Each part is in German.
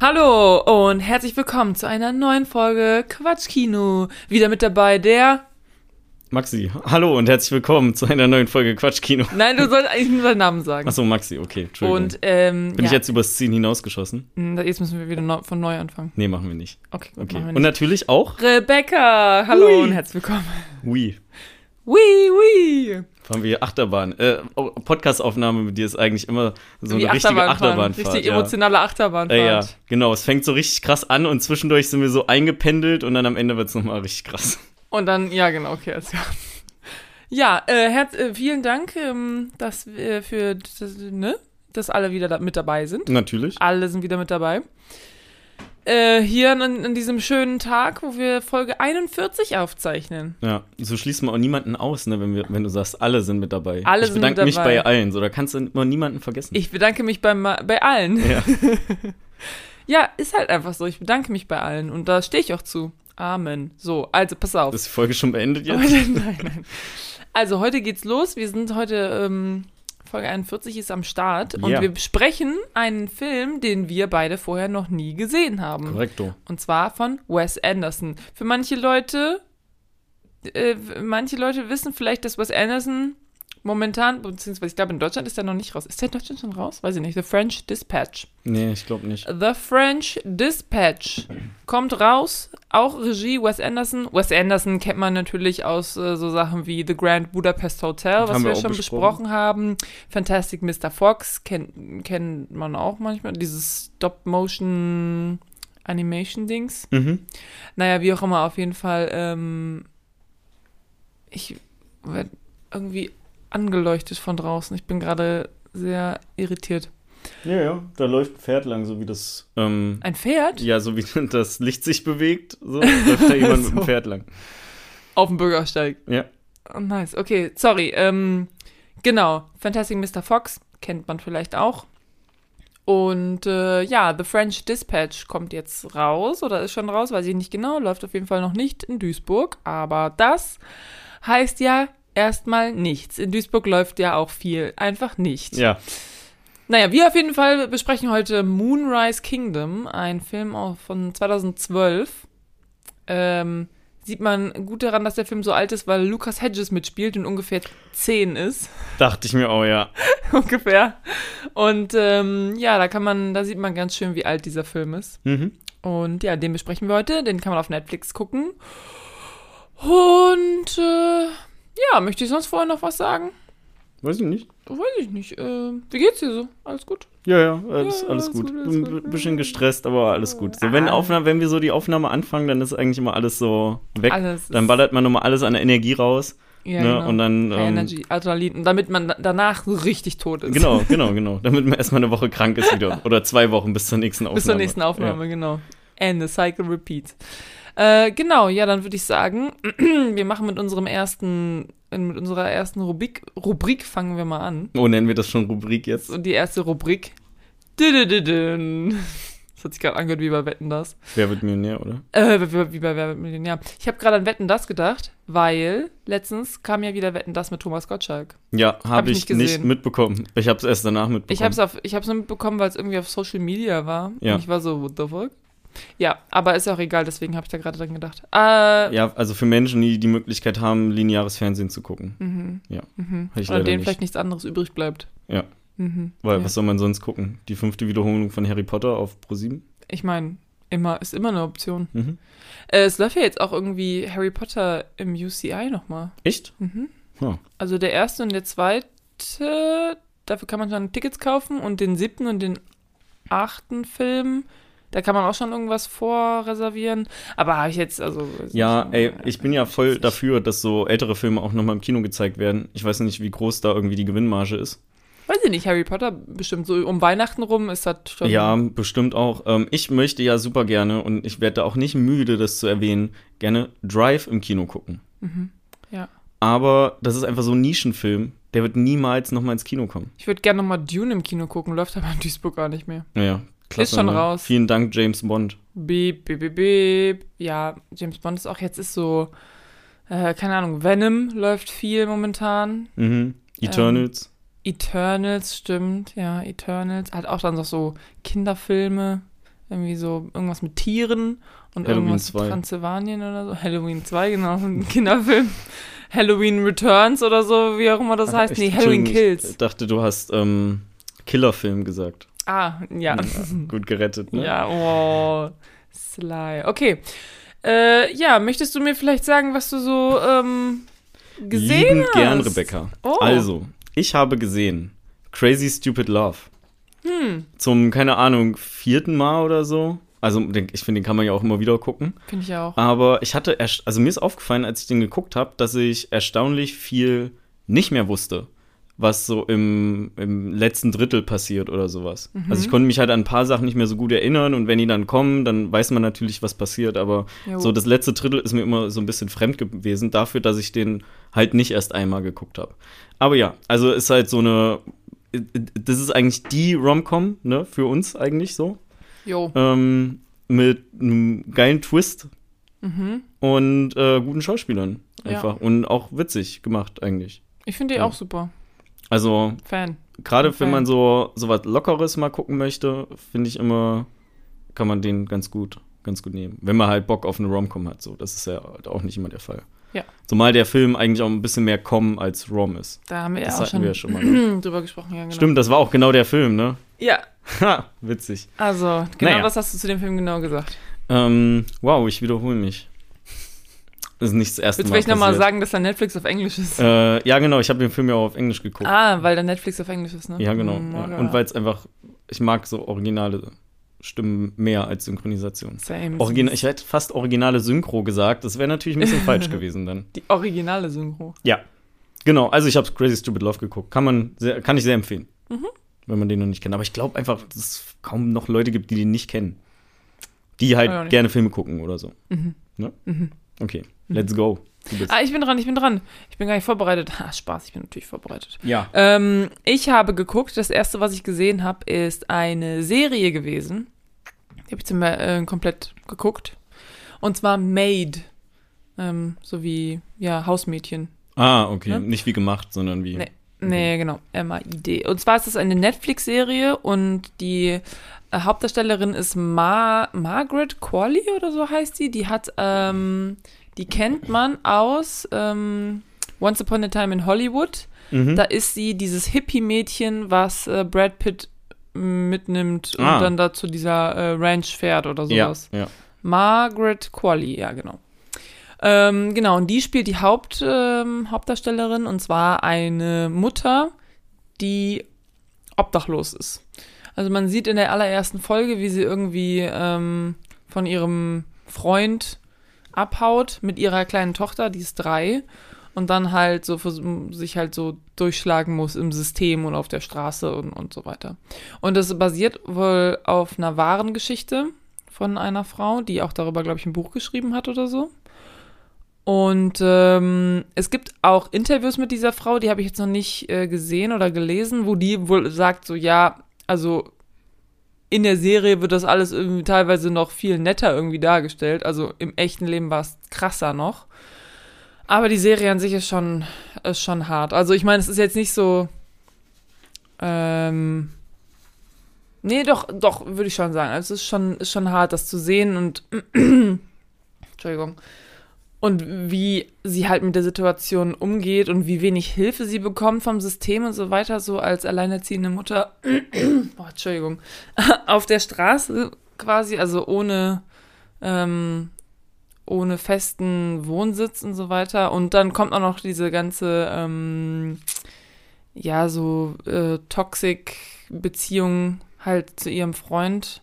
Hallo und herzlich willkommen zu einer neuen Folge Quatschkino. Wieder mit dabei der. Maxi, hallo und herzlich willkommen zu einer neuen Folge Quatschkino. Nein, du sollst eigentlich nur deinen Namen sagen. Achso, Maxi, okay, Entschuldigung. Und ähm, Bin ja, ich jetzt übers Ziel hinausgeschossen? Hm, Jetzt müssen wir wieder neu, von neu anfangen. Nee, machen wir nicht. Okay, gut, Okay. wir Und nicht. natürlich auch Rebecca, hallo Hui. und herzlich willkommen. Wii. Wii, wii. Fahren wir Achterbahn. Äh, oh, Podcastaufnahme mit dir ist eigentlich immer so eine Wie richtige Achterbahnfahren. Achterbahnfahrt. Richtig ja. emotionale Achterbahnfahrt. Äh, ja, genau. Es fängt so richtig krass an und zwischendurch sind wir so eingependelt und dann am Ende wird es nochmal richtig krass. Und dann, ja, genau, okay, klar. Ja, äh, herz, äh, vielen Dank, ähm, dass wir für das, ne, dass alle wieder da mit dabei sind. Natürlich. Alle sind wieder mit dabei. Äh, hier an, an diesem schönen Tag, wo wir Folge 41 aufzeichnen. Ja, so schließt man auch niemanden aus, ne, wenn, wir, wenn du sagst, alle sind mit dabei. Alle ich sind bedanke mich bei allen, so da kannst du immer niemanden vergessen. Ich bedanke mich bei, bei allen. ja. Ja, ist halt einfach so. Ich bedanke mich bei allen und da stehe ich auch zu. Amen. So, also pass auf. Ist die Folge schon beendet jetzt? Nein, nein. Also heute geht's los. Wir sind heute, ähm, Folge 41 ist am Start und wir besprechen einen Film, den wir beide vorher noch nie gesehen haben. Korrekto. Und zwar von Wes Anderson. Für manche Leute, äh, manche Leute wissen vielleicht, dass Wes Anderson momentan, beziehungsweise ich glaube in Deutschland ist er noch nicht raus. Ist der in Deutschland schon raus? Weiß ich nicht. The French Dispatch. Nee, ich glaube nicht. The French Dispatch kommt raus, auch Regie Wes Anderson. Wes Anderson kennt man natürlich aus äh, so Sachen wie The Grand Budapest Hotel, was Haben wir, wir schon besprochen. besprochen haben. Fantastic Mr. Fox kennt, kennt man auch manchmal. Dieses Stop-Motion Animation-Dings. Mhm. Naja, wie auch immer, auf jeden Fall. Ähm, ich werde irgendwie angeleuchtet von draußen. Ich bin gerade sehr irritiert. Ja, ja, da läuft ein Pferd lang, so wie das, ähm, Ein Pferd? ja, so wie das Licht sich bewegt, so läuft da jemand mit So. dem Pferd lang. Auf dem Bürgersteig. Ja. Oh, nice. Okay, sorry. Ähm, genau. Fantastic Mr. Fox kennt man vielleicht auch. Und äh, ja, The French Dispatch kommt jetzt raus oder ist schon raus, weiß ich nicht genau. Läuft auf jeden Fall noch nicht in Duisburg. Aber das heißt ja erstmal nichts. In Duisburg läuft ja auch viel einfach nicht. Ja, Naja, wir auf jeden Fall besprechen heute Moonrise Kingdom, ein Film von 2012. Ähm, sieht man gut daran, dass der Film so alt ist, weil Lucas Hedges mitspielt und ungefähr 10 ist. dachte ich mir auch, ja. ungefähr. Und ähm, ja, da kann man, da sieht man ganz schön, wie alt dieser Film ist. Mhm. Und ja, den besprechen wir heute. Den kann man auf Netflix gucken. Und äh, ja, möchte ich sonst vorher noch was sagen? Weiß ich nicht. Weiß ich nicht. Äh, wie geht's dir so? Alles gut? Ja, ja, alles, Ja, alles alles gut. gut, alles Ein gut. b- bisschen gestresst, aber alles gut. So, wenn, Ah. Aufnahme, wenn wir so die Aufnahme anfangen, dann ist eigentlich immer alles so weg. Alles dann ballert man nochmal alles an der Energie raus. Ja, ne? genau. Und dann. Ähm, Energy, Adrenalin, damit man da- danach richtig tot ist. Genau, genau, genau. Damit man erstmal eine Woche krank ist wieder. Oder zwei Wochen bis zur nächsten Aufnahme. Bis zur nächsten Aufnahme, genau. Ende, Cycle Repeat. Äh, genau, ja, dann würde ich sagen, wir machen mit unserem ersten, mit unserer ersten Rubrik, Rubrik fangen wir mal an. Oh, nennen wir das schon Rubrik jetzt? Und die erste Rubrik. Das hat sich gerade angehört wie bei Wetten das. Wer wird Millionär, oder? Äh, wie bei Wer wird Millionär. Ich habe gerade an Wetten das gedacht, weil letztens kam ja wieder Wetten das mit Thomas Gottschalk. Ja, habe ich ich, nicht nicht, mitbekommen. Ich habe es erst danach mitbekommen. Ich habe es auf, ich hab's nur mitbekommen, weil es irgendwie auf Social Media war. Ja. Und ich war so, what the fuck? Ja, aber ist auch egal, deswegen habe ich da gerade dran gedacht. Äh, Ja, also für Menschen, die die Möglichkeit haben, lineares Fernsehen zu gucken. mhm, Ja, mhm. Oder denen nicht. vielleicht nichts anderes übrig bleibt. Ja. Mhm. Weil ja. was soll man sonst gucken? Die fünfte Wiederholung von Harry Potter auf Pro7? Ich meine, immer, ist immer eine Option. Mhm. Äh, es läuft ja jetzt auch irgendwie Harry Potter im UCI nochmal. Echt? Mhm. Ja. Also der erste und der zweite, dafür kann man schon Tickets kaufen und den siebten und den achten Film, da kann man auch schon irgendwas vorreservieren. Aber habe ich jetzt, also. Ja, nicht, ey, äh, ich bin ja voll dafür, dass so ältere Filme auch nochmal im Kino gezeigt werden. Ich weiß nicht, wie groß da irgendwie die Gewinnmarge ist. Weiß ich nicht, Harry Potter bestimmt so um Weihnachten rum ist das schon. Ja, bestimmt auch. Ähm, ich möchte ja super gerne, und ich werde da auch nicht müde, das zu erwähnen, gerne Drive im Kino gucken. Mhm. Ja. Aber das ist einfach so ein Nischenfilm, der wird niemals nochmal ins Kino kommen. Ich würde gerne nochmal Dune im Kino gucken, läuft aber in Duisburg gar nicht mehr. Naja, klasse. Ist schon ne? raus. Vielen Dank, James Bond. Beep, beep, beep, beep. Ja, James Bond ist auch jetzt ist so, äh, keine Ahnung, Venom läuft viel momentan. Mhm. Eternals. Eternals, stimmt, ja, Eternals. Hat auch dann noch so Kinderfilme. Irgendwie so irgendwas mit Tieren und Halloween irgendwas 2. mit Transsilvanien oder so. Halloween 2, genau, ein Kinderfilm. Halloween Returns oder so, wie auch immer das heißt. Ich- Nee, Halloween Kills. Ich dachte, du hast ähm, Killerfilm gesagt. Ah, ja. Gut gerettet, ne? Ja, oh, Sly. Okay. Äh, ja, möchtest du mir vielleicht sagen, was du so ähm, gesehen Liebend hast? gern, Rebecca. Oh. Also, ich habe gesehen Crazy Stupid Love. Hm, Zum, keine Ahnung, vierten Mal oder so. Also, ich finde, den kann man ja auch immer wieder gucken. finde ich auch. Aber ich hatte, erst- also mir ist aufgefallen, als ich den geguckt habe, dass ich erstaunlich viel nicht mehr wusste, was so im, im letzten Drittel passiert oder sowas. Mhm. Also ich konnte mich halt an ein paar Sachen nicht mehr so gut erinnern und wenn die dann kommen, dann weiß man natürlich, was passiert. Aber Jo. so das letzte Drittel ist mir immer so ein bisschen fremd gewesen, dafür, dass ich den halt nicht erst einmal geguckt habe. Aber ja, also ist halt so eine, das ist eigentlich die Rom-Com, ne, für uns eigentlich so Jo. ähm, mit einem geilen Twist Mhm. und äh, guten Schauspielern Ja. einfach und auch witzig gemacht eigentlich. Ich finde die Ja. auch super. Also Fan. gerade wenn man so so was Lockeres mal gucken möchte, finde ich immer kann man den ganz gut ganz gut nehmen, wenn man halt Bock auf eine Rom-Com hat. So, das ist ja halt auch nicht immer der Fall. Ja. Zumal der Film eigentlich auch ein bisschen mehr Com als Rom ist. Da haben wir Das ja auch schon, ja schon mal, ne? drüber gesprochen. Ja, genau. Stimmt, das war auch genau der Film, ne? Ja, Ha, witzig. also, genau Naja. das hast du zu dem Film genau gesagt. Ähm, wow, ich wiederhole mich. Das ist nicht das erste Willst du Mal. vielleicht nochmal sagen, dass da Netflix auf Englisch ist? Äh, ja, genau, ich habe den Film ja auch auf Englisch geguckt. Ah, weil da Netflix auf Englisch ist, ne? ja, genau. Mm, ja. Und weil es einfach, ich mag so originale Stimmen mehr als Synchronisation. Same. Origina ich hätte fast originale Synchro gesagt, das wäre natürlich ein bisschen falsch gewesen dann. Die originale Synchro. Ja. Genau, also ich habe Crazy Stupid Love geguckt. Kann man sehr, kann ich sehr empfehlen. Mhm. Wenn man den noch nicht kennt. Aber ich glaube einfach, dass es kaum noch Leute gibt, die den nicht kennen. Die halt gerne Filme gucken oder so. Mhm. Ne? Mhm. Okay, let's go. Ah, ich bin dran, ich bin dran. Ich bin gar nicht vorbereitet. Ah, Spaß, ich bin natürlich vorbereitet. Ja. Ähm, ich habe geguckt, das erste, was ich gesehen habe, ist eine Serie gewesen. Die habe ich zum, äh, komplett geguckt. Und zwar Maid. Ähm, so wie, ja, Hausmädchen. Ah, okay. Ne? Nicht wie gemacht, sondern wie. Nee. Nee, genau. M-A-I-D. Und zwar ist es eine Netflix-Serie und die Hauptdarstellerin ist Ma Margaret Qualley oder so heißt die. Die hat, ähm, die kennt man aus ähm, Once Upon a Time in Hollywood. Mhm. Da ist sie dieses Hippie-Mädchen, was äh, Brad Pitt mitnimmt und Ah. dann da zu dieser äh, Ranch fährt oder ja, sowas. ja. Margaret Qualley, ja, genau. Ähm, genau, und die spielt die Haupt, ähm, Hauptdarstellerin und zwar eine Mutter, die obdachlos ist. Also man sieht in der allerersten Folge, wie sie irgendwie ähm, von ihrem Freund abhaut mit ihrer kleinen Tochter, die ist drei, und dann halt so sich halt so durchschlagen muss im System und auf der Straße und, und so weiter. Und das basiert wohl auf einer wahren Geschichte von einer Frau, die auch darüber, glaube ich, ein Buch geschrieben hat oder so. Und ähm, es gibt auch Interviews mit dieser Frau, die habe ich jetzt noch nicht äh, gesehen oder gelesen, wo die wohl sagt, so ja, also in der Serie wird das alles irgendwie teilweise noch viel netter irgendwie dargestellt. Also im echten Leben war es krasser noch. Aber die Serie an sich ist schon, ist schon hart. Also ich meine, es ist jetzt nicht so. Ähm, nee, doch, doch, würde ich schon sagen. Also es ist schon, ist schon hart, das zu sehen und Entschuldigung. Und wie sie halt mit der Situation umgeht und wie wenig Hilfe sie bekommt vom System und so weiter, so als alleinerziehende Mutter, oh, Entschuldigung, auf der Straße quasi, also ohne, ähm, ohne festen Wohnsitz und so weiter. Und dann kommt auch noch diese ganze, ähm, ja, so äh, Toxic-Beziehung halt zu ihrem Freund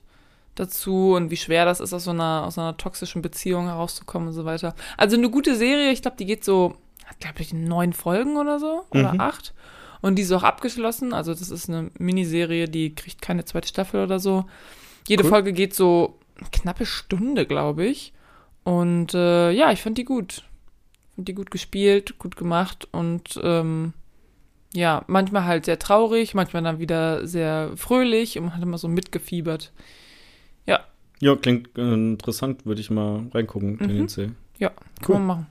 dazu und wie schwer das ist, aus so einer, aus einer toxischen Beziehung herauszukommen und so weiter. Also eine gute Serie, ich glaube, die geht so, hat glaube ich neun Folgen oder so oder Mhm. acht. Und die ist auch abgeschlossen. Also das ist eine Miniserie, die kriegt keine zweite Staffel oder so. Jede Cool. Folge geht so eine knappe Stunde, glaube ich. Und äh, ja, ich fand die gut. Fand die gut gespielt, gut gemacht und ähm, ja, manchmal halt sehr traurig, manchmal dann wieder sehr fröhlich und man hat immer so mitgefiebert. Ja, klingt äh, interessant, würde ich mal reingucken, Mhm. tendenziell. Kann Cool. man machen.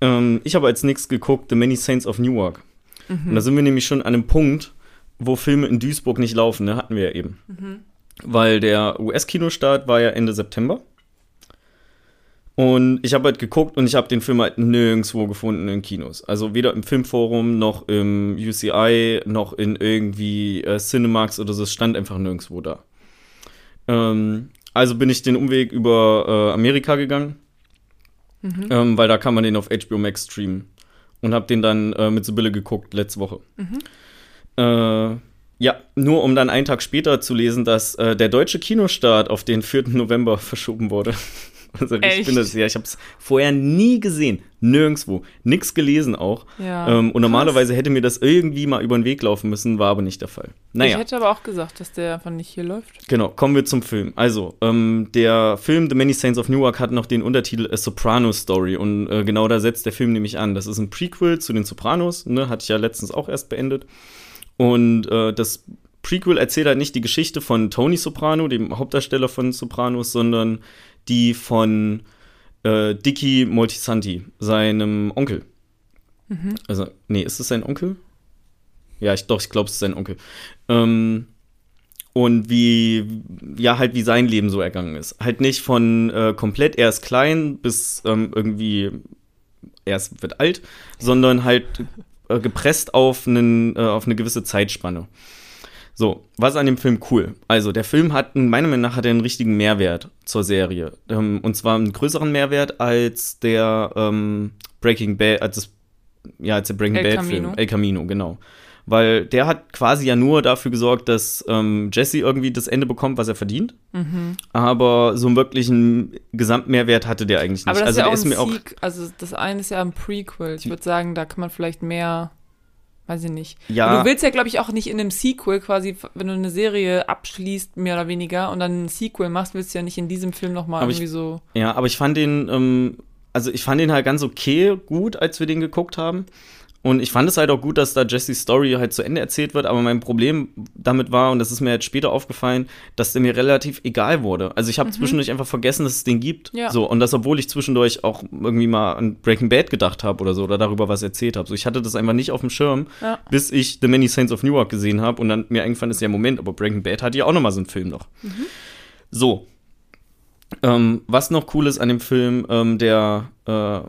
Ähm, ich habe als nächstes geguckt The Many Saints of Newark. Und Mhm. da sind wir nämlich schon an einem Punkt, wo Filme in Duisburg nicht laufen, ne? Hatten wir ja eben. Mhm. weil der US-Kinostart war ja Ende September. Und ich habe halt geguckt und ich habe den Film halt nirgendwo gefunden in Kinos. Also weder im Filmforum noch im UCI noch in irgendwie äh, Cinemax oder so. Es stand einfach nirgendwo da. Ähm, also bin ich den Umweg über äh, Amerika gegangen, mhm. ähm, weil da kann man den auf HBO Max streamen. Und habe den dann äh, mit Sibylle geguckt letzte Woche. Mhm. Äh, ja, nur um dann einen Tag später zu lesen, dass äh, der deutsche Kinostart auf den 4. November verschoben wurde. Also Echt? ich bin das ja, ich habe es vorher nie gesehen, nirgendwo, nix gelesen auch. Ja, ähm, und normalerweise hätte mir das irgendwie mal über den Weg laufen müssen, war aber nicht der Fall. Naja. Ich hätte aber auch gesagt, dass der einfach nicht hier läuft. Genau, kommen wir zum Film. Also, ähm, der Film The Many Saints of Newark hat noch den Untertitel A Sopranos Story und äh, genau da setzt der Film nämlich an. Das ist ein Prequel zu den Sopranos, ne, hatte ich ja letztens auch erst beendet. Und äh, das Prequel erzählt halt nicht die Geschichte von Tony Soprano, dem Hauptdarsteller von Sopranos, sondern die von äh, Dicky Moltisanti, seinem Onkel. Mhm. Also, nee, ist es sein Onkel? Ja, ich, doch, ich glaube, es ist sein Onkel. Ähm, und wie, ja, halt wie sein Leben so ergangen ist. Halt nicht von äh, komplett, er ist klein bis ähm, irgendwie, er ist, wird alt, sondern halt äh, gepresst auf, einen, äh, auf eine gewisse Zeitspanne. So, was ist an dem Film cool? Also, der Film hat, meiner Meinung nach, hat einen richtigen Mehrwert zur Serie. Ähm, und zwar einen größeren Mehrwert als der ähm, Breaking Bad, als das, ja, als der Breaking El Bad Camino. Film. El Camino, genau. Weil der hat quasi ja nur dafür gesorgt, dass ähm, Jesse irgendwie das Ende bekommt, was er verdient. Mhm. Aber so einen wirklichen Gesamtmehrwert hatte der eigentlich nicht. Aber das also, ist ja auch ein mir auch also das eine ist ja ein Prequel. Ich würde sagen, da kann man vielleicht mehr weiß ich nicht. Ja. Und du willst ja, glaube ich, auch nicht in einem Sequel quasi, wenn du eine Serie abschließt, mehr oder weniger, und dann ein Sequel machst, willst du ja nicht in diesem Film nochmal irgendwie ich, so. Ja, aber ich fand den, ähm, also ich fand den halt ganz okay gut, als wir den geguckt haben. Und ich fand es halt auch gut, dass da Jessys Story halt zu Ende erzählt wird, aber mein Problem damit war, und das ist mir jetzt später aufgefallen, dass der mir relativ egal wurde. Also ich habe mhm. zwischendurch einfach vergessen, dass es den gibt. Ja. So, und das, obwohl ich zwischendurch auch irgendwie mal an Breaking Bad gedacht habe oder so, oder darüber was erzählt habe. So, ich hatte das einfach nicht auf dem Schirm, ja. bis ich The Many Saints of Newark gesehen habe und dann mir eingefallen ist, ja, Moment, aber Breaking Bad hat ja auch nochmal so einen Film noch. Mhm. So. Ähm, was noch cool ist an dem Film, ähm, der äh,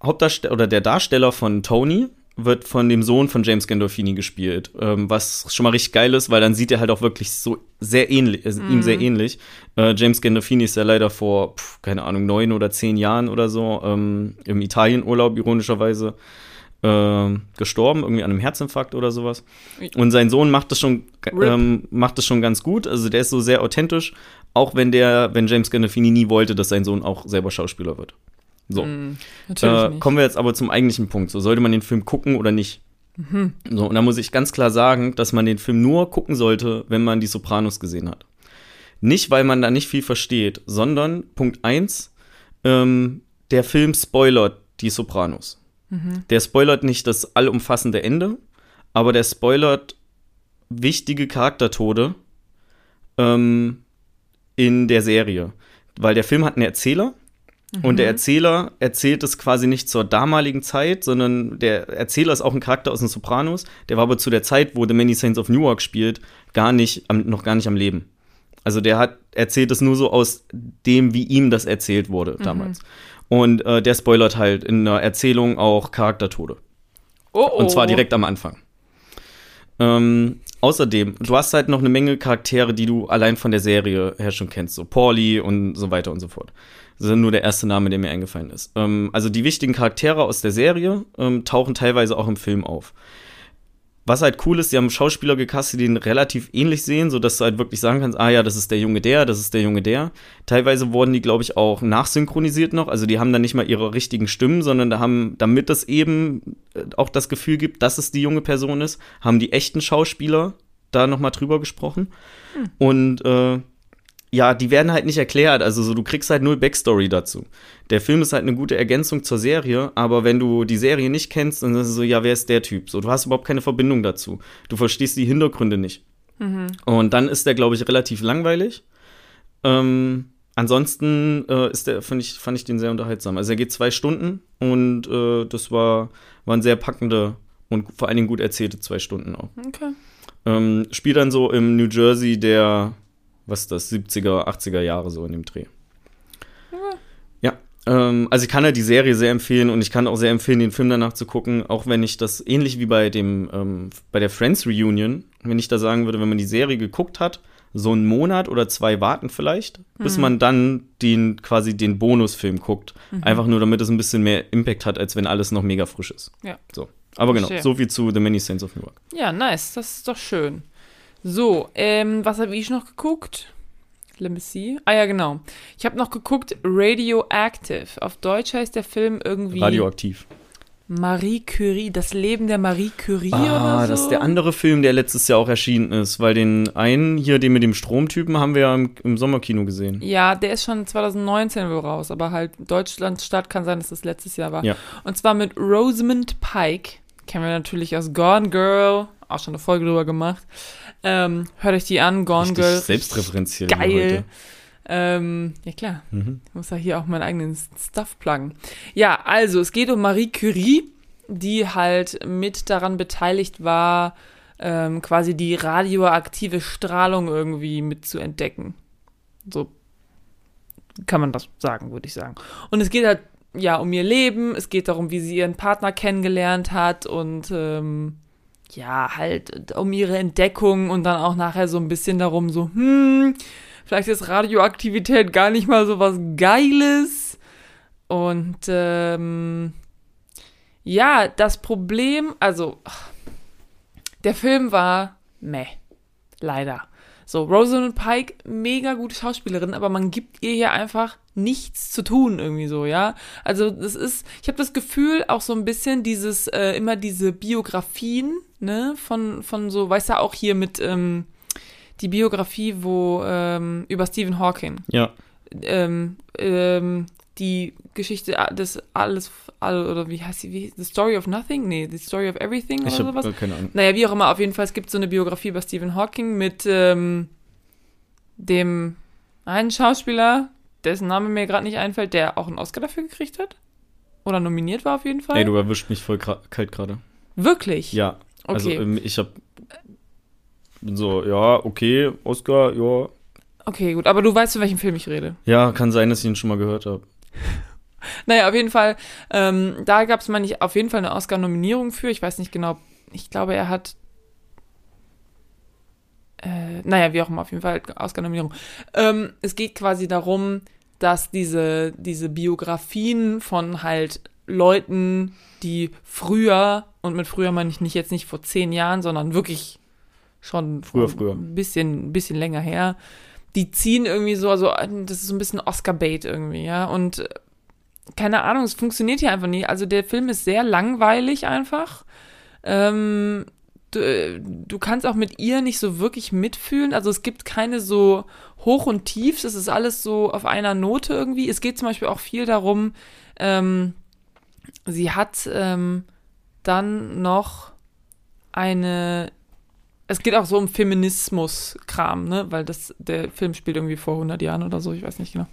Hauptdarsteller oder der Darsteller von Tony, wird von dem Sohn von James Gandolfini gespielt, ähm, was schon mal richtig geil ist, weil dann sieht er halt auch wirklich so sehr ähnlich, äh, mm. ihm sehr mhm. ähnlich. Äh, James Gandolfini ist ja leider vor, pf, keine Ahnung, neun oder zehn Jahren oder so ähm, im Italienurlaub ironischerweise äh, gestorben, irgendwie an einem Herzinfarkt oder sowas. Und sein Sohn macht das schon, ähm, macht das schon ganz gut. Also der ist so sehr authentisch, auch wenn der, wenn James Gandolfini nie wollte, dass sein Sohn auch selber Schauspieler wird. So. Mm, äh, kommen wir jetzt aber zum eigentlichen Punkt. So, sollte man den Film gucken oder nicht? Mhm. So, und da muss ich ganz klar sagen, dass man den Film nur gucken sollte, wenn man die Sopranos gesehen hat. Nicht, weil man da nicht viel versteht, sondern Punkt 1, ähm, der Film spoilert die Sopranos. Mhm. Der spoilert nicht das allumfassende Ende, aber der spoilert wichtige Charaktertode ähm, in der Serie. Weil der Film hat einen Erzähler, Mhm. Und der mhm. Erzähler erzählt es quasi nicht zur damaligen Zeit, sondern der Erzähler ist auch ein Charakter aus den Sopranos. Der war aber zu der Zeit, wo The Many Saints of Newark spielt, gar nicht, am, noch gar nicht am Leben. Also der hat erzählt es nur so aus dem, wie ihm das erzählt wurde mhm. damals. Und äh, der spoilert halt in der Erzählung auch Charaktertode. Oh, oh. Und zwar direkt am Anfang. Ähm, außerdem, du hast halt noch eine Menge Charaktere, die du allein von der Serie her schon kennst, so Pauli und so weiter und so fort. Das ist nur der erste Name, der mir eingefallen ist. Ähm, also die wichtigen Charaktere aus der Serie ähm, tauchen teilweise auch im Film auf. Was halt cool ist, die haben Schauspieler gecastet, die ihn relativ ähnlich sehen, sodass du halt wirklich sagen kannst, ah ja, das ist der Junge der, das ist der Junge der. Teilweise wurden die, glaube ich, auch nachsynchronisiert noch. Also die haben dann nicht mal ihre richtigen Stimmen, sondern da haben, damit es eben äh, auch das Gefühl gibt, dass es die junge Person ist, haben die echten Schauspieler da nochmal drüber gesprochen. Hm. Und äh, ja, die werden halt nicht erklärt. Also so, du kriegst halt null Backstory dazu. Der Film ist halt eine gute Ergänzung zur Serie, aber wenn du die Serie nicht kennst, dann ist es so, ja, wer ist der Typ? So, du hast überhaupt keine Verbindung dazu. Du verstehst die Hintergründe nicht. Mhm. Und dann ist der, glaube ich, relativ langweilig. Ähm, ansonsten äh, ist der, ich, fand ich den sehr unterhaltsam. Also er geht zwei Stunden und äh, das war, waren sehr packende und vor allen Dingen gut erzählte zwei Stunden auch. Okay. Ähm, spielt dann so im New Jersey der was das 70er, 80er Jahre so in dem Dreh. Ja, ähm, also ich kann halt die Serie sehr empfehlen und ich kann auch sehr empfehlen, den Film danach zu gucken, auch wenn ich das ähnlich wie bei dem, ähm, bei der Friends Reunion, wenn ich da sagen würde, wenn man die Serie geguckt hat, so einen Monat oder zwei warten vielleicht, bis Mhm. man dann den quasi den Bonusfilm guckt. Einfach nur, damit es ein bisschen mehr Impact hat, als wenn alles noch mega frisch ist. Ja. So. Aber genau, so viel zu The Many Saints of Newark. Ja, nice. Das ist doch schön. So, ähm, was habe ich noch geguckt? Let me see. Ah ja, genau. Ich habe noch geguckt Radioactive. Auf Deutsch heißt der Film irgendwie Radioaktiv. Marie Curie, das Leben der Marie Curie Ah, oder so. das ist der andere Film, der letztes Jahr auch erschienen ist, weil den einen hier, den mit dem Stromtypen, haben wir ja im, im Sommerkino gesehen. Ja, der ist schon 2019 wohl raus, aber halt Deutschlands Start kann sein, dass das letztes Jahr war. Ja. Und zwar mit Rosamund Pike. Kennen wir natürlich aus Gone Girl. Auch schon eine Folge drüber gemacht. Ähm, hört euch die an, Gone Richtig Girl. selbstreferenziell Geil. Ähm, ja klar. Mhm. ich muss ja hier auch meinen eigenen Stuff pluggen. Ja, also es geht um Marie Curie, die halt mit daran beteiligt war, ähm, quasi die radioaktive Strahlung irgendwie mit zu entdecken. So kann man das sagen, würde ich sagen. Und es geht halt ja um ihr Leben, es geht darum, wie sie ihren Partner kennengelernt hat und ähm, ja, halt um ihre Entdeckung und dann auch nachher so ein bisschen darum, so, hm, vielleicht ist Radioaktivität gar nicht mal so was Geiles. Und ähm, ja, das Problem, also der Film war meh, leider. So, Rosamund Pike, mega gute Schauspielerin, aber man gibt ihr hier einfach nichts zu tun irgendwie so, ja. Also das ist, ich habe das Gefühl auch so ein bisschen dieses äh, immer diese Biografien, ne, von von so, weißt du auch hier mit ähm, die Biografie, wo ähm, über Stephen Hawking, Ja, ähm, ähm, die Geschichte des alles all, oder wie heißt sie, wie, The Story of Nothing? Nee, The Story of Everything oder ich sowas. äh, keine Ahnung. Naja, wie auch immer, auf jeden Fall, es gibt so eine Biografie über Stephen Hawking mit ähm, dem einen Schauspieler, dessen Name mir gerade nicht einfällt, der auch einen Oscar dafür gekriegt hat. Oder nominiert war auf jeden Fall. Ey, du erwischt mich voll kalt gerade. Wirklich? Ja, also Okay. ähm, ich habe so, ja, okay, Oscar, ja. Okay, gut. Aber du weißt, von welchem Film ich rede. Ja, kann sein, dass ich ihn schon mal gehört habe. Naja, auf jeden Fall, ähm, da gab es mal nicht auf jeden Fall eine Oscar-Nominierung für. Ich weiß nicht genau. Ich glaube, er hat. Äh, naja, wie auch immer, auf jeden Fall Oscar-Nominierung. Ähm, es geht quasi darum, dass diese, diese Biografien von halt Leuten, die früher, und mit früher meine ich nicht jetzt nicht vor zehn Jahren, sondern wirklich schon Früher, früher. ein bisschen, ein bisschen länger her, die ziehen irgendwie so, also das ist so ein bisschen Oscar-Bait irgendwie, ja. Und äh, keine Ahnung, es funktioniert hier einfach nicht. Also der Film ist sehr langweilig einfach. Ähm, du, äh, du kannst auch mit ihr nicht so wirklich mitfühlen. Also es gibt keine so Hoch und Tiefs. Es ist alles so auf einer Note irgendwie. Es geht zum Beispiel auch viel darum, ähm, sie hat ähm, dann noch eine es geht auch so um Feminismus-Kram, ne? Weil das, der Film spielt irgendwie vor 100 Jahren oder so, ich weiß nicht genau.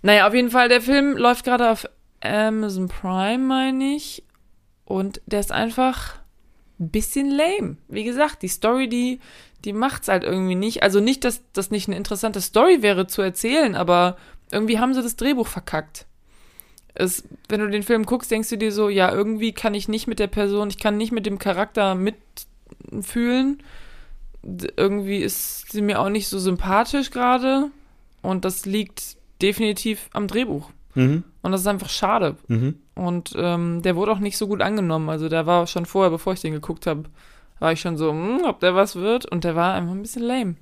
Naja, auf jeden Fall, der Film läuft gerade auf Amazon Prime, meine ich. Und der ist einfach bisschen lame. Wie gesagt, die Story, die, die macht's halt irgendwie nicht. Also nicht, dass das nicht eine interessante Story wäre zu erzählen, aber irgendwie haben sie das Drehbuch verkackt. Es, wenn du den Film guckst, denkst du dir so, ja, irgendwie kann ich nicht mit der Person, ich kann nicht mit dem Charakter mitfühlen. Irgendwie ist sie mir auch nicht so sympathisch gerade. Und das liegt definitiv am Drehbuch. Mhm. Und das ist einfach schade. Mhm. Und ähm, der wurde auch nicht so gut angenommen. Also der war schon vorher, bevor ich den geguckt habe, war ich schon so, hm, ob der was wird. Und der war einfach ein bisschen lame.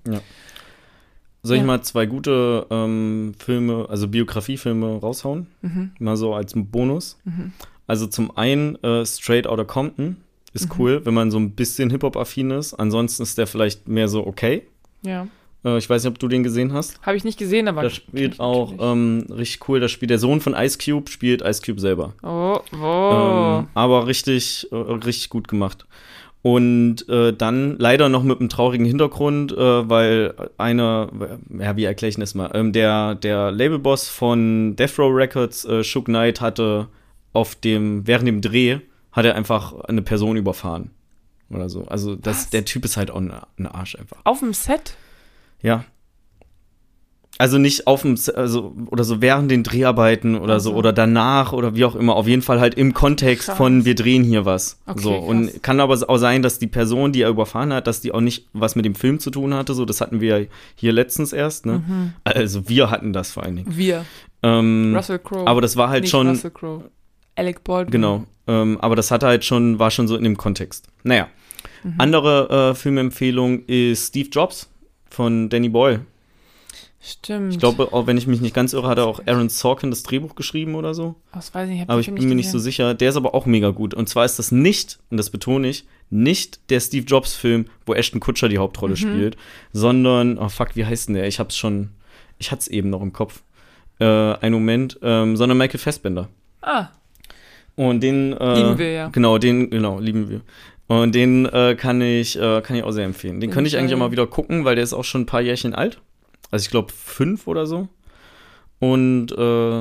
Soll ich Ja. mal zwei gute ähm, Filme, also Biografiefilme raushauen? Mhm. Mal so als Bonus. Mhm. Also zum einen äh, Straight Outta Compton ist Mhm. cool, wenn man so ein bisschen Hip-Hop-affin ist. Ansonsten ist der vielleicht mehr so okay. Ja. Äh, ich weiß nicht, ob du den gesehen hast. Habe ich nicht gesehen, aber. Da kenn spielt ich auch ähm, richtig cool, da spielt der Sohn von Ice Cube, spielt Ice Cube selber. oh, oh. Ähm, aber richtig, äh, richtig gut gemacht. Und äh, dann leider noch mit einem traurigen Hintergrund, äh, weil einer, ja, wie erkläre ich das mal? Ähm, der, der Labelboss von Death Row Records, äh, Shook Knight, hatte auf dem, während dem Dreh, hat er einfach eine Person überfahren. Oder so. Also, das, Was? der Typ ist halt auch ein Arsch einfach. Auf dem Set? Ja. Also nicht auf dem, also, oder so während den Dreharbeiten oder so, Also. oder danach oder wie auch immer. Auf jeden Fall halt im Kontext Krass. von, wir drehen hier was. Okay, so. krass. Und kann aber auch sein, dass die Person, die er überfahren hat, dass die auch nicht was mit dem Film zu tun hatte. So, das hatten wir hier letztens erst, ne? Mhm. Also wir hatten das vor allen Dingen. Wir. Ähm, Russell Crowe. aber das war halt Nicht schon, Russell Crowe. Alec Baldwin. genau. Ähm, aber das hatte halt schon, war schon so in dem Kontext. Naja. Mhm. Andere äh, Filmempfehlung ist Steve Jobs von Danny Boyle. Stimmt. Ich glaube, auch wenn ich mich nicht ganz irre, hat er auch Aaron Sorkin das Drehbuch geschrieben oder so. Das weiß ich nicht. hab Aber ich bin mir nicht so sicher. Der ist aber auch mega gut. Und zwar ist das nicht, und das betone ich, nicht der Steve Jobs-Film, wo Ashton Kutscher die Hauptrolle Mhm. spielt, sondern, oh fuck, wie heißt denn der? Ich hab's schon, ich hatte es eben noch im Kopf. Äh, einen Moment, ähm, sondern Michael Fassbender. Ah, Und den, äh, Lieben wir ja. Genau, den, genau, lieben wir. Und den äh, kann ich, äh, kann ich auch sehr empfehlen. Den könnte ich eigentlich auch mal wieder gucken, weil der ist auch schon ein paar Jährchen alt. Also ich glaube fünf oder so. Und äh,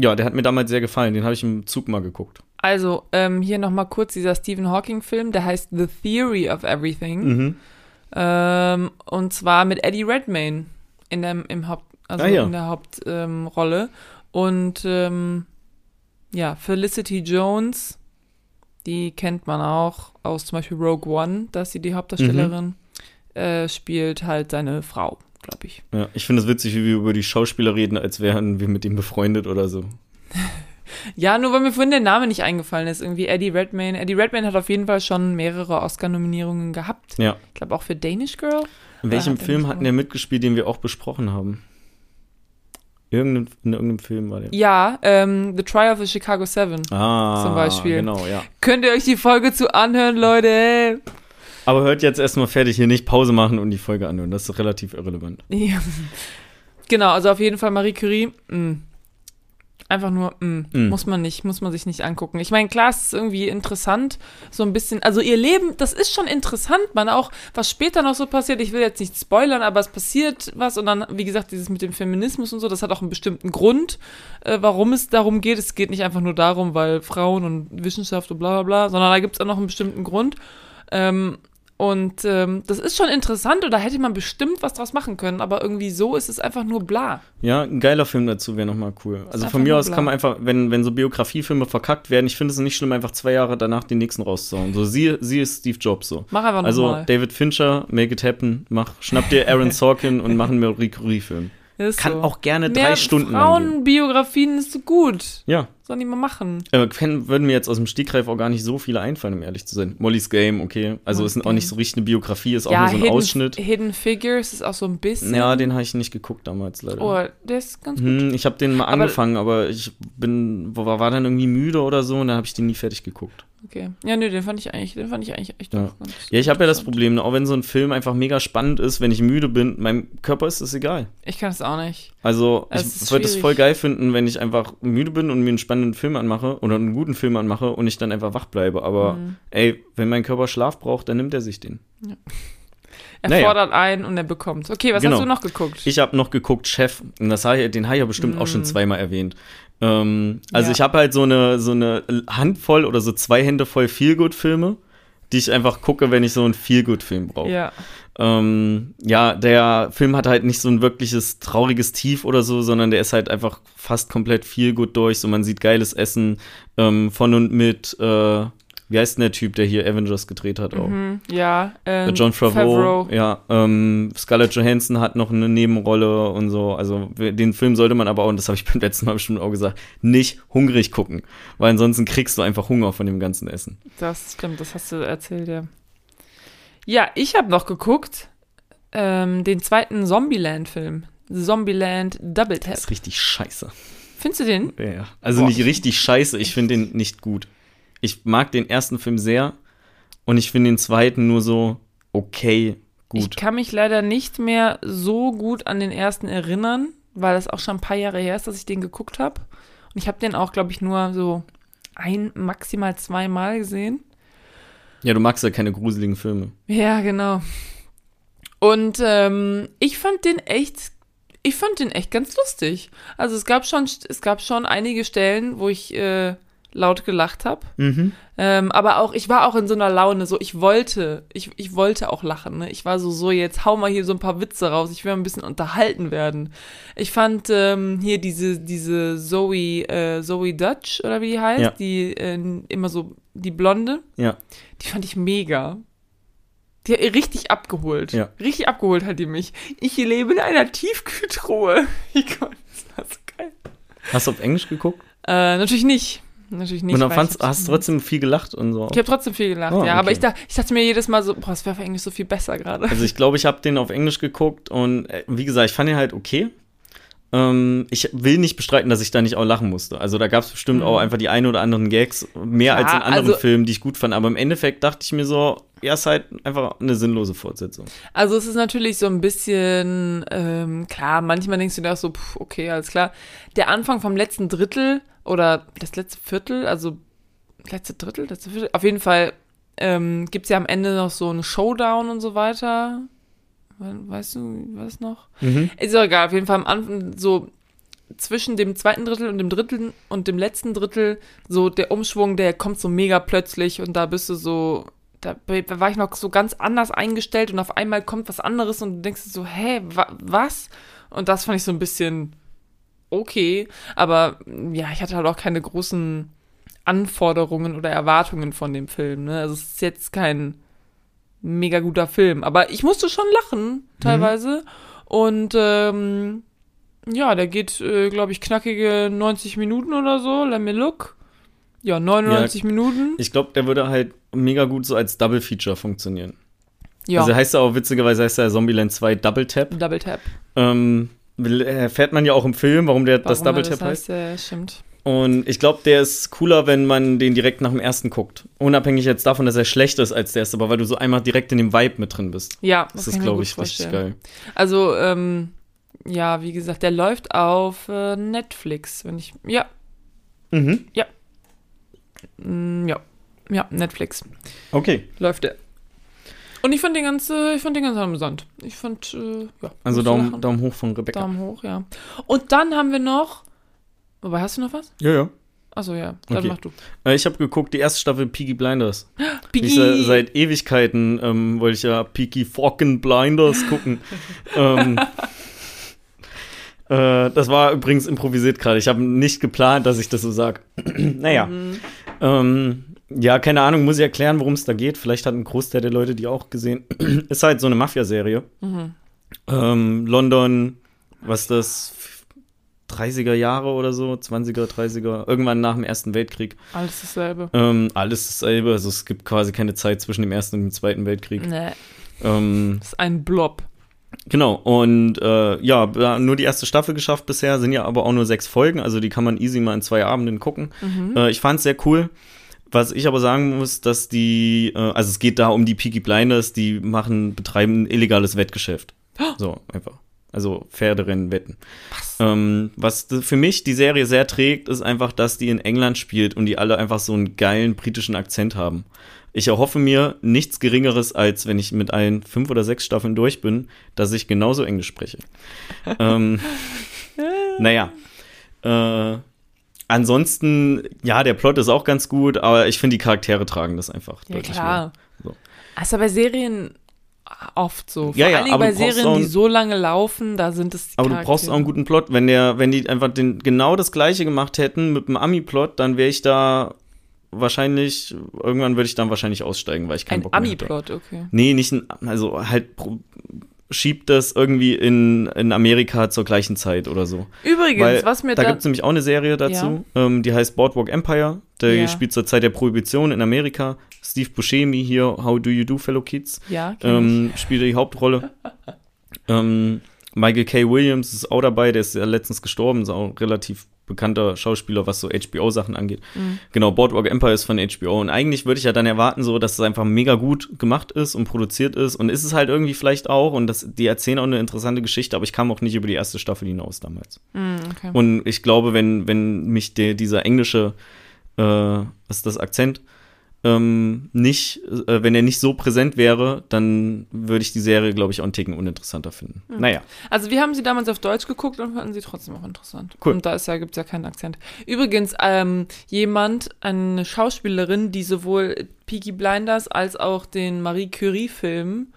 ja, der hat mir damals sehr gefallen. Den habe ich im Zug mal geguckt. also ähm, hier nochmal kurz dieser Stephen Hawking-Film, der heißt The Theory of Everything. Mhm. Ähm, und zwar mit Eddie Redmayne in der, im Haupt, also Ah, ja. in der Hauptrolle. Ähm, und ähm, ja, Felicity Jones, die kennt man auch aus zum Beispiel Rogue One, da ist sie die Hauptdarstellerin, Mhm. äh, spielt halt seine Frau, glaube ich. Ja, ich finde es witzig, wie wir über die Schauspieler reden, als wären wir mit ihm befreundet oder so. Ja, nur weil mir vorhin der Name nicht eingefallen ist, irgendwie Eddie Redmayne. Eddie Redmayne hat auf jeden Fall schon mehrere Oscar-Nominierungen gehabt. Ja. Ich glaube auch für Danish Girl. In welchem hat er Film hatten der mitgespielt, den wir auch besprochen haben? Irgendein, in irgendeinem Film war der. Ja, ähm, The Trial of the Chicago Seven. Ah, Zum Beispiel. Genau, ja. Könnt ihr euch die Folge zu anhören, Leute? Aber hört jetzt erstmal fertig, hier nicht Pause machen und die Folge anhören. Das ist relativ irrelevant. Ja. Genau, also auf jeden Fall Marie Curie. Mh. Einfach nur, mh. Mm. muss man nicht, muss man sich nicht angucken. Ich meine, klar, es ist irgendwie interessant, so ein bisschen, also ihr Leben, das ist schon interessant, man auch, was später noch so passiert, ich will jetzt nicht spoilern, aber es passiert was und dann, wie gesagt, dieses mit dem Feminismus und so, das hat auch einen bestimmten Grund, äh, warum es darum geht. Es geht nicht einfach nur darum, weil Frauen und Wissenschaft und bla bla bla, sondern da gibt es auch noch einen bestimmten Grund. Ähm, und ähm, das ist schon interessant und da hätte man bestimmt was draus machen können, aber irgendwie so ist es einfach nur bla. Ja, ein geiler Film dazu wäre nochmal cool. Also von mir aus bla. kann man einfach, wenn, wenn so Biografiefilme verkackt werden, ich finde es nicht schlimm, einfach zwei Jahre danach den nächsten rauszuhauen. So, sie, sie ist Steve Jobs so. Mach einfach Also nochmal. David Fincher, make it happen, mach, schnapp dir Aaron Sorkin und mach einen Marie Curie-Film. Ist Kann so. auch gerne Mehr drei Stunden lang gehen. Frauenbiografien ist gut. Ja, Sollen die mal machen. äh, würden mir jetzt aus dem Stegreif auch gar nicht so viele einfallen, um ehrlich zu sein. Molly's Game, okay. Also Molly's ist auch nicht so richtig eine Biografie, ist auch ja, nur so ein Hidden, Ausschnitt. Hidden Figures ist auch so ein bisschen. Ja, den habe ich nicht geguckt damals leider. Oh, der ist ganz gut. Hm, ich habe den mal Aber- angefangen, aber ich bin, war, war dann irgendwie müde oder so und dann habe ich den nie fertig geguckt. Okay. Ja, nö, den fand ich eigentlich, den fand ich eigentlich echt Ja. ganz Ja, ich habe ja das. Problem, ne, auch wenn so ein Film einfach mega spannend ist, wenn ich müde bin, meinem Körper ist es egal. Ich kann es auch nicht. Also Es ich würde es voll geil finden, wenn ich einfach müde bin und mir einen spannenden Film anmache oder einen guten Film anmache und ich dann einfach wach bleibe. Aber Mhm. ey, wenn mein Körper Schlaf braucht, dann nimmt er sich den. Er Naja. fordert ein und er bekommt. Okay, was Genau. hast du noch geguckt? Ich habe noch geguckt, Chef, und das den habe ich ja bestimmt auch schon Mm. zweimal erwähnt. Ähm, also Ja. ich habe halt so eine, so eine Handvoll oder so zwei Hände voll Feelgood-Filme, die ich einfach gucke, wenn ich so einen Feelgood-Film brauche. ja. Ähm, ja, der Film hat halt nicht so ein wirkliches trauriges Tief oder so, sondern der ist halt einfach fast komplett gut durch. So, man sieht geiles Essen ähm, von und mit, äh, wie heißt denn der Typ, der hier Avengers gedreht hat auch? Mhm. Ja. Ähm, Äh, John Favreau, ja, ähm, Scarlett Johansson hat noch eine Nebenrolle und so. Also den Film sollte man aber auch, und das habe ich beim letzten Mal bestimmt auch gesagt, nicht hungrig gucken, weil ansonsten kriegst du einfach Hunger von dem ganzen Essen. Das stimmt, das hast du erzählt, ja. Ja, ich habe noch geguckt ähm, den zweiten Zombieland-Film. Zombieland Double Das Tap. ist richtig scheiße. Findest du den? Ja, ja. Also Boah. nicht richtig scheiße, ich finde den nicht gut. Ich mag den ersten Film sehr und ich finde den zweiten nur so okay Ich gut. kann mich leider nicht mehr so gut an den ersten erinnern, weil das auch schon ein paar Jahre her ist, dass ich den geguckt habe. Und ich habe den auch, glaube ich, nur so ein, maximal zweimal gesehen. Ja, du magst ja keine gruseligen Filme. Ja, genau. Und ähm, ich fand den echt, ich fand den echt ganz lustig. Also es gab schon, es gab schon einige Stellen, wo ich äh, laut gelacht habe. Mhm. Ähm, aber auch, ich war auch in so einer Laune, so ich wollte, ich, ich wollte auch lachen. Ne? Ich war so, so, jetzt hau mal hier so ein paar Witze raus, ich will ein bisschen unterhalten werden. Ich fand ähm, hier diese, diese Zoe, äh, Zoe Dutch, oder wie die heißt, Ja. die äh, immer so, die Blonde, Ja. die fand ich mega. Die hat richtig abgeholt. Ja. Richtig abgeholt hat die mich. Ich lebe in einer Tiefkühltruhe. Ich Gott, das war so geil. Hast du auf Englisch geguckt? Äh, natürlich nicht. Natürlich nicht. und dann fandst, hast du trotzdem viel gelacht und so. ich habe trotzdem viel gelacht, Oh, ja. Aber okay. ich, dacht, ich dachte mir jedes Mal so, boah, es wäre auf Englisch so viel besser gerade. Also ich glaube, ich habe den auf Englisch geguckt und äh, wie gesagt, ich fand ihn halt okay. Ähm, ich will nicht bestreiten, dass ich da nicht auch lachen musste. Also da gab es bestimmt Mhm. auch einfach die ein oder anderen Gags, mehr Klar, als in anderen also- Filmen, die ich gut fand. Aber im Endeffekt dachte ich mir so, ja, ist halt einfach eine sinnlose Fortsetzung. Also es ist natürlich so ein bisschen, ähm, klar, manchmal denkst du dir auch so, pff, okay, alles klar. Der Anfang vom letzten Drittel oder das letzte Viertel, also letzte Drittel, letzte Viertel, auf jeden Fall ähm, gibt es ja am Ende noch so einen Showdown und so weiter. We- Weißt du, was noch? Ist doch egal, auf jeden Fall am Anfang so zwischen dem zweiten Drittel und dem dritten und dem letzten Drittel so der Umschwung, der kommt so mega plötzlich und da bist du so, da, war ich noch so ganz anders eingestellt und auf einmal kommt was anderes und du denkst so, hä, wa, was? Und das fand ich so ein bisschen okay, aber ja, ich hatte halt auch keine großen Anforderungen oder Erwartungen von dem Film, ne? Also es ist jetzt kein mega guter Film, aber ich musste schon lachen teilweise und ähm, ja, der geht, äh, glaube ich, knackige 90 Minuten oder so. Let me look. Ja, 99 Minuten. Ich glaube, der würde halt mega gut so als Double Feature funktionieren. Ja, Also heißt er auch witzigerweise heißt er Zombieland 2 Double Tap. Double Tap. Ähm, will- erfährt man ja auch im Film, warum der das Warum Double er Tap heißt. Ja, stimmt. Und ich glaube, der ist cooler, wenn man den direkt nach dem ersten guckt. Unabhängig jetzt davon, dass er schlechter ist als der erste, aber weil du so einmal direkt in dem Vibe mit drin bist. Ja, Das, ist, glaube ich, richtig geil. Also, ähm, ja, wie gesagt, der läuft auf äh, Netflix, wenn ich. Ja, Mhm. mm, ja. Ja, Netflix Okay. läuft der. Und ich fand den ganz, äh, ich fand den ganz amüsant. Ich fand, äh, ja. Also Daumen. Daumen hoch von Rebecca. Daumen hoch, ja. Und dann haben wir noch. Wobei, hast du noch was? Ja, ja. Achso, ja. Dann Okay. mach du. Äh, Ich habe geguckt, die erste Staffel Peaky Blinders. Äh, seit Ewigkeiten ähm, wollte ich ja Peaky fucking Blinders gucken. ähm, äh, das war übrigens improvisiert gerade. Ich habe nicht geplant, dass ich das so sag. naja. Mhm. Ähm, ja, keine Ahnung, muss ich erklären, worum es da geht. Vielleicht hat ein Großteil der Leute die auch gesehen. ist halt so eine Mafia-Serie. Mhm. Ähm, London, was das? 30er Jahre oder so, 20er, 30er, irgendwann nach dem Ersten Weltkrieg. Alles dasselbe. Ähm, alles dasselbe, also es gibt quasi keine Zeit zwischen dem Ersten und dem Zweiten Weltkrieg. Nee. Ähm, Das ist ein Blob. genau, und äh, ja, nur die erste Staffel geschafft bisher, sind ja aber auch nur sechs Folgen, also die kann man easy mal in zwei Abenden gucken. Mhm. Äh, ich fand's sehr cool. Was ich aber sagen muss, dass die, äh, also es geht da um die Peaky Blinders, die machen, betreiben ein illegales Wettgeschäft. So, einfach. Also Pferderennen, Wetten. Was? Ähm, was für mich die Serie sehr trägt, ist einfach, dass die in England spielt und die alle einfach so einen geilen britischen Akzent haben. Ich erhoffe mir nichts Geringeres, als wenn ich mit allen fünf oder sechs Staffeln durch bin, dass ich genauso Englisch spreche. ähm, naja. Äh, ansonsten, ja, der Plot ist auch ganz gut, aber ich finde, die Charaktere tragen das einfach. Ja, deutlich klar. So. Das ist ja bei Serien oft so. Vor Ja, ja, aber bei Serien, die so lange laufen, da sind es die Aber du brauchst auch einen guten Plot. Wenn der, wenn die einfach den, genau das gleiche gemacht hätten mit dem Ami-Plot, dann wäre ich da wahrscheinlich, irgendwann würde ich dann wahrscheinlich aussteigen, weil ich keinen Ein Bock mehr hätte. Ami-Plot, okay. Nee, nicht ein, also halt schiebt das irgendwie in, in Amerika zur gleichen Zeit oder so. Übrigens, Weil was mir da da. gibt es nämlich auch eine Serie dazu, ähm, die heißt Boardwalk Empire. Der Ja. spielt zur Zeit der Prohibition in Amerika. Steve Buscemi hier, How Do You Do, Fellow Kids, ja, ähm, spielt die Hauptrolle. ähm, Michael K. Williams ist auch dabei, der ist ja letztens gestorben, ist auch ein relativ bekannter Schauspieler, was so HBO-Sachen angeht. Mhm. Genau, Boardwalk Empire ist von HBO. Und eigentlich würde ich ja dann erwarten, so, dass es einfach mega gut gemacht ist und produziert ist. Und ist es halt irgendwie vielleicht auch. Und das, die erzählen auch eine interessante Geschichte, aber ich kam auch nicht über die erste Staffel hinaus damals. Mm, okay. Und ich glaube, wenn, wenn mich der, dieser englische, äh, was ist das Akzent, ähm, nicht, äh, wenn er nicht so präsent wäre, dann würde ich die Serie, glaube ich, auch einen Ticken uninteressanter finden. Mhm. Naja. Also wir haben sie damals auf Deutsch geguckt und fanden sie trotzdem auch interessant. Cool. Und da ist ja, gibt's ja keinen Akzent. Übrigens, ähm, jemand, eine Schauspielerin, die sowohl Peaky Blinders als auch den Marie Curie-Film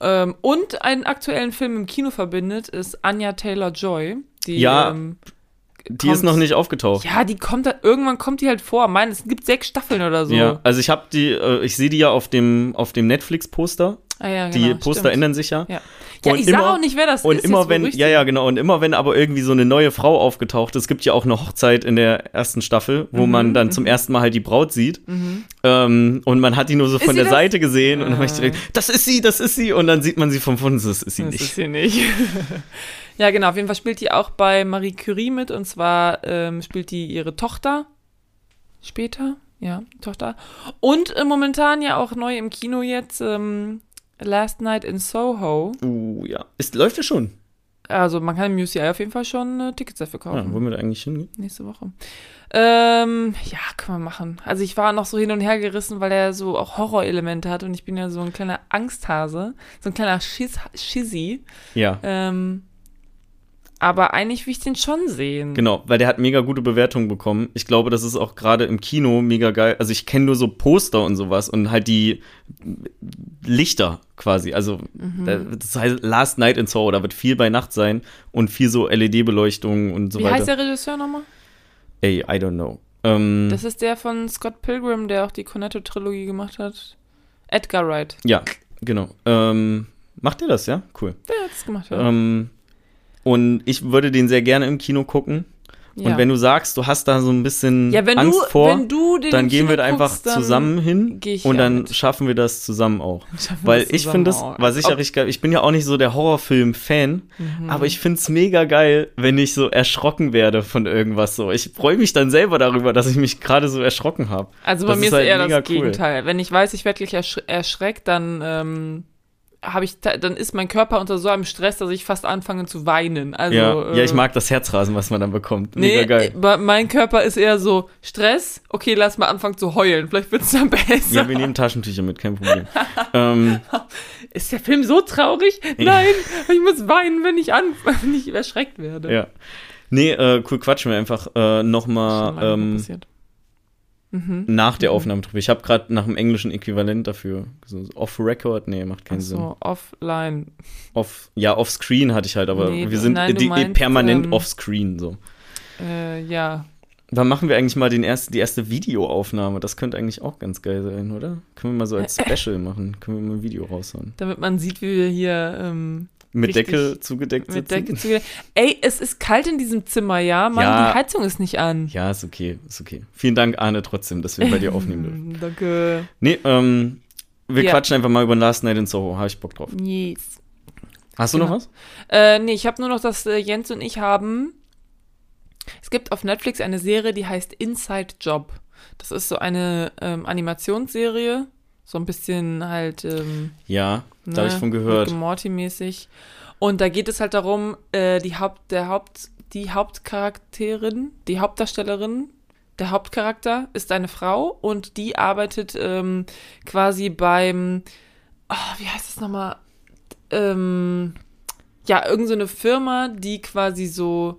ähm, und einen aktuellen Film im Kino verbindet, ist Anya Taylor-Joy. Die, Ja, ähm, Die ist noch nicht aufgetaucht. Ja, die kommt da, irgendwann kommt die halt vor. Mein, es gibt sechs Staffeln oder so. Ja, also ich habe die, äh, ich sehe die ja auf dem, auf dem Netflix-Poster. ah, ja Die genau, Poster stimmt. ändern sich ja. Ja, ja Und ich immer- auch nicht, wer das Und ist. immer jetzt, wo wenn, ja, ja, genau. Und immer wenn aber irgendwie so eine neue Frau aufgetaucht ist, es gibt ja auch eine Hochzeit in der ersten Staffel, wo Mhm, man dann zum ersten Mal halt die Braut sieht. Ähm, und man hat die nur so von sie der das? Seite gesehen und dann habe ich Ah. direkt, das ist sie, das ist sie. Und dann sieht man sie vom Funden, das ist sie Das nicht. ist sie nicht. ja, genau. Auf jeden Fall spielt die auch bei Marie Curie mit. Und zwar ähm, spielt die ihre Tochter später. Ja, Tochter. Und äh, momentan ja auch neu im Kino jetzt ähm, Last Night in Soho. Uh, ja. Ist, läuft ja schon. Also man kann im UCI auf jeden Fall schon äh, Tickets dafür kaufen. Ja, wollen wir da eigentlich hingehen? Nächste Woche. Ähm, ja, können wir machen. Also ich war noch so hin und her gerissen, weil er so auch Horrorelemente hat und ich bin ja so ein kleiner Angsthase, so ein kleiner Schiss Schissi. Ja. Ähm, aber eigentlich will ich den schon sehen. Genau, weil der hat mega gute Bewertungen bekommen. Ich glaube, das ist auch gerade im Kino mega geil. Also ich kenne nur so Poster und sowas und halt die Lichter quasi. Also Mhm. das heißt Last Night in Soho, da wird viel bei Nacht sein und viel so LED-Beleuchtung und so Wie weiter. heißt der Regisseur nochmal? Ey, I don't know. Ähm, Das ist der von Scott Pilgrim, der auch die Cornetto-Trilogie gemacht hat. Edgar Wright. ja, genau. Ähm, macht ihr das, ja? Cool. Der hat es gemacht, ja. Ähm, und ich würde den sehr gerne im Kino gucken. ja. Und wenn du sagst, du hast da so ein bisschen ja, wenn Angst du, vor, dann gehen Kino wir da einfach guckst, zusammen hin und dann mit. schaffen wir das zusammen auch. schaffen Weil ich finde das, war sicher Ob- richtig geil. Ich bin ja auch nicht so der Horrorfilm-Fan, Mhm. aber ich finde es mega geil, wenn ich so erschrocken werde von irgendwas so. Ich freue mich dann selber darüber, dass ich mich gerade so erschrocken habe. Also bei Das mir ist halt eher das cool. Gegenteil. Wenn ich weiß, ich werde gleich ersch erschreckt, dann ähm, habe ich, dann ist mein Körper unter so einem Stress, dass ich fast anfange zu weinen. Also, ja, ja, ich äh, mag das Herzrasen, was man dann bekommt. Mega Nee, geil. mein Körper ist eher so Stress. Okay, lass mal anfangen zu heulen. Vielleicht wird es dann besser. Ja, wir nehmen Taschentücher mit, kein Problem. ähm, ist der Film so traurig? Nein, ich muss weinen, wenn ich an, wenn ich erschreckt werde. ja. Nee, äh, cool, quatschen wir einfach äh, nochmal ähm, passiert. Mhm. nach der Aufnahme drüber. Ich habe gerade nach dem englischen Äquivalent dafür. So, off-Record? Nee, macht keinen Ach Sinn. so, offline. Off, ja, off-screen hatte ich halt, aber Nee, wir sind nein, die, meinst, permanent ähm, off-screen so. Äh, ja. Dann machen wir eigentlich mal den erste, die erste Videoaufnahme. Das könnte eigentlich auch ganz geil sein, oder? Können wir mal so als Special machen. Können wir mal ein Video raushauen. Damit man sieht, wie wir hier ähm, Mit Richtig. Decke zugedeckt mit sitzen. Decke zu. Ey, es ist kalt in diesem Zimmer, ja? Mann, Ja. die Heizung ist nicht an. Ja, ist okay, ist okay. Vielen Dank, Arne, trotzdem, dass wir bei dir aufnehmen dürfen. Danke. Nee, ähm, wir Ja. quatschen einfach mal über Last Night in Soho. Habe ich Bock drauf. Yes. Hast du noch Genau. was? Äh, nee, ich habe nur noch, dass äh, Jens und ich haben. Es gibt auf Netflix eine Serie, die heißt Inside Job. Das ist so eine ähm, Animationsserie. So ein bisschen halt. Ähm, Ja, da habe ich ne, von gehört. Morty-mäßig. Und da geht es halt darum, äh, die Haupt, der Haupt, die Hauptcharakterin, die Hauptdarstellerin, der Hauptcharakter ist eine Frau und die arbeitet ähm, quasi beim, oh, wie heißt das nochmal? Ähm, ja, irgend so eine Firma, die quasi so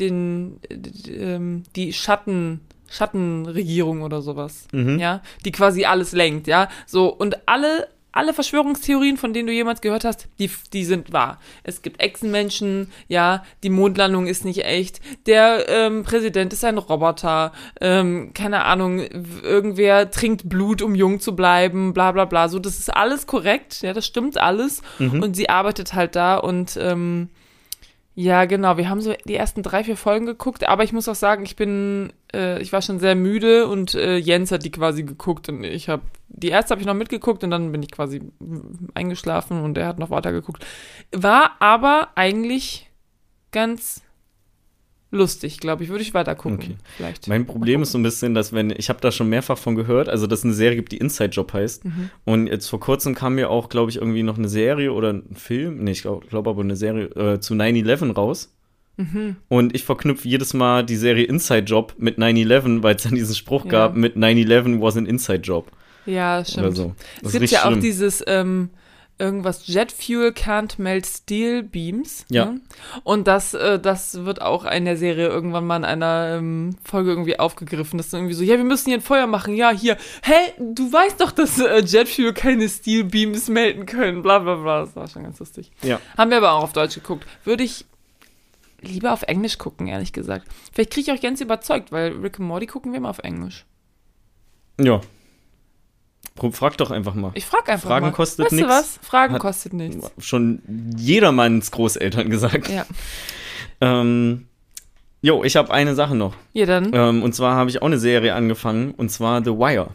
den, äh, ähm, die Schatten, Schattenregierung oder sowas Mhm. ja, die quasi alles lenkt, ja, so und alle alle Verschwörungstheorien, von denen du jemals gehört hast, die, die sind wahr. Es gibt Echsenmenschen, ja, die Mondlandung ist nicht echt, der ähm, Präsident ist ein Roboter, ähm, keine Ahnung, irgendwer trinkt Blut, um jung zu bleiben, bla bla bla. So, das ist alles korrekt, ja, das stimmt alles. Mhm. Und sie arbeitet halt da und ähm, ja, genau. Wir haben so die ersten drei, vier Folgen geguckt, aber ich muss auch sagen, ich bin, äh, ich war schon sehr müde und äh, Jens hat die quasi geguckt und ich habe die erste habe ich noch mitgeguckt und dann bin ich quasi eingeschlafen und er hat noch weiter geguckt. War aber eigentlich ganz lustig, glaube ich. Würde ich weiter gucken, Okay. vielleicht. Mein Problem ist so ein bisschen, dass wenn, ich habe da schon mehrfach von gehört, also dass es eine Serie gibt, die Inside Job heißt. Mhm. Und jetzt vor kurzem kam mir auch, glaube ich, irgendwie noch eine Serie oder ein Film, nee, ich glaube glaub aber eine Serie äh, zu 9-11 raus. Mhm. Und ich verknüpfe jedes Mal die Serie Inside Job mit 9-11, weil es dann diesen Spruch Ja. gab mit 9-11 was an Inside Job. Ja, stimmt. So. Es gibt ja auch schlimm. dieses ähm, irgendwas Jet Fuel can't melt Steel Beams. Ja. Ne? Und das, äh, das wird auch in der Serie irgendwann mal in einer ähm, Folge irgendwie aufgegriffen. Das ist irgendwie so, ja, wir müssen hier ein Feuer machen. Ja, hier. Hä, du weißt doch, dass äh, Jet Fuel keine Steel Beams melden können. Bla bla bla. Das war schon ganz lustig. Ja. Haben wir aber auch auf Deutsch geguckt. Würde ich lieber auf Englisch gucken, ehrlich gesagt. Vielleicht kriege ich auch ganz überzeugt, weil Rick und Morty gucken wir immer auf Englisch. Ja. Frag doch einfach mal. Ich frage einfach Fragen mal. kostet weißt nix. du was? Fragen Hat- kostet nichts. Schon jedermanns Großeltern gesagt. Ja. Ähm, jo, ich habe eine Sache noch. Ja, dann. Ähm, und zwar habe ich auch eine Serie angefangen, und zwar The Wire.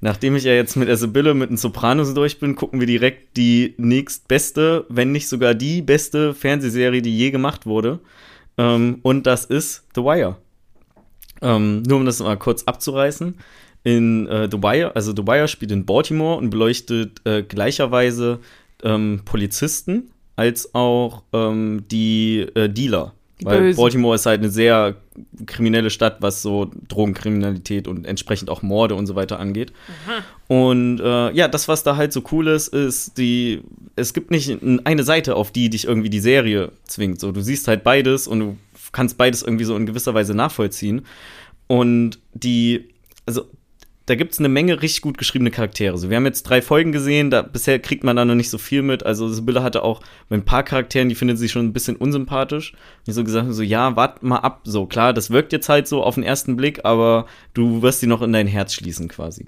Nachdem ich ja jetzt mit der Sibylle mit den Sopranos durch bin, gucken wir direkt die nächstbeste, wenn nicht sogar die beste Fernsehserie, die je gemacht wurde. Ähm, und das ist The Wire. Ähm, nur um das mal kurz abzureißen. In äh, The Wire, also The Wire spielt in Baltimore und beleuchtet äh, gleicherweise ähm, Polizisten als auch ähm, die äh, Dealer. Die Weil Bösen. Baltimore ist halt eine sehr kriminelle Stadt, was so Drogenkriminalität und entsprechend auch Morde und so weiter angeht. Und äh, ja, das, was da halt so cool ist, ist die, es gibt nicht eine Seite, auf die dich irgendwie die Serie zwingt. So, du siehst halt beides und du kannst beides irgendwie so in gewisser Weise nachvollziehen. Und die, also da gibt es eine Menge richtig gut geschriebene Charaktere. So, wir haben jetzt drei Folgen gesehen, da bisher kriegt man da noch nicht so viel mit. Also Sibylle hatte auch bei ein paar Charakteren, die findet sie schon ein bisschen unsympathisch. Und so gesagt, so ja, wart mal ab. So klar, das wirkt jetzt halt so auf den ersten Blick, aber du wirst sie noch in dein Herz schließen quasi.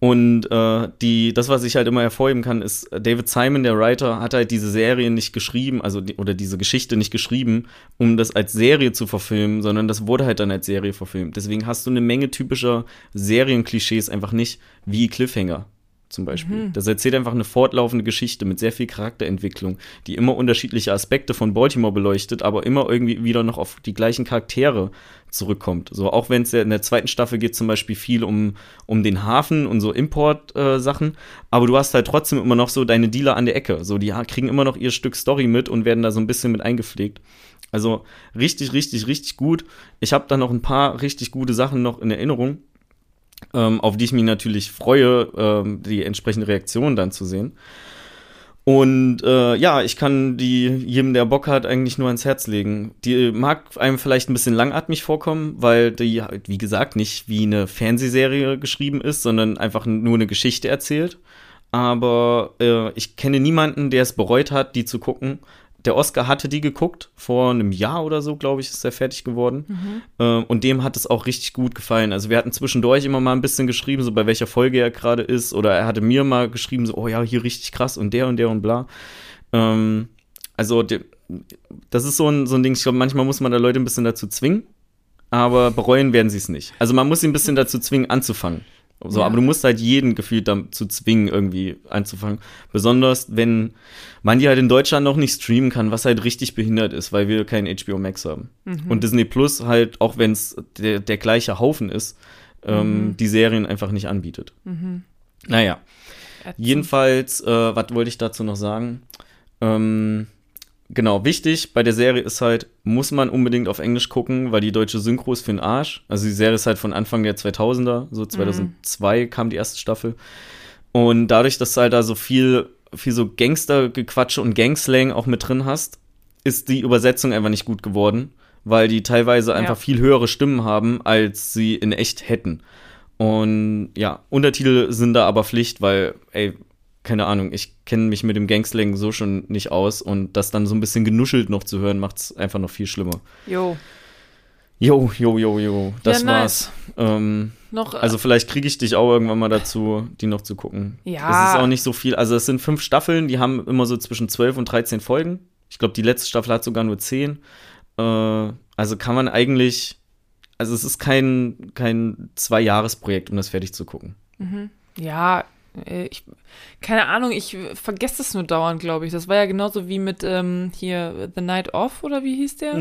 Und äh, die, das, was ich halt immer hervorheben kann, ist, David Simon, der Writer, hat halt diese Serie nicht geschrieben, also die, oder diese Geschichte nicht geschrieben, um das als Serie zu verfilmen, sondern das wurde halt dann als Serie verfilmt. Deswegen hast du eine Menge typischer Serienklischees einfach nicht, wie Cliffhanger zum Beispiel. Das erzählt einfach eine fortlaufende Geschichte mit sehr viel Charakterentwicklung, die immer unterschiedliche Aspekte von Baltimore beleuchtet, aber immer irgendwie wieder noch auf die gleichen Charaktere zurückkommt. So auch wenn es ja in der zweiten Staffel geht zum Beispiel viel um, um den Hafen und so Import-Sachen, aber du hast halt trotzdem immer noch so deine Dealer an der Ecke. So, die kriegen immer noch ihr Stück Story mit und werden da so ein bisschen mit eingepflegt. Also richtig, richtig, richtig gut. Ich habe da noch ein paar richtig gute Sachen noch in Erinnerung ähm, auf die ich mich natürlich freue, ähm, die entsprechende Reaktion dann zu sehen. Und äh, ja, ich kann die jedem, der Bock hat, eigentlich nur ans Herz legen. Die mag einem vielleicht ein bisschen langatmig vorkommen, weil die halt, wie gesagt, nicht wie eine Fernsehserie geschrieben ist, sondern einfach nur eine Geschichte erzählt. Aber äh, ich kenne niemanden, der es bereut hat, die zu gucken. Der Oscar hatte die geguckt, vor einem Jahr oder so, glaube ich, ist er fertig geworden. Äh, und dem hat es auch richtig gut gefallen. Also wir hatten zwischendurch immer mal ein bisschen geschrieben, so bei welcher Folge er gerade ist. Oder er hatte mir mal geschrieben, so, oh ja, hier richtig krass und der und der und bla. Ähm, also das ist so ein, so ein Ding, ich glaube, manchmal muss man da Leute ein bisschen dazu zwingen, aber bereuen werden sie es nicht. Also man muss sie ein bisschen dazu zwingen, anzufangen. So, Ja. aber du musst halt jeden gefühlt dazu zwingen, irgendwie anzufangen. Besonders, wenn man die halt in Deutschland noch nicht streamen kann, was halt richtig behindert ist, weil wir kein HBO Max haben. Und Disney Plus halt, auch wenn es der, der gleiche Haufen ist, ähm, die Serien einfach nicht anbietet. Naja, jedenfalls, äh, was wollte ich dazu noch sagen? Ähm, genau, wichtig bei der Serie ist halt, muss man unbedingt auf Englisch gucken, weil die deutsche Synchro ist für den Arsch. Also die Serie ist halt von Anfang der 2000er, so 2002 kam die erste Staffel. Und dadurch, dass du halt da so viel, viel so Gangstergequatsche und Gangslang auch mit drin hast, ist die Übersetzung einfach nicht gut geworden, weil die teilweise einfach viel höhere Stimmen haben, als sie in echt hätten. Und ja, Untertitel sind da aber Pflicht, weil, ey, keine Ahnung, ich kenne mich mit dem Gangslang so schon nicht aus und das dann so ein bisschen genuschelt noch zu hören, macht es einfach noch viel schlimmer. Jo. Jo, jo, jo, jo, das Ja, nice. war's. Ähm, Noch, äh, also vielleicht kriege ich dich auch irgendwann mal dazu, die noch zu gucken. Ja. Das ist auch nicht so viel. Also es sind fünf Staffeln, die haben immer so zwischen 12 und 13 Folgen. Ich glaube, die letzte Staffel hat sogar nur 10. Äh, also kann man eigentlich, also es ist kein, kein Zwei-Jahres-Projekt, um das fertig zu gucken. ja, äh, ich, keine Ahnung, ich äh, vergesse das nur dauernd, glaube ich. Das war ja genauso wie mit ähm, hier The Night Off oder wie hieß der?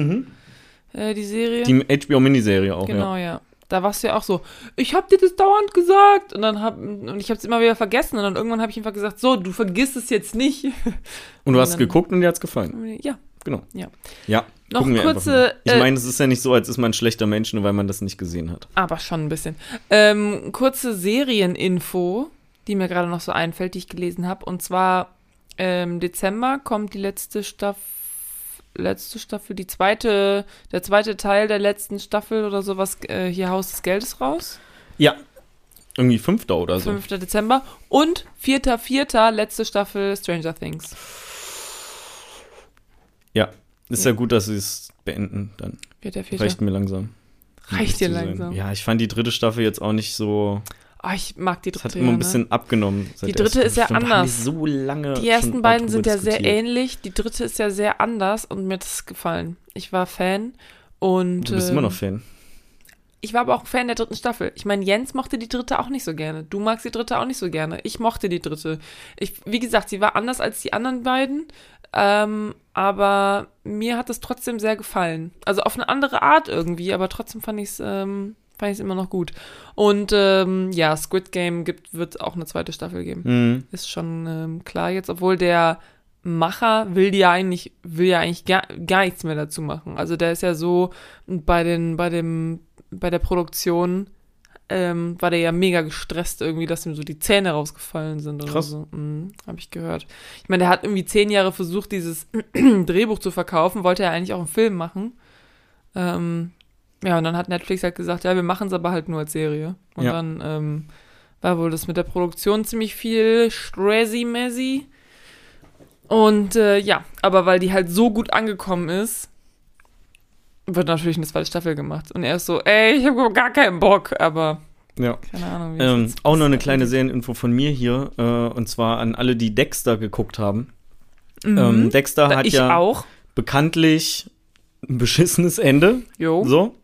Äh, die Serie. Die HBO-Miniserie auch, genau, ja. ja. Da warst du ja auch so, ich hab dir das dauernd gesagt und dann hab und ich hab's immer wieder vergessen und dann irgendwann habe ich einfach gesagt, so, du vergisst es jetzt nicht. Und du hast dann- geguckt und dir hat's gefallen. Ja, genau. Ja. Ja, Noch kurze. Ich äh, meine, es ist ja nicht so, als ist man ein schlechter Mensch, nur weil man das nicht gesehen hat. Aber schon ein bisschen. Ähm, kurze Serieninfo, die mir gerade noch so einfällt, die ich gelesen habe. Und zwar im Dezember kommt die letzte Staffel, letzte Staffel, die zweite, der zweite Teil der letzten Staffel oder sowas, äh, hier Haus des Geldes raus. Ja. Irgendwie Fünfter oder so. 5. Dezember. Und 4.4. letzte Staffel Stranger Things. Ja. Ist ja gut, dass sie es beenden dann. 4.4. Reicht mir langsam. Reicht dir langsam. Ja, ich fand die dritte Staffel jetzt auch nicht so. Oh, ich mag die Es dritte. hat immer ein ne? bisschen abgenommen. seit Die dritte ist ja anders. so. Die ersten beiden sind ja sehr ähnlich. Die dritte ist ja sehr anders und mir hat das gefallen. Ich war Fan und. Du bist ähm, immer noch Fan. Ich war aber auch Fan der dritten Staffel. Ich meine, Jens mochte die dritte auch nicht so gerne. Du magst die dritte auch nicht so gerne. Ich mochte die dritte. Ich, wie gesagt, sie war anders als die anderen beiden. Ähm, aber mir hat es trotzdem sehr gefallen. Also auf eine andere Art irgendwie, aber trotzdem fand ich es ähm, fand ich's immer noch gut. Und ähm, ja, Squid Game gibt, wird auch eine zweite Staffel geben. Mhm. Ist schon ähm, klar jetzt, obwohl der Macher will ja eigentlich, will ja eigentlich gar, gar nichts mehr dazu machen. Also der ist ja so bei den, bei dem, bei der Produktion ähm, war der ja mega gestresst irgendwie, dass ihm so die Zähne rausgefallen sind oder Krass. so. Mhm, Habe ich gehört. Ich meine, der hat irgendwie zehn Jahre versucht, dieses Drehbuch zu verkaufen, wollte ja eigentlich auch einen Film machen. Ähm, ja, und dann hat Netflix halt gesagt, ja, wir machen es aber halt nur als Serie. Und Ja. dann ähm, war wohl das mit der Produktion ziemlich viel stressy-messy. Und äh, ja, aber weil die halt so gut angekommen ist, wird natürlich eine zweite Staffel gemacht. Und er ist so, ey, ich habe gar keinen Bock, aber Ja. keine Ahnung. wie Ähm, auch noch eine kleine Serieninfo von mir hier. Äh, und zwar an alle, die Dexter geguckt haben. Mhm. Ähm, Dexter Da hat ja auch. bekanntlich ein beschissenes Ende. Jo. So.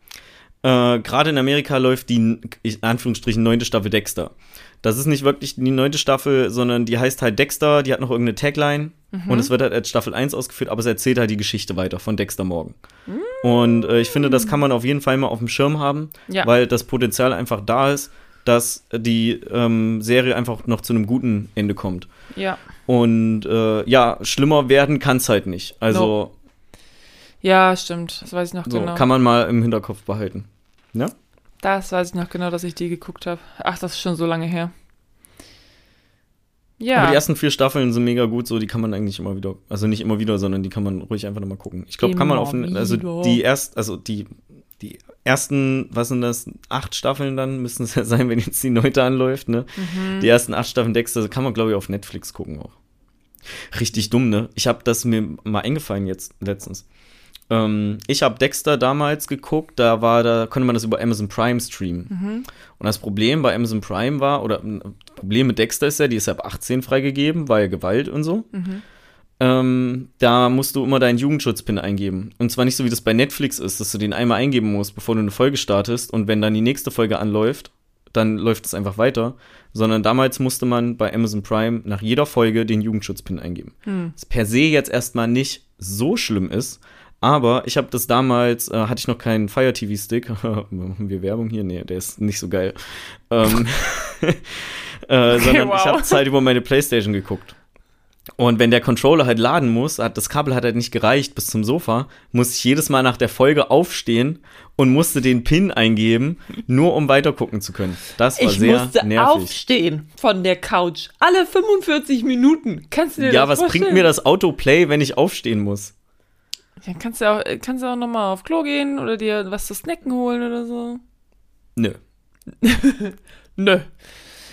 Äh, Gerade in Amerika läuft die, in Anführungsstrichen, neunte Staffel Dexter. Das ist nicht wirklich die neunte Staffel, sondern die heißt halt Dexter, die hat noch irgendeine Tagline Mhm. und es wird halt als Staffel 1 ausgeführt, aber es erzählt halt die Geschichte weiter von Dexter Morgan. Und äh, ich finde, das kann man auf jeden Fall mal auf dem Schirm haben, Ja. weil das Potenzial einfach da ist, dass die ähm, Serie einfach noch zu einem guten Ende kommt. Ja. Und äh, ja, schlimmer werden kann es halt nicht. Also Ja, stimmt. Das weiß ich noch so, genau. kann man mal im Hinterkopf behalten. Ja? Das weiß ich noch genau, dass ich die geguckt habe. Ach, das ist schon so lange her. Ja. Aber die ersten vier Staffeln sind mega gut, so die kann man eigentlich immer wieder, also nicht immer wieder, sondern die kann man ruhig einfach nochmal gucken. Ich glaube, kann man auf, den- also die erst, also die, die ersten, was sind das, acht Staffeln dann müssen es ja sein, wenn jetzt die neunte anläuft, ne? Mhm. Die ersten acht Staffeln Dexter kann man, glaube ich, auf Netflix gucken auch. Richtig dumm, ne? Ich habe das mir mal eingefallen jetzt letztens. Ähm, ich habe Dexter damals geguckt, da war, da konnte man das über Amazon Prime streamen. Mhm. Und das Problem bei Amazon Prime war, oder ein Problem mit Dexter ist ja, die ist ja ab 18 freigegeben, weil Gewalt und so. Mhm. Ähm, da musst du immer deinen Jugendschutzpin eingeben. Und zwar nicht so, wie das bei Netflix ist, dass du den einmal eingeben musst, bevor du eine Folge startest. Und wenn dann die nächste Folge anläuft, dann läuft es einfach weiter. Sondern damals musste man bei Amazon Prime nach jeder Folge den Jugendschutzpin eingeben. Hm. Was per se jetzt erstmal nicht so schlimm ist. Aber ich habe das damals, äh, hatte ich noch keinen Fire TV Stick. Machen wir Werbung hier? Nee, der ist nicht so geil. Ähm, äh, sondern wow. ich habe es halt über meine Playstation geguckt. Und wenn der Controller halt laden muss, hat das Kabel hat halt nicht gereicht bis zum Sofa, musste ich jedes Mal nach der Folge aufstehen und musste den Pin eingeben, nur um weiter gucken zu können. Das war Ich sehr musste nervig. aufstehen von der Couch. Alle 45 Minuten. Kannst du dir Ja, das was vorstellen? bringt mir das Autoplay, wenn ich aufstehen muss? Ja, kannst du auch, kannst du auch nochmal auf Klo gehen oder dir was zu snacken holen oder so? Nö. Nö.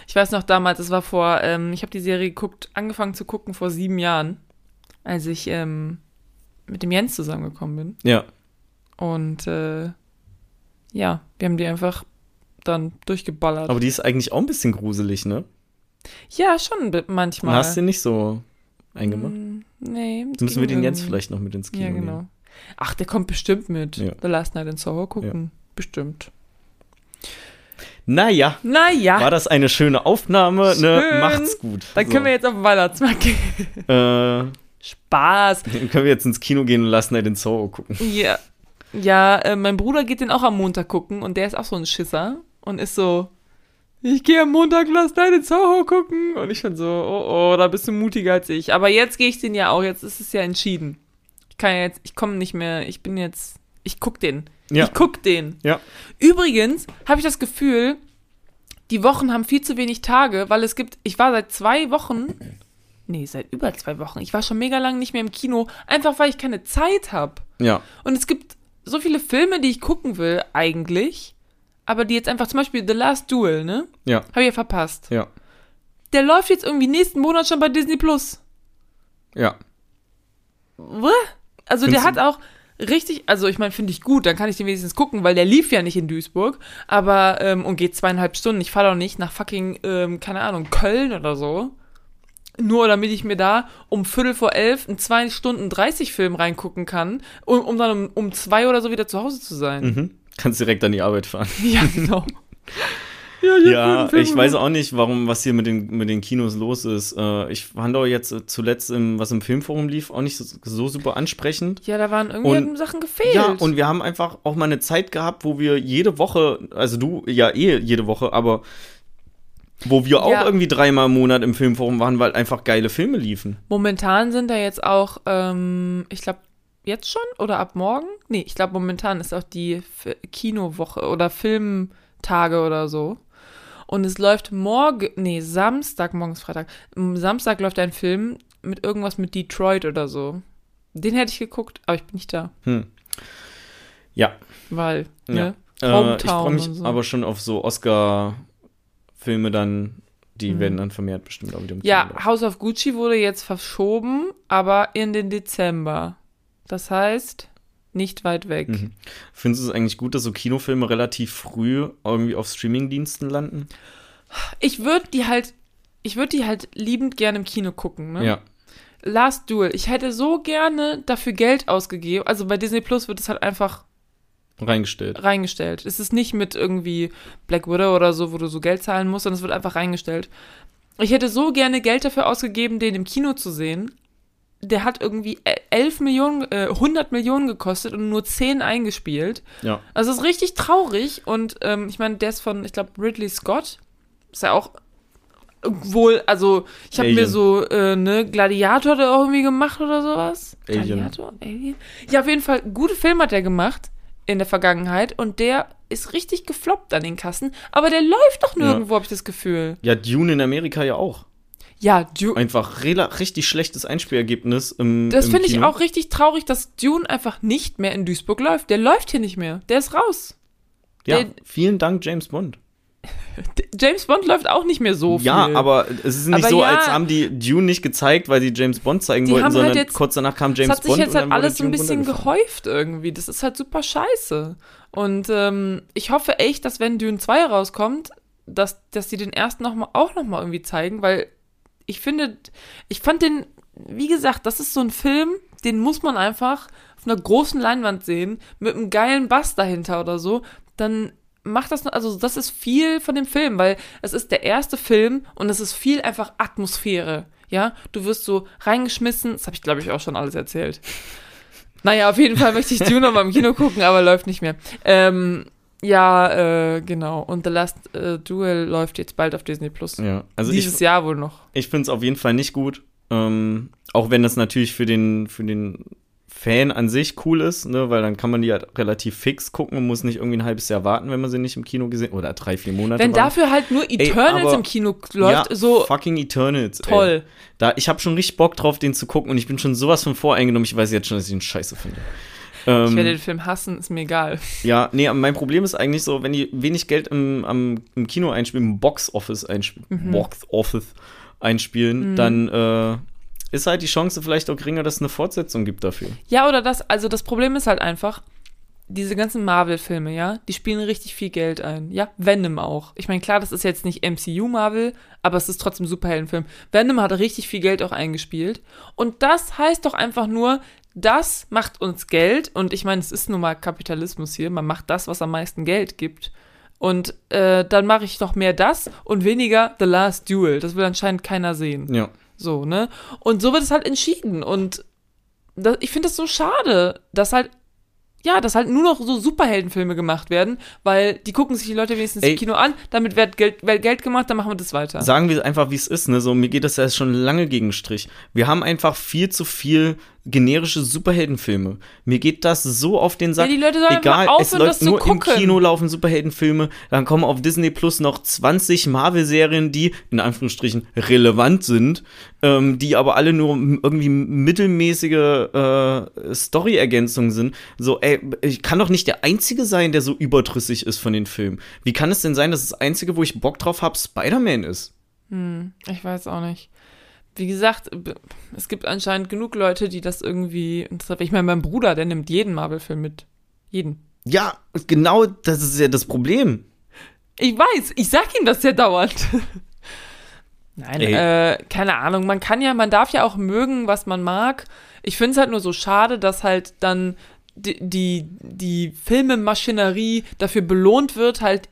Ich weiß noch damals, es war vor, ähm, ich habe die Serie geguckt, angefangen zu gucken vor sieben Jahren, als ich ähm, mit dem Jens zusammengekommen bin. Ja. Und äh, ja, wir haben die einfach dann durchgeballert. Aber die ist eigentlich auch ein bisschen gruselig, ne? ja, schon Du manchmal. hast den nicht so eingemacht. Mm, Nee. Jetzt müssen wir den Jens jetzt vielleicht noch mit ins Kino Ja, genau. nehmen. Ach, der kommt bestimmt mit. Ja. The Last Night in Soho gucken. Bestimmt. Naja, Naja, war das eine schöne Aufnahme, ne? Schön. Macht's gut. dann können wir jetzt auf den Weihnachtsmarkt gehen. äh, Spaß. Dann können wir jetzt ins Kino gehen und Last Night in Soho gucken. Ja, ja äh, mein Bruder geht den auch am Montag gucken und der ist auch so ein Schisser und ist so, ich gehe am Montag Night in Soho gucken. Und ich bin so, oh oh, da bist du mutiger als ich. Aber jetzt gehe ich den ja auch, jetzt ist es ja entschieden. Ich kann ja jetzt, ich komme nicht mehr, ich bin jetzt, ich guck den. Ja. Ich guck den. Ja. Übrigens habe ich das Gefühl, die Wochen haben viel zu wenig Tage, weil es gibt, ich war seit zwei Wochen, nee, seit über zwei Wochen, ich war schon mega lang nicht mehr im Kino, einfach weil ich keine Zeit habe. Ja. Und es gibt so viele Filme, die ich gucken will, eigentlich, aber die jetzt einfach, zum Beispiel The Last Duel, ne? Ja. Habe ich ja verpasst. Ja. Der läuft jetzt irgendwie nächsten Monat schon bei Disney Plus. Ja. Wah? Also Findest der hat auch richtig, also ich meine, finde ich gut, dann kann ich den wenigstens gucken, weil der lief ja nicht in Duisburg, aber ähm, und geht zweieinhalb Stunden. Ich fahre doch nicht nach fucking, ähm, keine Ahnung, Köln oder so. Nur damit ich mir da um Viertel vor elf einen zwei Stunden 30 Film reingucken kann, um, um dann um, um zwei oder so wieder zu Hause zu sein. Mhm. Kannst direkt an die Arbeit fahren. Ja, genau. Ja, ich weiß auch nicht, warum, was hier mit den, mit den Kinos los ist. Äh, ich fand auch jetzt äh, zuletzt, im, was im Filmforum lief, auch nicht so, so super ansprechend. Ja, da waren irgendwie Und- Sachen gefehlt. Ja, und wir haben einfach auch mal eine Zeit gehabt, wo wir jede Woche, also du ja eh jede Woche, aber wo wir auch Ja. irgendwie dreimal im Monat im Filmforum waren, weil einfach geile Filme liefen. Momentan sind da jetzt auch, ähm, ich glaube, jetzt schon oder ab morgen? Nee, ich glaube, momentan ist auch die F Kinowoche oder Filmtage oder so. Und es läuft morgen, nee, Samstag, morgen ist Freitag. Am Samstag läuft ein Film mit irgendwas mit Detroit oder so. Den hätte ich geguckt, aber ich bin nicht da. Hm. Ja, Weil, Ja. ne? äh, ich Hometown freue mich so. aber schon auf so Oscar-Filme dann, die Mhm. werden dann vermehrt bestimmt auch wieder im Ja. House of Gucci wurde jetzt verschoben, aber in den Dezember. Das heißt, nicht weit weg. Mhm. Findest du es eigentlich gut, dass so Kinofilme relativ früh irgendwie auf Streamingdiensten landen? Ich würde die halt, ich würde die halt liebend gerne im Kino gucken, ne? Ja. Last Duel. Ich hätte so gerne dafür Geld ausgegeben. Also bei Disney Plus wird es halt einfach Reingestellt. reingestellt. Es ist nicht mit irgendwie Black Widow oder so, wo du so Geld zahlen musst, sondern es wird einfach reingestellt. Ich hätte so gerne Geld dafür ausgegeben, den im Kino zu sehen. Der hat irgendwie 11 Millionen, äh, 100 Millionen gekostet und nur 10 eingespielt. Ja. Also es ist richtig traurig und ähm, ich meine, der ist von, ich glaube, Ridley Scott. Ist ja auch wohl, also ich habe mir so, äh, ne, Gladiator hat er auch irgendwie gemacht oder sowas. Alien. Gladiator? Alien? Ja, auf jeden Fall, gute Film hat er gemacht in der Vergangenheit und der ist richtig gefloppt an den Kassen, aber der läuft doch nirgendwo, habe ich das Gefühl. Ja, Dune in Amerika ja auch. Ja, Dune. Einfach richtig schlechtes Einspielergebnis im Das finde ich auch richtig traurig, dass Dune einfach nicht mehr in Duisburg läuft. Der läuft hier nicht mehr. Der ist raus. Ja, der- vielen Dank, James Bond. James Bond läuft auch nicht mehr so viel. Ja, aber es ist nicht Aber so, ja. als haben die Dune nicht gezeigt, weil sie James Bond zeigen wollten, halt sondern jetzt- kurz danach kam Es James hat sich Bond. jetzt halt alles so ein bisschen gehäuft irgendwie. Das ist halt super scheiße. Und ähm, ich hoffe echt, dass wenn Dune 2 rauskommt, dass, dass die den ersten noch mal, auch nochmal irgendwie zeigen, weil ich finde, ich fand den, wie gesagt, das ist so ein Film, den muss man einfach auf einer großen Leinwand sehen, mit einem geilen Bass dahinter oder so, dann macht das, also das ist viel von dem Film, weil es ist der erste Film und es ist viel einfach Atmosphäre. Ja, du wirst so reingeschmissen, das habe ich glaube ich auch schon alles erzählt. Naja, auf jeden Fall möchte ich Dune noch mal im Kino gucken, aber läuft nicht mehr. Ähm, ja, äh, genau. Und The Last äh, Duel läuft jetzt bald auf Disney Plus. Ja, also Dieses ich, Jahr wohl noch. ich finde es auf jeden Fall nicht gut. Ähm, auch wenn das natürlich für den, für den Fan an sich cool ist, ne, weil dann kann man die halt relativ fix gucken und muss nicht irgendwie ein halbes Jahr warten, wenn man sie nicht im Kino gesehen oder drei, vier Monate. Wenn warten. dafür halt nur Eternals aber- im Kino läuft, ja, so fucking Eternals. ey. toll. Da, ich habe schon richtig Bock drauf, den zu gucken und ich bin schon sowas von voreingenommen. Ich weiß jetzt schon, dass ich ihn scheiße finde. Ähm, Ich werde den Film hassen, ist mir egal. Ja, nee, mein Problem ist eigentlich so, wenn die wenig Geld im, am, im Kino einspielen, im Box Office einspielen, Mhm. Box Office einspielen, dann äh, ist halt die Chance vielleicht auch geringer, dass es eine Fortsetzung gibt dafür. Ja, oder das, also das Problem ist halt einfach, diese ganzen Marvel-Filme, ja, die spielen richtig viel Geld ein. Ja, Venom auch. Ich meine, klar, das ist jetzt nicht MCU-Marvel, aber es ist trotzdem ein Superheldenfilm. Venom hat richtig viel Geld auch eingespielt. Und das heißt doch einfach nur, das macht uns Geld. Und ich meine, es ist nun mal Kapitalismus hier. Man macht das, was am meisten Geld gibt. Und äh, dann mache ich doch mehr das und weniger The Last Duel. Das will anscheinend keiner sehen. Ja. So, ne? Und so wird es halt entschieden. Und das, ich finde das so schade, dass halt, ja, dass halt nur noch so Superheldenfilme gemacht werden, weil die gucken sich die Leute wenigstens Ey. im Kino an, damit wird Geld, wird Geld gemacht, dann machen wir das weiter. Sagen wir einfach, wie es ist, ne? So, mir geht das ja schon lange gegen Strich. Wir haben einfach viel zu viel generische Superheldenfilme. Mir geht das so auf den Sack. Ja, die Leute sollen Egal, einfach es aufhören, läuft nur im. Kino laufen Superheldenfilme, dann kommen auf Disney Plus noch 20 Marvel-Serien, die in Anführungsstrichen relevant sind, ähm, die aber alle nur irgendwie mittelmäßige äh, Story-Ergänzungen sind. So, ey, ich kann doch nicht der Einzige sein, der so überdrüssig ist von den Filmen. Wie kann es denn sein, dass das Einzige, wo ich Bock drauf habe, Spider-Man ist? Ich weiß auch nicht. Wie gesagt, es gibt anscheinend genug Leute, die das irgendwie. Ich meine, mein Bruder, der nimmt jeden Marvel-Film mit. Jeden. Ja, genau, das ist ja das Problem. Ich weiß, ich sag ihm das ja dauernd. Nein, äh, keine Ahnung. Man kann ja, man darf ja auch mögen, was man mag. Ich finde es halt nur so schade, dass halt dann die, die, die Filmemaschinerie dafür belohnt wird, halt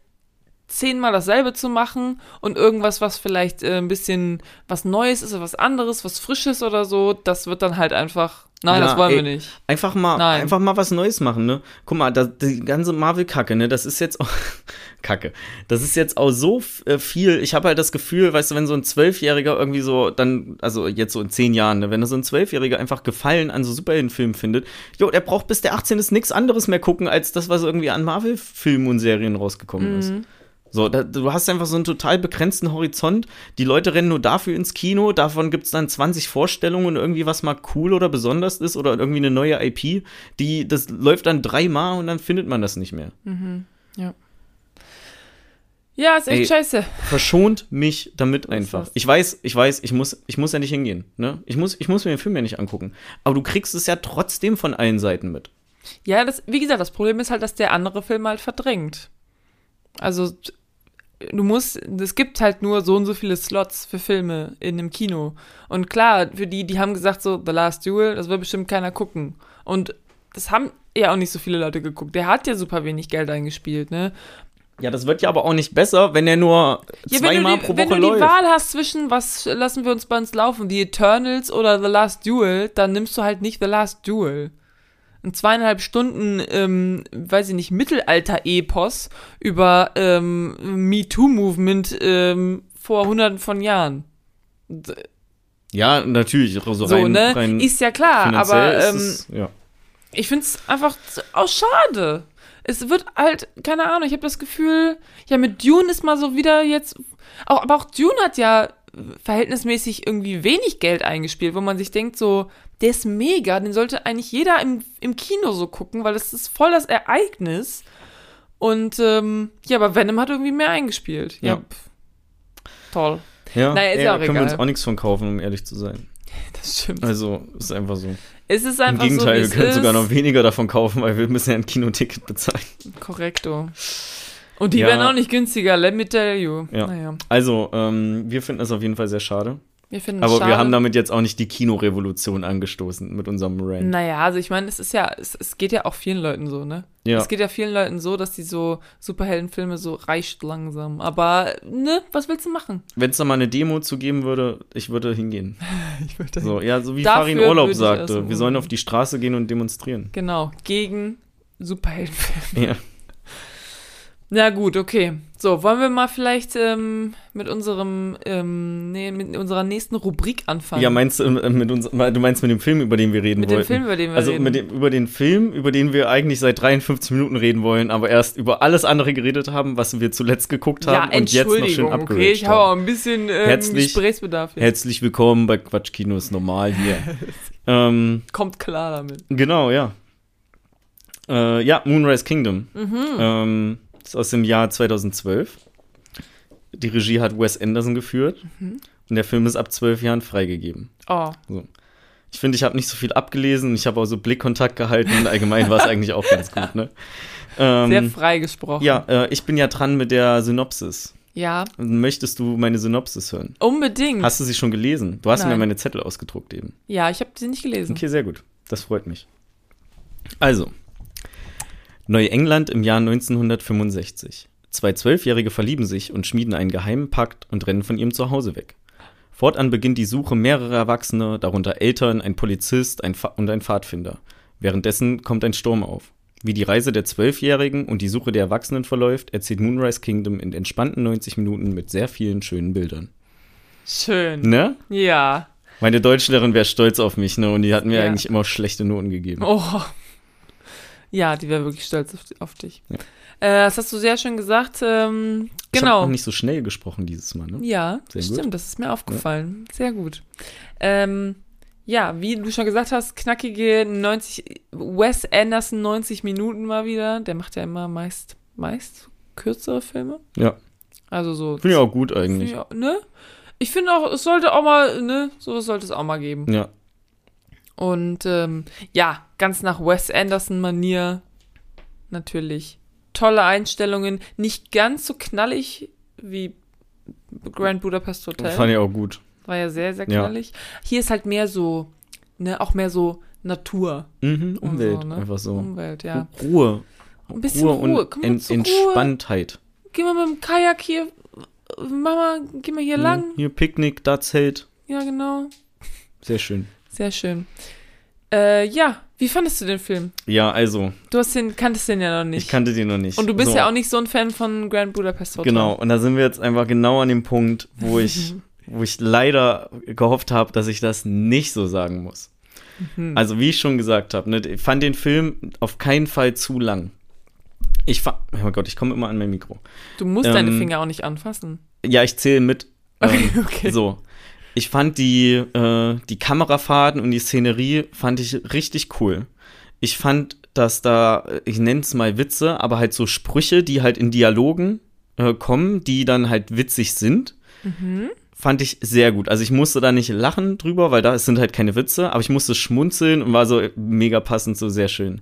zehnmal dasselbe zu machen und irgendwas, was vielleicht äh, ein bisschen was Neues ist oder was anderes, was Frisches oder so, das wird dann halt einfach, nein, Ja, das wollen ey, wir nicht. Einfach mal, Nein. einfach mal was Neues machen, ne? Guck mal, das, die ganze Marvel-Kacke, ne? Das ist jetzt auch Kacke. Das ist jetzt auch so äh, viel. Ich habe halt das Gefühl, weißt du, wenn so ein Zwölfjähriger irgendwie so dann, also jetzt so in zehn Jahren, ne? Wenn so ein Zwölfjähriger einfach Gefallen an so Superheldenfilmen findet, jo, der braucht bis der 18 ist nichts anderes mehr gucken, als das, was irgendwie an Marvel-Filmen und Serien rausgekommen ist. So, da, du hast einfach so einen total begrenzten Horizont. Die Leute rennen nur dafür ins Kino. Davon gibt es dann 20 Vorstellungen und irgendwie was mal cool oder besonders ist oder irgendwie eine neue IP. Die, das läuft dann dreimal und dann findet man das nicht mehr. Ja, ist echt Ey. scheiße. Verschont mich damit einfach. Ich weiß, ich weiß, ich muss, ich muss ja nicht hingehen. Ne? Ich, muss, ich muss mir den Film ja nicht angucken. Aber du kriegst es ja trotzdem von allen Seiten mit. Ja, das, wie gesagt, das Problem ist halt, dass der andere Film halt verdrängt. Also, du musst, es gibt halt nur so und so viele Slots für Filme in einem Kino. Und klar, für die, die haben gesagt, so, The Last Duel, das wird bestimmt keiner gucken. Und das haben ja auch nicht so viele Leute geguckt. Der hat ja super wenig Geld eingespielt, ne? Ja, das wird ja aber auch nicht besser, wenn er nur Ja, wenn zweimal du, die, pro wenn Woche du die läuft. Wahl hast zwischen, was lassen wir uns bei uns laufen, The Eternals oder The Last Duel, dann nimmst du halt nicht The Last Duel. Ein zweieinhalb Stunden, ähm, weiß ich nicht, Mittelalter-Epos über ähm, MeToo-Movement ähm, vor hunderten von Jahren. Ja, natürlich. So, So, rein, ne? rein Ist ja klar, aber ähm, es, ja. ich find's einfach so- auch schade. Es wird halt, keine Ahnung, ich habe das Gefühl, ja, mit Dune ist mal so wieder jetzt. Auch, aber auch Dune hat ja verhältnismäßig irgendwie wenig Geld eingespielt, wo man sich denkt, so, der ist mega, den sollte eigentlich jeder im, im Kino so gucken, weil das ist voll das Ereignis. Und ähm, ja, aber Venom hat irgendwie mehr eingespielt. Ja. Ja. Toll. Ja, Naja, ist ey, ja können wir uns egal. auch nichts von kaufen, um ehrlich zu sein. Das stimmt. Also, ist einfach so. es ist Im einfach so, Gegenteil, wie wir können ist. sogar noch weniger davon kaufen, weil wir müssen ja ein Kinoticket bezahlen. Korrekto. Und die Ja. werden auch nicht günstiger, let me tell you. Ja. Naja. Also, ähm, wir finden das auf jeden Fall sehr schade. Wir finden Aber schade. wir haben damit jetzt auch nicht die Kinorevolution angestoßen mit unserem Rant. Naja, also ich meine, es ist ja, es, es geht ja auch vielen Leuten so, ne? Ja. Es geht ja vielen Leuten so, dass die so Superheldenfilme so reicht langsam. Aber, ne, was willst du machen? Wenn es da mal eine Demo zu geben würde, ich würde hingehen. Ich würde So, ja, so wie Dafür Farin Urlaub sagte, wir sollen so- auf die Straße gehen und demonstrieren. Genau, gegen Superheldenfilme. Ja. Na gut, okay. So, wollen wir mal vielleicht ähm, mit unserem, ähm, nee, mit unserer nächsten Rubrik anfangen? Ja, meinst du äh, mit uns, du meinst mit dem Film, über den wir reden mit dem wollten? Film, über den wir also reden. mit dem, über den Film, über den wir eigentlich seit 53 Minuten reden wollen, aber erst über alles andere geredet haben, was wir zuletzt geguckt ja, haben und jetzt noch schön Entschuldigung, okay, ich habe auch haben. ein bisschen ähm, Herzlich- Gesprächsbedarf jetzt. Herzlich willkommen bei Quatschkinos normal hier. ähm, Kommt klar damit. genau, ja. Äh, ja, Moonrise Kingdom. Mhm. Ähm, ist aus dem Jahr 2012. Die Regie hat Wes Anderson geführt Mhm. und der Film ist ab zwölf Jahren freigegeben. Oh, Ich finde, ich habe nicht so viel abgelesen. Ich habe auch so Blickkontakt gehalten. und Allgemein war es eigentlich auch ganz gut, ne? Ähm, sehr frei gesprochen. ja, äh, ich bin ja dran mit der Synopsis. Ja, Möchtest du meine Synopsis hören? unbedingt. Hast du sie schon gelesen? Du hast mir Nein. meine Zettel ausgedruckt eben. ja, ich habe sie nicht gelesen. Okay, sehr gut. Das freut mich. Also, Neuengland im Jahr 1965. Zwei Zwölfjährige verlieben sich und schmieden einen geheimen Pakt und rennen von ihrem Zuhause weg. Fortan beginnt die Suche mehrerer Erwachsene, darunter Eltern, ein Polizist ein und ein Pfadfinder. Währenddessen kommt ein Sturm auf. Wie die Reise der Zwölfjährigen und die Suche der Erwachsenen verläuft, erzählt Moonrise Kingdom in entspannten 90 Minuten mit sehr vielen schönen Bildern. Schön. Ne? Ja. Meine Deutschlehrerin wäre stolz auf mich, ne? Und die hat mir Ja. eigentlich immer schlechte Noten gegeben. Oh. Ja, die wäre wirklich stolz auf, auf dich. Ja. Äh, das hast du sehr schön gesagt. Ähm, Ich genau. habe auch nicht so schnell gesprochen dieses Mal, ne? Ja, Sehr gut. stimmt, das ist mir aufgefallen. Sehr gut. Ähm, ja, wie du schon gesagt hast, knackige 90, Wes Anderson 90 Minuten mal wieder. Der macht ja immer meist, meist kürzere Filme. Ja. Also so. Finde ich auch gut eigentlich. Ja, ne? Ich finde auch, es sollte auch mal, ne, sowas sollte es auch mal geben. Ja. Und ähm, ja, ganz nach Wes Anderson-Manier natürlich. Tolle Einstellungen, nicht ganz so knallig wie Grand Budapest Hotel. Fand ich auch gut. War ja sehr, sehr Ja. knallig. Hier ist halt mehr so, ne, auch mehr so Natur. Mhm, und Umwelt, so, ne? einfach so. Umwelt, ja. Ruhe. Ein bisschen Ruhe. und en zur Ruhe. Entspanntheit. Geh mal mit dem Kajak hier, Mama, geh mal hier lang. Hier Picknick, da Zelt. Ja, genau. Sehr schön. Sehr schön. Äh, ja, wie fandest du den Film? Ja, also, Du hast den, kanntest den ja noch nicht. ich kannte den noch nicht. Und du bist so, ja auch nicht so ein Fan von Grand Budapest Hotel. Genau, und da sind wir jetzt einfach genau an dem Punkt, wo ich, wo ich leider gehofft habe, dass ich das nicht so sagen muss. Mhm. Also, wie ich schon gesagt habe, ne, ich fand den Film auf keinen Fall zu lang. Ich fand, oh mein Gott, ich komme immer an mein Mikro. Du musst deine Ähm, Finger auch nicht anfassen. Ja, ich zähle mit. Okay, Ähm, okay. So. Ich fand die, äh, die Kamerafahrten und die Szenerie fand ich richtig cool. Ich fand, dass da, ich nenne es mal Witze, aber halt so Sprüche, die halt in Dialogen äh, kommen, die dann halt witzig sind, Mhm. fand ich sehr gut. Also ich musste da nicht lachen drüber, weil da es sind halt keine Witze, aber ich musste schmunzeln und war so mega passend, so sehr schön.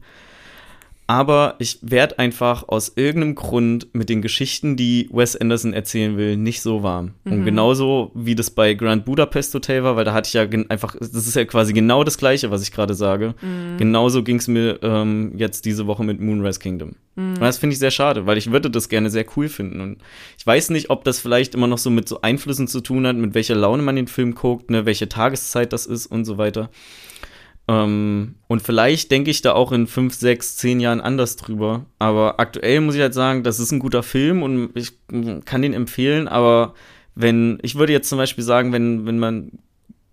Aber ich werde einfach aus irgendeinem Grund mit den Geschichten, die Wes Anderson erzählen will, nicht so warm. Und genauso wie das bei Grand Budapest Hotel war, weil da hatte ich ja einfach, das ist ja quasi genau das Gleiche, was ich gerade sage. Genauso ging es mir ähm, jetzt diese Woche mit Moonrise Kingdom. Und das finde ich sehr schade, weil ich würde das gerne sehr cool finden. Und ich weiß nicht, ob das vielleicht immer noch so mit so Einflüssen zu tun hat, mit welcher Laune man den Film guckt, ne, welche Tageszeit das ist und so weiter. Ähm, und vielleicht denke ich da auch in fünf, sechs, zehn Jahren anders drüber. Aber aktuell muss ich halt sagen, das ist ein guter Film und ich mm, kann den empfehlen. Aber wenn, ich würde jetzt zum Beispiel sagen, wenn, wenn man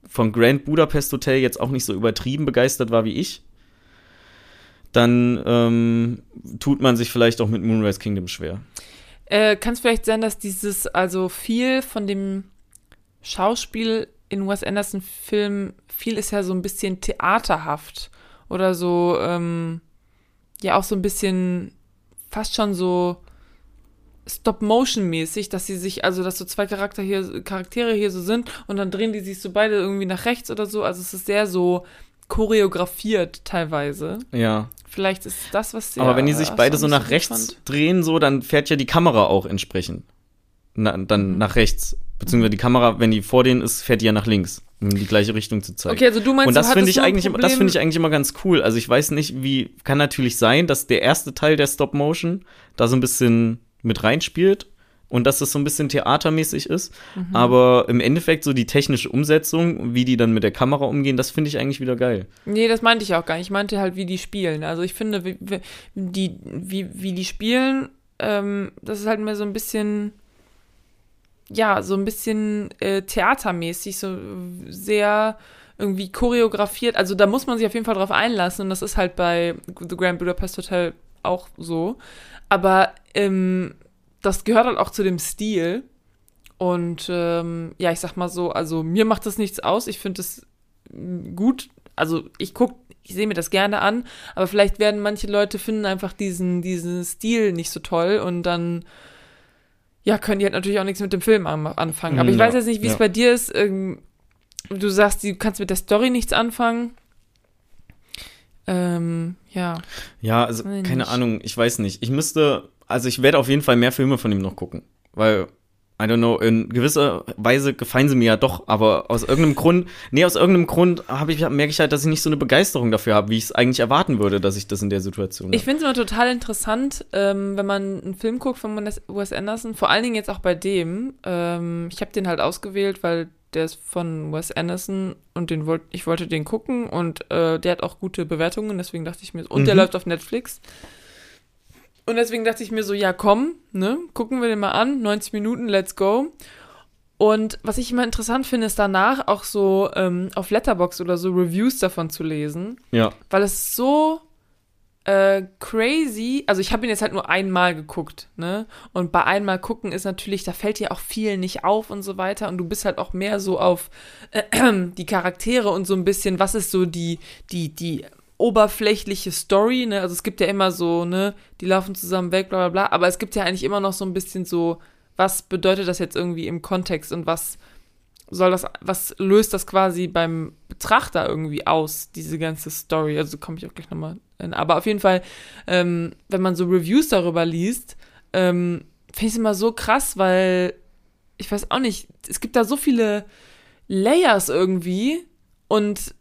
von Grand Budapest Hotel jetzt auch nicht so übertrieben begeistert war wie ich, dann ähm, tut man sich vielleicht auch mit Moonrise Kingdom schwer. Äh, Kann es vielleicht sein, dass dieses, also viel von dem Schauspiel in Wes Anderson-Filmen, viel ist ja so ein bisschen theaterhaft oder so, ähm, ja auch so ein bisschen fast schon so Stop-Motion-mäßig, dass sie sich, also dass so zwei Charakter hier, Charaktere hier so sind und dann drehen die sich so beide irgendwie nach rechts oder so. Also es ist sehr so choreografiert teilweise. Ja. Vielleicht ist das, was Aber wenn die sich beide so nach rechts fand. drehen, so, dann fährt ja die Kamera auch entsprechend. Na, dann Mhm. nach rechts. Beziehungsweise die Kamera, wenn die vor denen ist, fährt die ja nach links, um die gleiche Richtung zu zeigen. Okay, also du meinst, Und das finde ich eigentlich, immer- das Problem- finde ich eigentlich immer ganz cool. Also ich weiß nicht, wie, kann natürlich sein, dass der erste Teil der Stop Motion da so ein bisschen mit reinspielt und dass das so ein bisschen theatermäßig ist. Mhm. Aber im Endeffekt so die technische Umsetzung, wie die dann mit der Kamera umgehen, das finde ich eigentlich wieder geil. Nee, das meinte ich auch gar nicht. Ich meinte halt, wie die spielen. Also ich finde, wie, wie, die, wie, wie die spielen, ähm, das ist halt mehr so ein bisschen, ja, so ein bisschen äh, theatermäßig, so sehr irgendwie choreografiert. Also da muss man sich auf jeden Fall drauf einlassen und das ist halt bei The Grand Budapest Hotel auch so. Aber ähm, das gehört halt auch zu dem Stil. Und ähm, ja, ich sag mal so, also mir macht das nichts aus. Ich finde es gut. Also ich guck, ich sehe mir das gerne an, aber vielleicht werden manche Leute finden einfach diesen, diesen Stil nicht so toll und dann ja, können die halt natürlich auch nichts mit dem Film an, anfangen. Aber ich Ja, weiß jetzt nicht, wie es ja. bei dir ist. Ähm, du sagst, du kannst mit der Story nichts anfangen. Ähm, ja. Ja, also keine. Ahnung, ich weiß nicht. Ich müsste, also ich werde auf jeden Fall mehr Filme von ihm noch gucken, weil I don't know, in gewisser Weise gefallen sie mir ja doch, aber aus irgendeinem Grund, nee, aus irgendeinem Grund habe ich merke ich halt, dass ich nicht so eine Begeisterung dafür habe, wie ich es eigentlich erwarten würde, dass ich das in der Situation Ich habe. finde es immer total interessant, ähm, wenn man einen Film guckt von Wes Anderson, vor allen Dingen jetzt auch bei dem. Ähm, ich habe den halt ausgewählt, weil der ist von Wes Anderson und den wollt, ich wollte den gucken und äh, der hat auch gute Bewertungen, deswegen dachte ich mir, und der Mhm. läuft auf Netflix. Und deswegen dachte ich mir so, ja komm, ne, gucken wir den mal an, 90 Minuten, let's go. Und was ich immer interessant finde, ist danach auch so ähm, auf Letterbox oder so Reviews davon zu lesen, Ja. weil es so äh, crazy, also ich habe ihn jetzt halt nur einmal geguckt, ne? Und bei einmal gucken ist natürlich, da fällt dir auch viel nicht auf und so weiter und du bist halt auch mehr so auf äh, die Charaktere und so ein bisschen, was ist so die die die oberflächliche Story, ne? Also es gibt ja immer so, ne, die laufen zusammen weg, bla bla bla, aber es gibt ja eigentlich immer noch so ein bisschen so, was bedeutet das jetzt irgendwie im Kontext und was soll das, was löst das quasi beim Betrachter irgendwie aus, diese ganze Story? Also komme ich auch gleich nochmal hin. Aber auf jeden Fall, ähm, wenn man so Reviews darüber liest, ähm, finde ich es immer so krass, weil ich weiß auch nicht, es gibt da so viele Layers irgendwie und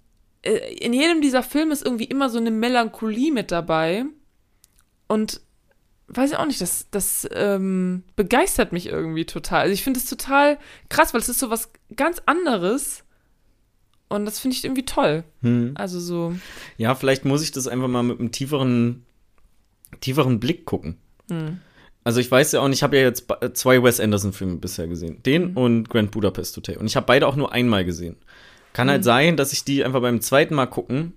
in jedem dieser Filme ist irgendwie immer so eine Melancholie mit dabei und weiß ich auch nicht, das, das ähm, begeistert mich irgendwie total. Also ich finde es total krass, weil es ist so was ganz anderes und das finde ich irgendwie toll. Hm. Also so, Ja, vielleicht muss ich das einfach mal mit einem tieferen, tieferen Blick gucken. hm. Also ich weiß ja auch nicht, ich habe ja jetzt zwei Wes Anderson-Filme bisher gesehen. Den Mhm. und Grand Budapest Hotel. Und ich habe beide auch nur einmal gesehen. Kann Mhm. halt sein, dass ich die einfach beim zweiten Mal gucken,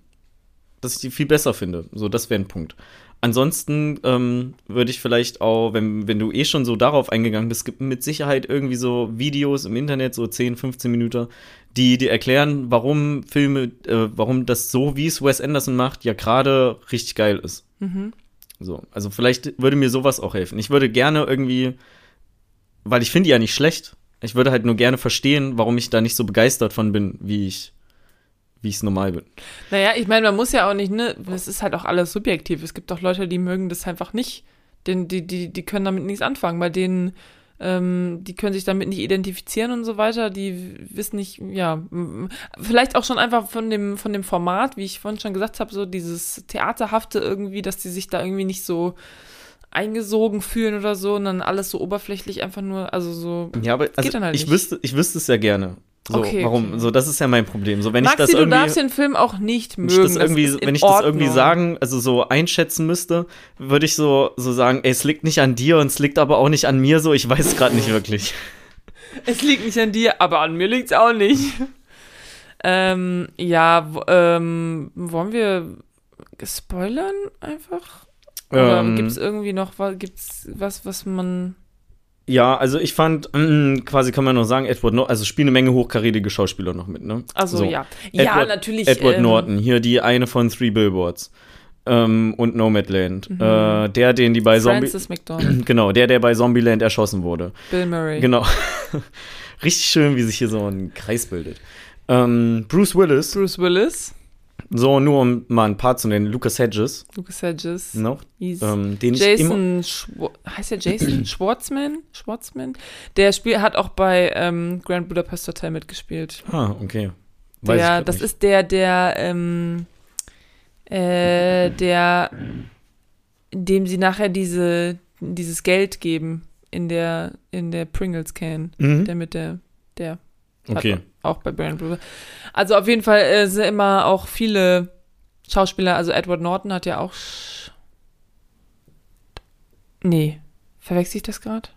dass ich die viel besser finde. So, das wäre ein Punkt. Ansonsten ähm, würde ich vielleicht auch, wenn, wenn du eh schon so darauf eingegangen bist, gibt mit Sicherheit irgendwie so Videos im Internet, so 10, 15 Minuten, die dir erklären, warum Filme, äh, warum das so, wie es Wes Anderson macht, ja gerade richtig geil ist. Mhm. So, also vielleicht würde mir sowas auch helfen. Ich würde gerne irgendwie, weil ich finde die ja nicht schlecht. Ich würde halt nur gerne verstehen, warum ich da nicht so begeistert von bin, wie ich, wie es normal bin. Naja, ich meine, man muss ja auch nicht, ne, es ist halt auch alles subjektiv. Es gibt auch Leute, die mögen das einfach nicht. Den, die, die, die können damit nichts anfangen. Bei denen, ähm, die können sich damit nicht identifizieren und so weiter. Die wissen nicht, ja, vielleicht auch schon einfach von dem, von dem Format, wie ich vorhin schon gesagt habe, so dieses Theaterhafte irgendwie, dass die sich da irgendwie nicht so eingesogen fühlen oder so und dann alles so oberflächlich einfach nur, also so. Ja, aber also, geht dann halt ich nicht. wüsste, ich wüsste es ja gerne. So, Okay, warum? okay. So, das ist ja mein Problem. So, wenn Maxi, ich das du irgendwie, darfst den Film auch nicht mögen. das irgendwie, wenn ich das irgendwie sagen, also so einschätzen müsste, würde ich so, so sagen, ey, es liegt nicht an dir und es liegt aber auch nicht an mir. So, ich weiß es gerade nicht wirklich. Es liegt nicht an dir, aber an mir liegt's auch nicht. ähm, ja, ähm, wollen wir spoilern einfach? Oder Ähm, gibt's irgendwie noch was, gibt's was, was man. Ja, also ich fand, mm, quasi kann man noch sagen, Edward Norton, also spielen eine Menge hochkarätige Schauspieler noch mit, ne? Also So. ja. Ja, Edward- natürlich. Edward ähm, Norton, hier die eine von Three Billboards ähm, und Nomadland. Mhm. Äh, der, den die bei Zombie, Francis McDormand, genau, der, der bei Zombieland erschossen wurde. Bill Murray. Genau. Richtig schön, wie sich hier so ein Kreis bildet. Ähm, Bruce Willis, Bruce Willis, so nur um mal ein paar zu nennen, Lucas Hedges Lucas Hedges, noch, ähm, den Jason Schwa heißt der Jason Schwartzman? Schwartzman? Der Spiel hat auch bei ähm, Grand Budapest Hotel mitgespielt. ah, okay. Weiß Der, das nicht. ist der, der, ähm, äh, der, dem sie nachher diese, dieses Geld geben in der, in der Pringles Can. Mhm. Der mit der, der Okay. Auch bei Brand Brewer. Also auf jeden Fall äh, sind immer auch viele Schauspieler, also Edward Norton hat ja auch. Sch nee, verwechsel ich das gerade?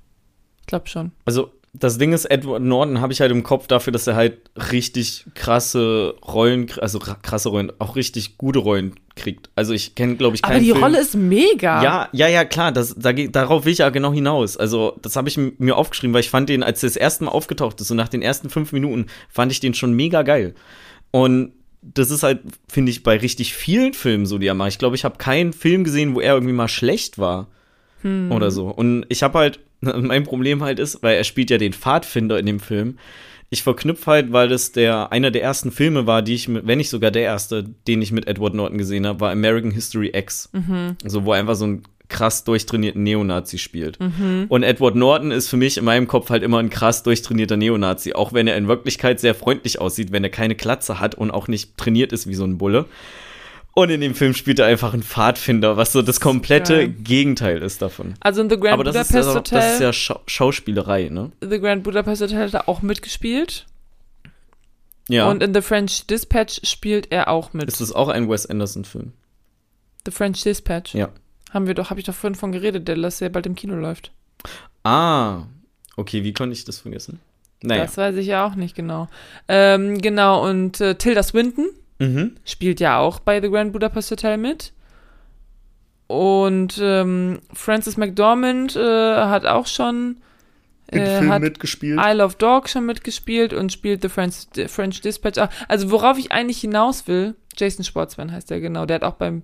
Ich glaube schon. Also, das Ding ist, Edward Norton habe ich halt im Kopf dafür, dass er halt richtig krasse Rollen, also ra- krasse Rollen, auch richtig gute Rollen kriegt. Also ich kenne, glaube ich, keinen Aber die Film. Rolle ist mega. Ja, ja, ja, klar, das, da, darauf will ich ja genau hinaus. Also, das habe ich mir aufgeschrieben, weil ich fand den, als er das erste Mal aufgetaucht ist, und nach den ersten fünf Minuten, fand ich den schon mega geil. Und das ist halt, finde ich, bei richtig vielen Filmen so, die er macht. Ich glaube, ich habe keinen Film gesehen, wo er irgendwie mal schlecht war. Hm. Oder so. Und ich habe halt, mein Problem halt ist, weil er spielt ja den Pfadfinder in dem Film. Ich verknüpfe halt, weil das der einer der ersten Filme war, die ich, mit, wenn nicht sogar der erste, den ich mit Edward Norton gesehen habe, war American History X. Mhm. So, wo er einfach so einen krass durchtrainierten Neonazi spielt. Und Edward Norton ist für mich in meinem Kopf halt immer ein krass durchtrainierter Neonazi, auch wenn er in Wirklichkeit sehr freundlich aussieht, wenn er keine Klatze hat und auch nicht trainiert ist wie so ein Bulle. Und in dem Film spielt er einfach einen Pfadfinder, was so das komplette Geil. Gegenteil ist davon. Also in The Grand Aber das ist, Budapest ja, Hotel. das ist ja Schau Schauspielerei, ne? The Grand Budapest Hotel hat er auch mitgespielt. Ja. Und in The French Dispatch spielt er auch mit. ist das auch ein Wes Anderson-Film? The French Dispatch. Ja. Haben wir doch, habe ich doch vorhin von geredet, der das ja bald im Kino läuft. Ah, okay, wie konnte ich das vergessen? Naja. Das weiß ich ja auch nicht genau. Ähm, genau, und äh, Tilda Swinton Mhm. spielt ja auch bei The Grand Budapest Hotel mit. Und ähm, Frances McDormand äh, hat auch schon äh, hat mitgespielt. Isle of Dogs schon mitgespielt und spielt The French, The French Dispatch. auch. Also worauf ich eigentlich hinaus will, Jason Schwartzman heißt der genau, der hat auch beim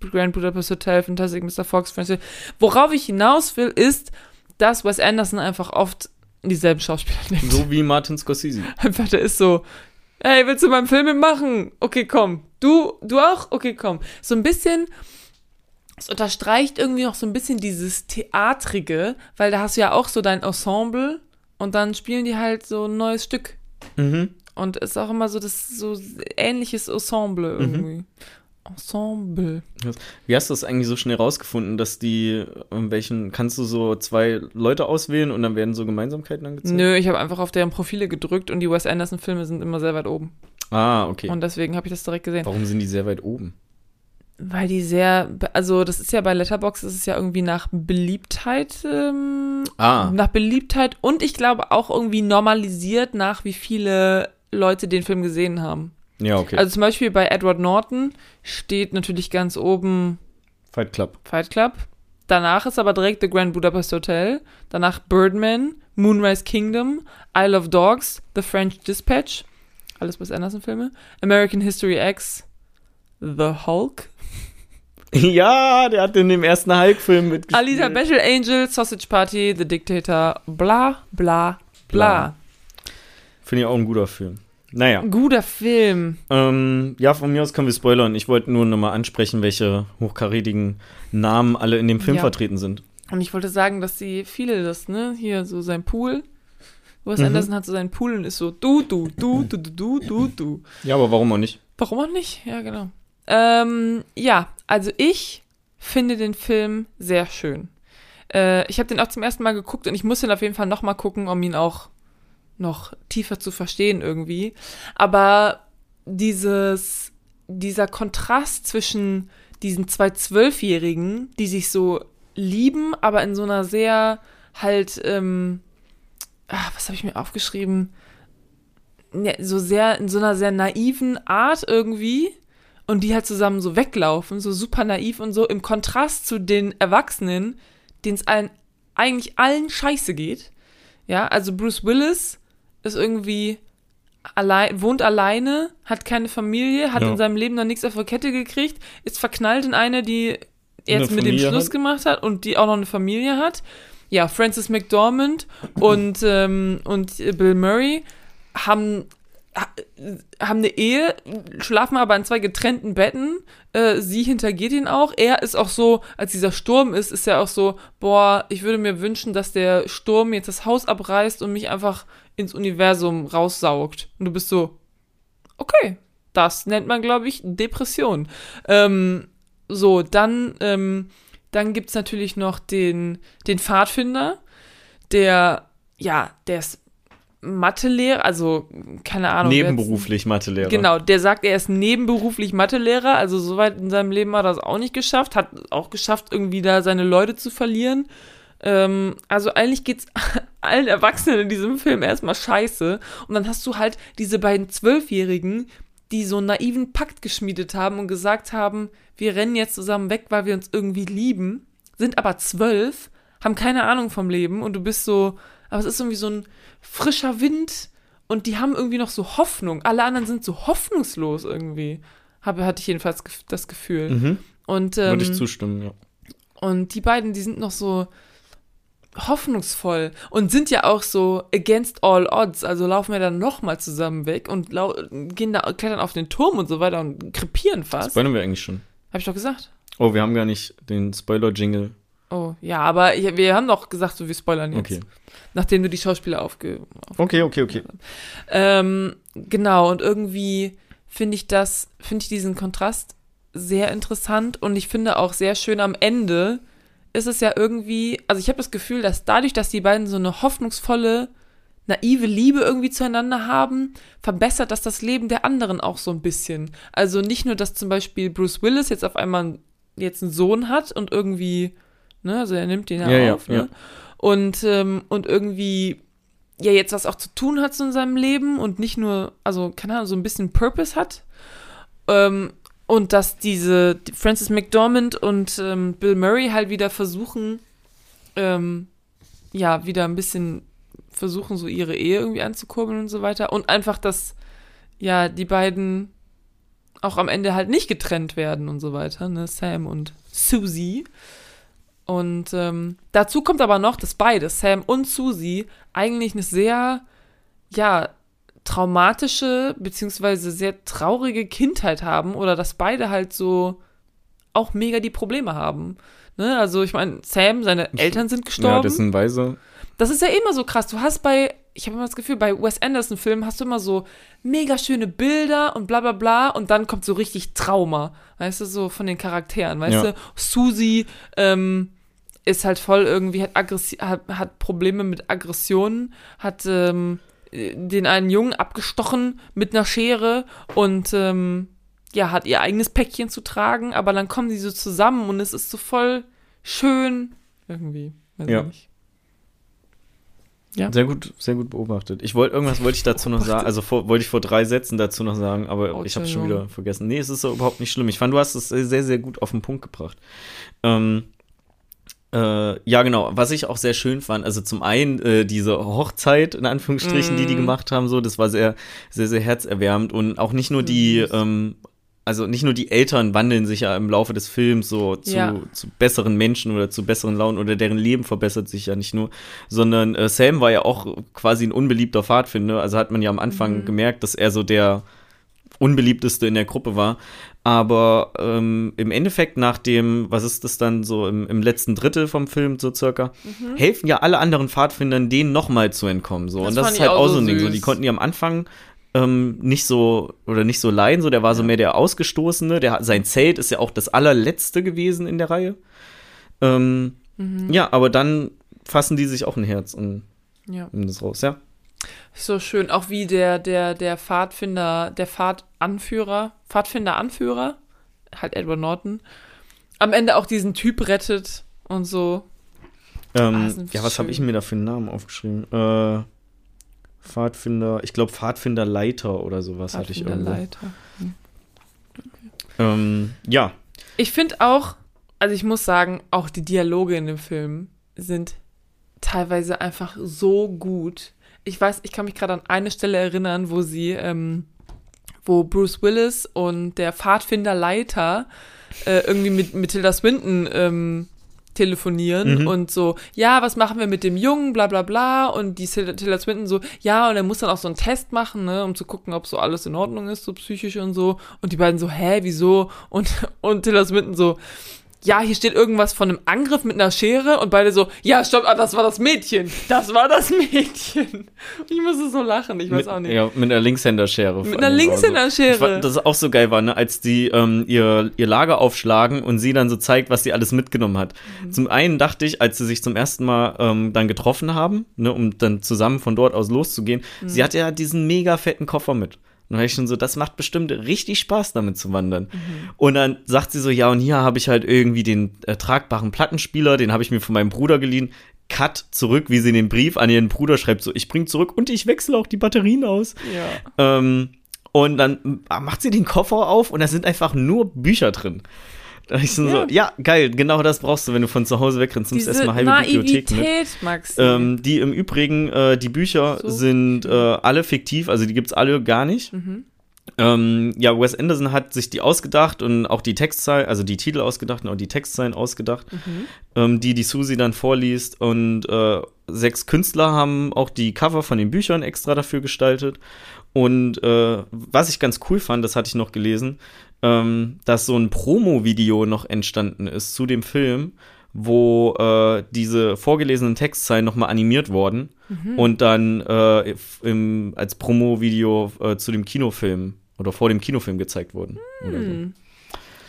Grand Budapest Hotel, Fantastic Mr. Fox, French Worauf ich hinaus will, ist, dass Wes Anderson einfach oft dieselben Schauspieler nimmt. So wie Martin Scorsese. Einfach, der ist so, hey, willst du beim Film mitmachen? Okay, komm. Du, du auch? Okay, komm. So ein bisschen, es unterstreicht irgendwie noch so ein bisschen dieses Theatrige, weil da hast du ja auch so dein Ensemble und dann spielen die halt so ein neues Stück. Mhm. Und ist auch immer so das so ähnliches Ensemble irgendwie. Ensemble. Wie hast du das eigentlich so schnell rausgefunden, dass die, in welchen, kannst du so zwei Leute auswählen und dann werden so Gemeinsamkeiten angezeigt? Nö, ich habe einfach auf deren Profile gedrückt und die Wes Anderson-Filme sind immer sehr weit oben. Ah, okay. Und deswegen habe ich das direkt gesehen. Warum sind die sehr weit oben? Weil die sehr, also das ist ja bei Letterbox, ist ja irgendwie nach Beliebtheit, ähm, Ah, nach Beliebtheit und ich glaube auch irgendwie normalisiert nach, wie viele Leute den Film gesehen haben. Ja, okay. Also zum Beispiel bei Edward Norton steht natürlich ganz oben Fight Club. Fight Club. Danach ist aber direkt The Grand Budapest Hotel. Danach Birdman, Moonrise Kingdom, Isle of Dogs, The French Dispatch. Alles bis Anderson-Filme. American History X, The Hulk. ja, der hat in dem ersten Hulk-Film mitgespielt. Alita Battle Angel, Sausage Party, The Dictator, bla bla bla. Finde ich auch ein guter Film. Naja. Guter Film. Ähm, ja, von mir aus können wir spoilern. Ich wollte nur nochmal ansprechen, welche hochkarätigen Namen alle in dem Film Ja. vertreten sind. Und ich wollte sagen, dass sie viele das, ne, hier so sein Pool. Wes Mhm. Anderson hat so seinen Pool und ist so du, du, du, du, du, du, du, du. Ja, aber warum auch nicht? Warum auch nicht? Ja, genau. Ähm, ja, also ich finde den Film sehr schön. Äh, ich habe den auch zum ersten Mal geguckt und ich muss den auf jeden Fall noch mal gucken, um ihn auch noch tiefer zu verstehen irgendwie. Aber dieses, dieser Kontrast zwischen diesen zwei Zwölfjährigen, die sich so lieben, aber in so einer sehr halt, ähm, ah, was habe ich mir aufgeschrieben? Ja, so sehr, in so einer sehr naiven Art irgendwie und die halt zusammen so weglaufen, so super naiv und so im Kontrast zu den Erwachsenen, denen es allen, eigentlich allen scheiße geht. Ja, also Bruce Willis ist irgendwie allein, wohnt alleine, hat keine Familie, hat Ja. in seinem Leben noch nichts auf der Kette gekriegt, ist verknallt in eine, die jetzt Eine mit dem Familie Schluss hat. gemacht hat und die auch noch eine Familie hat. Ja, Francis McDormand und, ähm, und Bill Murray haben, ha- haben eine Ehe, schlafen aber in zwei getrennten Betten. Äh, sie hintergeht ihn auch. Er ist auch so, als dieser Sturm ist, ist er auch so, boah, ich würde mir wünschen, dass der Sturm jetzt das Haus abreißt und mich einfach ins Universum raussaugt. Und du bist so, okay, das nennt man, glaube ich, Depression. Ähm, so, dann, ähm, dann gibt's natürlich noch den, den Pfadfinder, der, ja, der ist Mathelehrer, also keine Ahnung. Nebenberuflich Mathelehrer. Genau, der sagt, er ist nebenberuflich Mathelehrer, also soweit in seinem Leben hat er es auch nicht geschafft, hat auch geschafft, irgendwie da seine Leute zu verlieren. Ähm, also eigentlich geht's allen Erwachsenen in diesem Film erstmal scheiße. Und dann hast du halt diese beiden Zwölfjährigen, die so einen naiven Pakt geschmiedet haben und gesagt haben, wir rennen jetzt zusammen weg, weil wir uns irgendwie lieben, sind aber zwölf, haben keine Ahnung vom Leben und du bist so, aber es ist irgendwie so ein frischer Wind und die haben irgendwie noch so Hoffnung. Alle anderen sind so hoffnungslos irgendwie. Habe, hatte ich jedenfalls das Gefühl. Mhm. Und, ähm, Würde ich zustimmen, ja. und die beiden, die sind noch so hoffnungsvoll und sind ja auch so against all odds, also laufen wir dann nochmal zusammen weg und gehen da, klettern auf den Turm und so weiter und krepieren fast. Spoilern wir eigentlich schon. Hab ich doch gesagt. Oh, wir haben gar nicht den Spoiler-Jingle. Oh, ja, aber wir haben doch gesagt, so wir spoilern jetzt. Okay. Nachdem du die Schauspieler aufge... auf Okay, okay, okay. Ähm, genau, und irgendwie finde ich das, finde ich diesen Kontrast sehr interessant und ich finde auch sehr schön am Ende ist es ja irgendwie, also ich habe das Gefühl, dass dadurch, dass die beiden so eine hoffnungsvolle, naive Liebe irgendwie zueinander haben, verbessert das das Leben der anderen auch so ein bisschen. Also nicht nur, dass zum Beispiel Bruce Willis jetzt auf einmal jetzt einen Sohn hat und irgendwie, ne, also er nimmt den ja, Ja, ja, auf, ne? ja. Und, ähm, und irgendwie ja jetzt was auch zu tun hat so in seinem Leben und nicht nur, also keine Ahnung, so ein bisschen Purpose hat. Ähm, und dass diese die Frances McDormand und ähm, Bill Murray halt wieder versuchen, ähm, ja, wieder ein bisschen versuchen, so ihre Ehe irgendwie anzukurbeln und so weiter. Und einfach, dass ja die beiden auch am Ende halt nicht getrennt werden und so weiter, ne? Sam und Susie. Und ähm, dazu kommt aber noch, dass beide, Sam und Susie, eigentlich eine sehr, ja, traumatische beziehungsweise sehr traurige Kindheit haben oder dass beide halt so auch mega die Probleme haben. Ne? Also ich meine, Sam, seine Eltern sind gestorben. Ja, das ist ein Weise. Das ist ja immer so krass. Du hast bei, ich habe immer das Gefühl, bei Wes Anderson-Filmen hast du immer so mega schöne Bilder und bla bla bla und dann kommt so richtig Trauma, weißt du, so von den Charakteren, weißt Ja. du? Susi ähm, ist halt voll irgendwie, hat, aggressi hat, hat Probleme mit Aggressionen, hat ähm, den einen Jungen abgestochen mit einer Schere und ähm, ja, hat ihr eigenes Päckchen zu tragen, aber dann kommen die so zusammen und es ist so voll schön irgendwie. Weiß Ja. ich nicht. Sehr gut, sehr gut beobachtet. Ich wollte irgendwas wollte ich dazu noch sagen, also vor, wollte ich vor drei Sätzen dazu noch sagen, aber Oh, ich habe schon wieder vergessen. Nee, es ist so überhaupt nicht schlimm. Ich fand, du hast es sehr, sehr gut auf den Punkt gebracht. Ähm, äh, ja, genau. Was ich auch sehr schön fand, also zum einen äh, diese Hochzeit in Anführungsstrichen, die die Mm. gemacht haben, so, das war sehr, sehr, sehr herzerwärmend und auch nicht nur die, Süß. ähm, also nicht nur die Eltern wandeln sich ja im Laufe des Films so zu, Ja. zu besseren Menschen oder zu besseren Launen oder deren Leben verbessert sich ja nicht nur, sondern äh, Sam war ja auch quasi ein unbeliebter Pfadfinder. Also hat man ja am Anfang Mhm. gemerkt, dass er so der unbeliebteste in der Gruppe war. Aber ähm, im Endeffekt nach dem, was ist das dann so im, im letzten Drittel vom Film so circa, helfen ja alle anderen Pfadfindern denen nochmal zu entkommen. So. Das Und das ist halt auch so ein Ding. So, die konnten die am Anfang ähm, nicht so oder nicht so leiden, so der war so Ja. mehr der Ausgestoßene. Der, sein Zelt ist ja auch das allerletzte gewesen in der Reihe. Ähm, Mhm. Ja, aber dann fassen die sich auch ein Herz und Ja. nehmen das raus, ja. So schön, auch wie der, der, der Pfadfinder, der Pfadanführer, Pfadfinder-Anführer, halt Edward Norton, am Ende auch diesen Typ rettet und so. Ähm, Ah, ja, was habe ich mir da für einen Namen aufgeschrieben? Äh, Pfadfinder, ich glaube Pfadfinderleiter oder sowas hatte ich irgendwo. Pfadfinderleiter. Ähm, ja, Ich finde auch, also ich muss sagen, auch die Dialoge in dem Film sind teilweise einfach so gut. Ich weiß, ich kann mich gerade an eine Stelle erinnern, wo sie, ähm, wo Bruce Willis und der Pfadfinderleiter äh, irgendwie mit, mit Tilda Swinton ähm, telefonieren Mhm. und so, ja, was machen wir mit dem Jungen, bla bla bla. Und die Tilda Tilda Swinton so, ja, und er muss dann auch so einen Test machen, ne, um zu gucken, ob so alles in Ordnung ist, so psychisch und so. Und die beiden so, hä, wieso? Und, und Tilda Swinton so, ja, hier steht irgendwas von einem Angriff mit einer Schere und beide so, ja, stopp, ah, das war das Mädchen. Das war das Mädchen. Ich musste so lachen, ich weiß mit, auch nicht. ja, mit einer Linkshänderschere. mit einer. Also, Linkshänderschere. ich fand, das auch so geil war, ne, als die ähm, ihr, ihr Lager aufschlagen und sie dann so zeigt, was sie alles mitgenommen hat. Mhm. Zum einen dachte ich, als sie sich zum ersten Mal ähm, dann getroffen haben, ne, um dann zusammen von dort aus loszugehen, Mhm. sie hatte ja diesen mega fetten Koffer mit. Und da war ich schon so, das macht bestimmt richtig Spaß, damit zu wandern. Mhm. Und dann sagt sie so, ja, und hier habe ich halt irgendwie den äh, tragbaren Plattenspieler, den habe ich mir von meinem Bruder geliehen. Cut zurück, wie sie in den Brief an ihren Bruder schreibt, so, ich bring zurück und ich wechsle auch die Batterien aus. ja. Ähm, und dann macht sie den Koffer auf und da sind einfach nur Bücher drin. Da ich so, Ja. so, ja, geil, genau das brauchst du, wenn du von zu Hause wegrennst, nimmst erstmal halbe Bibliothek mit. Naivität, Maxi. Ähm, die im Übrigen, äh, die Bücher So. sind äh, alle fiktiv, also die gibt's alle gar nicht. Mhm. Ähm, ja, Wes Anderson hat sich die ausgedacht und auch die Textzeilen, also die Titel ausgedacht und auch die Textzeilen ausgedacht, Mhm. ähm, die die Susi dann vorliest. Und äh, sechs Künstler haben auch die Cover von den Büchern extra dafür gestaltet. Und äh, was ich ganz cool fand, das hatte ich noch gelesen, ähm, dass so ein Promo-Video noch entstanden ist zu dem Film, wo äh, diese vorgelesenen Textzeilen nochmal animiert wurden Mhm. und dann äh, im, als Promo-Video äh, zu dem Kinofilm oder vor dem Kinofilm gezeigt wurden. Oder so.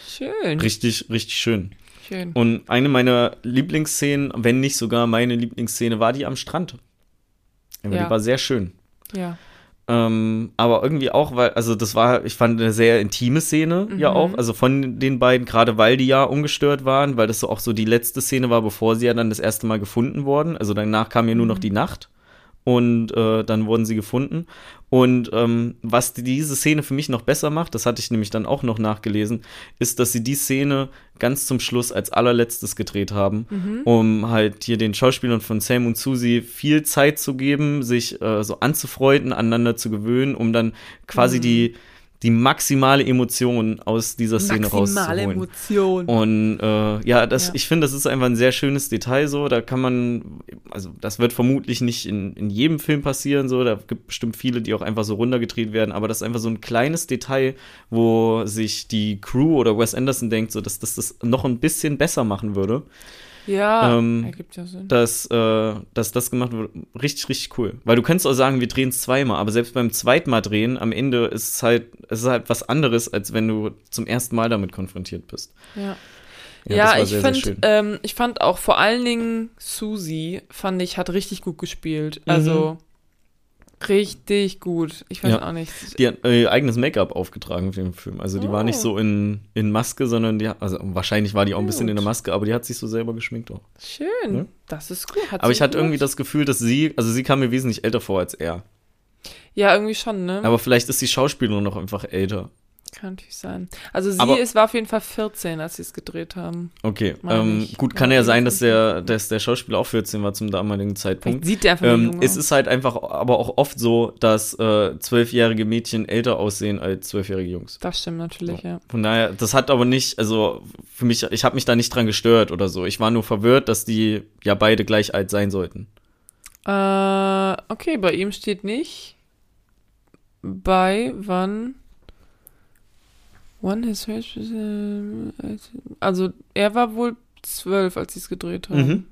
Schön. Richtig, richtig schön. Schön. Und eine meiner Lieblingsszenen, wenn nicht sogar meine Lieblingsszene, war die am Strand. Ja. Die war sehr schön. Ja. Ähm, aber irgendwie auch, weil, also das war, ich fand eine sehr intime Szene ja Mhm. auch, also von den beiden, gerade weil die ja ungestört waren, weil das so auch so die letzte Szene war, bevor sie ja dann das erste Mal gefunden wurden. Also danach kam ja nur noch Mhm. die Nacht. Und äh, dann wurden sie gefunden. Und ähm, was diese Szene für mich noch besser macht, das hatte ich nämlich dann auch noch nachgelesen, ist, dass sie die Szene ganz zum Schluss als allerletztes gedreht haben, mhm. um halt hier den Schauspielern von Sam und Susie viel Zeit zu geben, sich äh, so anzufreunden, aneinander zu gewöhnen, um dann quasi mhm. die die maximale Emotion aus dieser Szene maximale rauszuholen. Emotion. Und äh, ja, das, ja. ich finde, das ist einfach ein sehr schönes Detail so. Da kann man, also das wird vermutlich nicht in, in jedem Film passieren, so. Da gibt bestimmt viele, die auch einfach so runtergedreht werden, aber das ist einfach so ein kleines Detail, wo sich die Crew oder Wes Anderson denkt, so dass, dass das noch ein bisschen besser machen würde. Ja, ähm, ergibt ja Sinn. Dass, äh, dass das gemacht wird, richtig, richtig cool. Weil du könntest auch sagen, wir drehen es zweimal, aber selbst beim zweiten Mal drehen, am Ende ist es halt, es ist halt was anderes, als wenn du zum ersten Mal damit konfrontiert bist. Ja. Ja, ja ich, find, ähm, ich fand auch vor allen Dingen Susie, fand ich, hat richtig gut gespielt. Also, mhm. Richtig gut. Ich weiß ja. auch nicht. Die hat ihr eigenes Make-up aufgetragen für den Film. Also die oh. war nicht so oh. in, in Maske, sondern die also wahrscheinlich war die auch ein bisschen in der Maske, aber die hat sich so selber geschminkt auch. Schön. Ja? Das ist gut. Hat aber ich hatte irgendwie das Gefühl, dass sie, also sie kam mir wesentlich älter vor als er. Ja, irgendwie schon, ne? Aber vielleicht ist die Schauspielerin noch einfach älter. Kann natürlich sein. Also sie Aber, ist, war auf jeden Fall 14, als sie es gedreht haben. Okay, ähm, gut, kann ja sein, dass der, dass der Schauspieler auch 14 war zum damaligen Zeitpunkt. Vielleicht sieht der einfach ähm, Es ist halt einfach aber auch oft so, dass äh, zwölfjährige äh, Mädchen älter aussehen als zwölfjährige Jungs. Das stimmt natürlich, so. ja. Von daher, das hat aber nicht, also für mich, ich habe mich da nicht dran gestört oder so. Ich war nur verwirrt, dass die ja beide gleich alt sein sollten. Äh, okay, bei ihm steht nicht bei wann One has Also, er war wohl zwölf, als sie es gedreht haben. Mhm.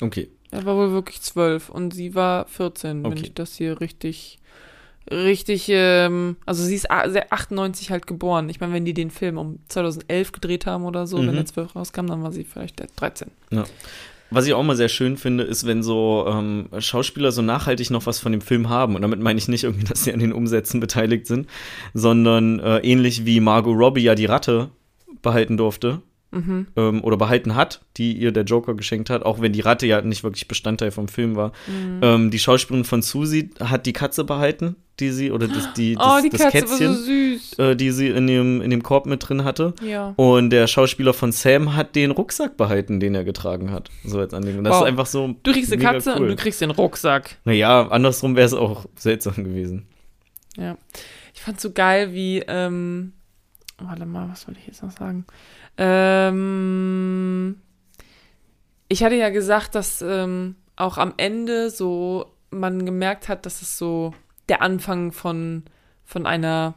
Okay. Er war wohl wirklich zwölf und sie war 14, okay. wenn ich das hier richtig, richtig, ähm, also sie ist 98 halt geboren. Ich meine, wenn die den Film um 2011 gedreht haben oder so, mhm. wenn er zwölf rauskam, dann war sie vielleicht 13. Ja. Was ich auch mal sehr schön finde, ist, wenn so ähm, Schauspieler so nachhaltig noch was von dem Film haben. Und damit meine ich nicht irgendwie, dass sie an den Umsätzen beteiligt sind, sondern äh, ähnlich wie Margot Robbie ja die Ratte behalten durfte. Mhm. Ähm, oder behalten hat, die ihr der Joker geschenkt hat, auch wenn die Ratte ja nicht wirklich Bestandteil vom Film war. Mhm. Ähm, die Schauspielerin von Susie hat die Katze behalten, die sie, oder das, die, das, oh, die das Kätzchen, so äh, die sie in dem, in dem Korb mit drin hatte. Ja. Und der Schauspieler von Sam hat den Rucksack behalten, den er getragen hat. So als Anlegung. Das wow. ist einfach so. Du kriegst eine Katze cool. und du kriegst den Rucksack. Naja, andersrum wäre es auch seltsam gewesen. Ja. Ich fand so geil, wie, ähm, warte mal, was soll ich jetzt noch sagen? Ähm, ich hatte ja gesagt, dass ähm, auch am Ende so man gemerkt hat, dass es so der Anfang von, von einer,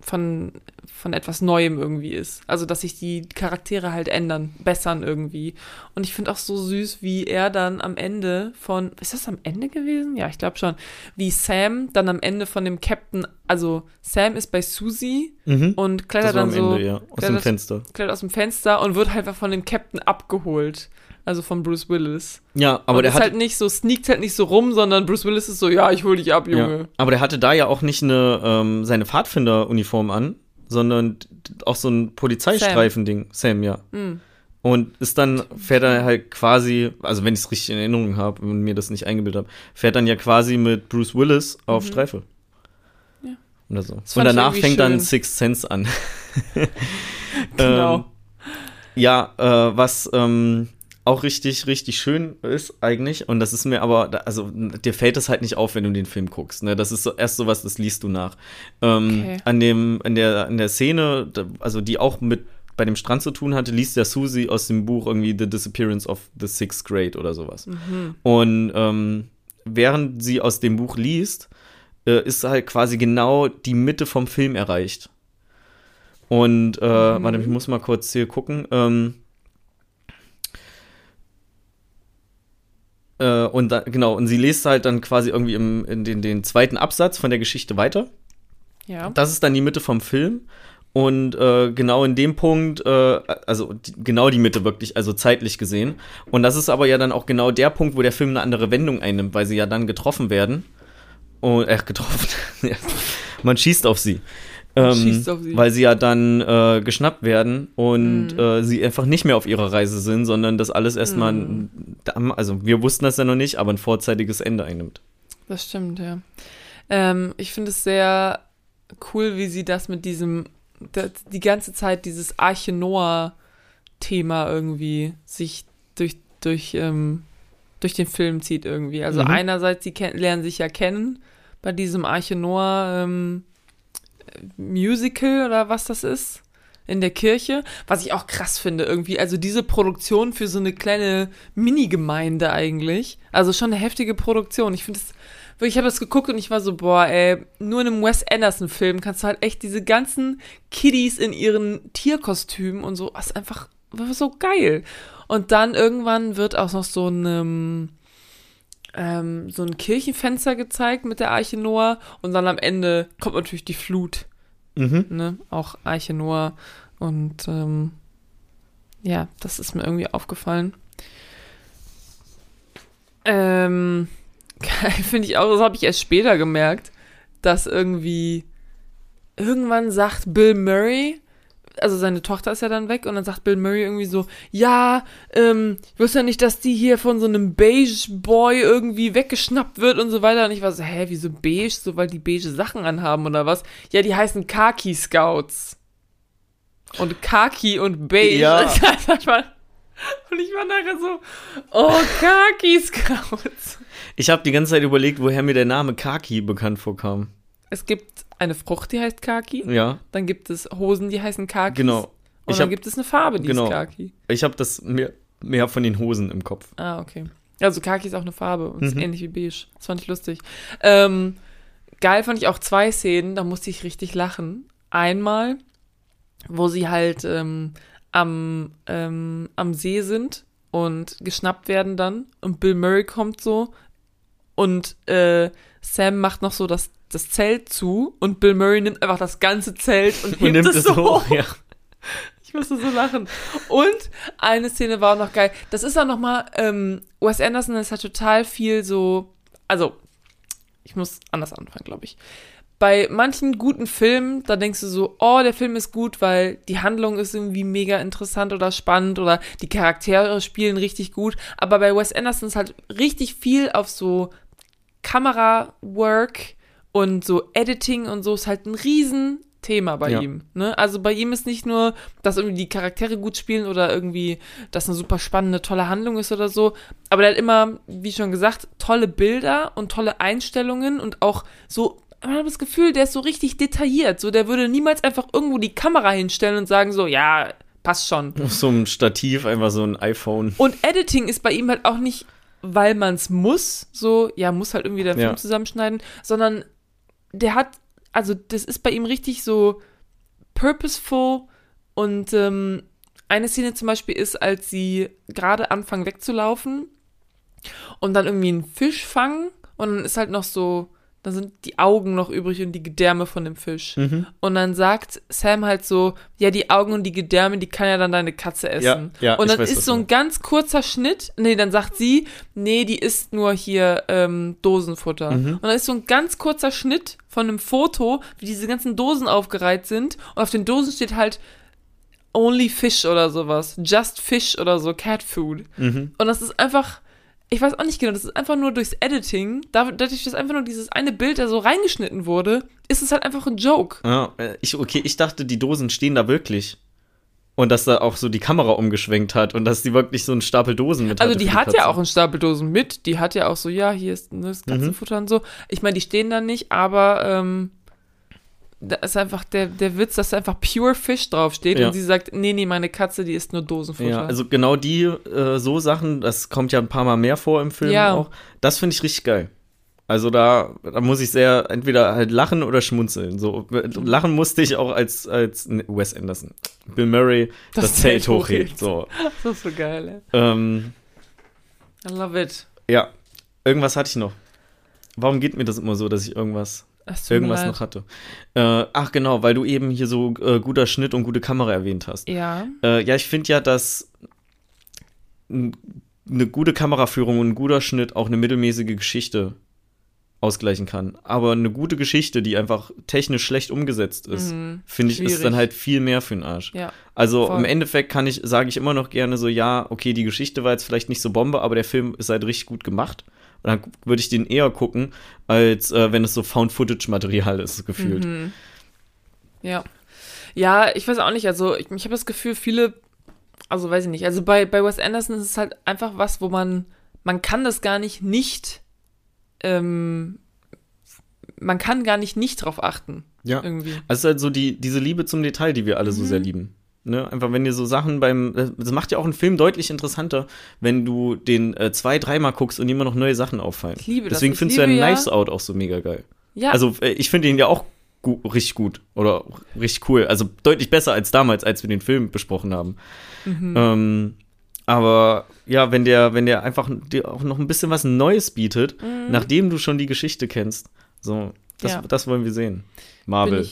von, von etwas Neuem irgendwie ist. Also, dass sich die Charaktere halt ändern, bessern irgendwie. Und ich finde auch so süß, wie er dann am Ende von, ist das am Ende gewesen? Ja, ich glaube schon. Wie Sam dann am Ende von dem Captain, also Sam ist bei Susie mhm. und klettert dann so. Ende, ja. Aus klettert, dem Fenster. Klettert aus dem Fenster und wird halt einfach von dem Captain abgeholt also von Bruce Willis. Ja, aber und der ist hat halt nicht so, sneakt halt nicht so rum, sondern Bruce Willis ist so, ja, ich hol dich ab, Junge. Ja, aber der hatte da ja auch nicht eine, ähm, seine Pfadfinderuniform an, sondern auch so ein Polizeistreifen-Ding. Sam. Sam, ja. Mhm. Und ist dann, fährt er halt quasi, also wenn ich es richtig in Erinnerung habe und mir das nicht eingebildet habe, fährt dann ja quasi mit Bruce Willis auf mhm. Streife. Ja. Oder so. Und danach fängt schön. dann Six Sense an. genau. ähm, ja, äh, was ähm, auch richtig, richtig schön ist eigentlich. Und das ist mir aber, also dir fällt es halt nicht auf, wenn du den Film guckst. Ne? Das ist so, erst sowas, das liest du nach. Ähm, okay. An dem, in der, in der Szene, also die auch mit bei dem Strand zu tun hatte, liest der Susie aus dem Buch irgendwie The Disappearance of the Sixth Grade oder sowas. Mhm. Und ähm, während sie aus dem Buch liest, äh, ist halt quasi genau die Mitte vom Film erreicht. Und äh, mhm. warte, ich muss mal kurz hier gucken. Ähm, Äh, und da, genau, und sie liest halt dann quasi irgendwie im, in den, den zweiten Absatz von der Geschichte weiter. Ja. Das ist dann die Mitte vom Film. Und äh, genau in dem Punkt, äh, also die, genau die Mitte wirklich, also zeitlich gesehen. Und das ist aber ja dann auch genau der Punkt, wo der Film eine andere Wendung einnimmt, weil sie ja dann getroffen werden. Und, äh, getroffen. Man schießt auf sie. Ähm, sie. Weil sie ja dann äh, geschnappt werden und Mhm. äh, sie einfach nicht mehr auf ihrer Reise sind, sondern das alles erstmal, ein- also wir wussten das ja noch nicht, aber ein vorzeitiges Ende einnimmt. Das stimmt, ja. Ähm, ich finde es sehr cool, wie sie das mit diesem, das, die ganze Zeit dieses Arche Noah-Thema irgendwie sich durch, durch, ähm, durch den Film zieht irgendwie. Also Mhm. einerseits, sie lernen sich ja kennen bei diesem Arche Noah ähm, Musical oder was das ist. In der Kirche, was ich auch krass finde irgendwie. Also diese Produktion für so eine kleine Mini-Gemeinde eigentlich. Also schon eine heftige Produktion. Ich finde es ich habe das geguckt und ich war so, boah, ey, nur in einem Wes Anderson-Film kannst du halt echt diese ganzen Kiddies in ihren Tierkostümen und so, das ist einfach so geil. Und dann irgendwann wird auch noch so ein, ähm, so ein Kirchenfenster gezeigt mit der Arche Noah und dann am Ende kommt natürlich die Flut, Mhm. ne? Auch Arche Noah und ähm, ja, das ist mir irgendwie aufgefallen. Ähm, geil finde ich auch, das habe ich erst später gemerkt, dass irgendwie irgendwann sagt Bill Murray, also seine Tochter ist ja dann weg und dann sagt Bill Murray irgendwie so, ja, ähm, ich wusste ja nicht, dass die hier von so einem Beige Boy irgendwie weggeschnappt wird und so weiter. Und ich war so, hä, wieso beige? So, weil die beige Sachen anhaben oder was? Ja, die heißen Khaki Scouts. Und Khaki und Beige. Ja. Und ich war nachher so, oh, Khaki Scouts. Ich habe die ganze Zeit überlegt, woher mir der Name Kaki bekannt vorkam. Es gibt eine Frucht, die heißt Khaki. Ja, Dann gibt es Hosen, die heißen Khaki. genau. Und Ich dann hab- gibt es eine Farbe, die genau. ist Khaki. Ich habe das mehr, mehr von den Hosen im Kopf. Ah, okay. Also Khaki ist auch eine Farbe und ist Mhm. ähnlich wie beige. Das fand ich lustig. Ähm, geil fand ich auch zwei Szenen, da musste ich richtig lachen. Einmal, wo sie halt ähm, am, ähm, am See sind und geschnappt werden dann und Bill Murray kommt so und äh, Sam macht noch so das, das Zelt zu und Bill Murray nimmt einfach das ganze Zelt und Und nimmt es es so hoch. Ja. Ich musste so lachen. Und eine Szene war auch noch geil. Das ist auch noch mal, ähm, Wes Anderson ist halt total viel so, also, ich muss anders anfangen, glaube ich. Bei manchen guten Filmen, da denkst du so, oh, der Film ist gut, weil die Handlung ist irgendwie mega interessant oder spannend oder die Charaktere spielen richtig gut. Aber bei Wes Anderson ist halt richtig viel auf so Kamerawork und so Editing und so ist halt ein Riesenthema bei Ja. ihm. Ne? Also bei ihm ist nicht nur, dass irgendwie die Charaktere gut spielen oder irgendwie, dass eine super spannende, tolle Handlung ist oder so, aber der hat immer, wie schon gesagt, tolle Bilder und tolle Einstellungen und auch so, man hat das Gefühl, der ist so richtig detailliert. So, der würde niemals einfach irgendwo die Kamera hinstellen und sagen so, ja, passt schon. Auf so einem Stativ einfach so ein iPhone. Und Editing ist bei ihm halt auch nicht, weil man es muss, so, ja, muss halt irgendwie der Film Ja. zusammenschneiden, sondern der hat, also das ist bei ihm richtig so purposeful und ähm, eine Szene zum Beispiel ist, als sie gerade anfangen wegzulaufen und dann irgendwie einen Fisch fangen und dann ist halt noch so, dann sind die Augen noch übrig und die Gedärme von dem Fisch. Mhm. Und dann sagt Sam halt so, ja, die Augen und die Gedärme, die kann ja dann deine Katze essen. Ja, ja, und dann ist so ein ganz kurzer Schnitt, nee, dann sagt sie, nee, die isst nur hier ähm, Dosenfutter. Mhm. Und dann ist so ein ganz kurzer Schnitt von einem Foto, wie diese ganzen Dosen aufgereiht sind. Und auf den Dosen steht halt Only Fish oder sowas. Just Fish oder so, Cat Food. Mhm. Und das ist einfach, ich weiß auch nicht genau, das ist einfach nur durchs Editing, da- dadurch, dass einfach nur dieses eine Bild da so reingeschnitten wurde, ist es halt einfach ein Joke. Ja, äh, ich, okay, ich dachte, die Dosen stehen da wirklich. Und dass da auch so die Kamera umgeschwenkt hat und dass die wirklich so einen Stapel Dosen mit Also die hat ja Katze. auch einen Stapel Dosen mit, die hat ja auch so, ja, hier ist ne, das Katzenfutter und so. Ich meine, die stehen da nicht, aber ähm, da ist einfach der, der Witz, dass da einfach Pure Fish draufsteht Ja. und sie sagt, nee, nee, meine Katze, die isst nur Dosenfutter. Ja, also genau die äh, so Sachen, das kommt ja ein paar Mal mehr vor im Film Ja. auch. Das finde ich richtig geil. Also da, da muss ich sehr entweder halt lachen oder schmunzeln. So lachen musste ich auch als als Wes Anderson, Bill Murray das, Das Zelt hochhebt. So, das ist so geil, ey. ähm, I love it. ja, irgendwas hatte ich noch. Warum geht mir das immer so, dass ich irgendwas Mir irgendwas noch hatte? Äh, ach genau, weil du eben hier so äh, guter Schnitt und gute Kamera erwähnt hast. Ja. Äh, ja, ich finde ja, dass eine gute Kameraführung und ein guter Schnitt auch eine mittelmäßige Geschichte ausgleichen kann. Aber eine gute Geschichte, die einfach technisch schlecht umgesetzt ist, Mhm. finde ich, ist Schwierig. dann halt viel mehr für den Arsch. Ja. Also Voll. im Endeffekt kann ich, sage ich immer noch gerne so, ja, okay, die Geschichte war jetzt vielleicht nicht so Bombe, aber der Film ist halt richtig gut gemacht. Und dann würde ich den eher gucken, als äh, wenn es so Found-Footage-Material ist, gefühlt. Mhm. Ja. Ja, ich weiß auch nicht, also ich, ich habe das Gefühl, viele, also weiß ich nicht, also bei, bei Wes Anderson ist es halt einfach was, wo man, man kann das gar nicht nicht, ähm, man kann gar nicht nicht drauf achten. Ja. Irgendwie. Also es ist halt so die, diese Liebe zum Detail, die wir alle so Mhm. sehr lieben. Ne? Einfach, wenn dir so Sachen beim. Das macht ja auch einen Film deutlich interessanter, wenn du den äh, zwei, dreimal guckst und immer noch neue Sachen auffallen. Ich liebe das. Deswegen findest du ja Knives Out auch so mega geil. Ja, Also, äh, ich finde ihn ja auch gu richtig gut oder richtig cool. Also deutlich besser als damals, als wir den Film besprochen haben. Mhm. Ähm, aber ja, wenn der, wenn der einfach dir auch noch ein bisschen was Neues bietet, nachdem du schon die Geschichte kennst, so, das. Ja. das wollen wir sehen. Marvel.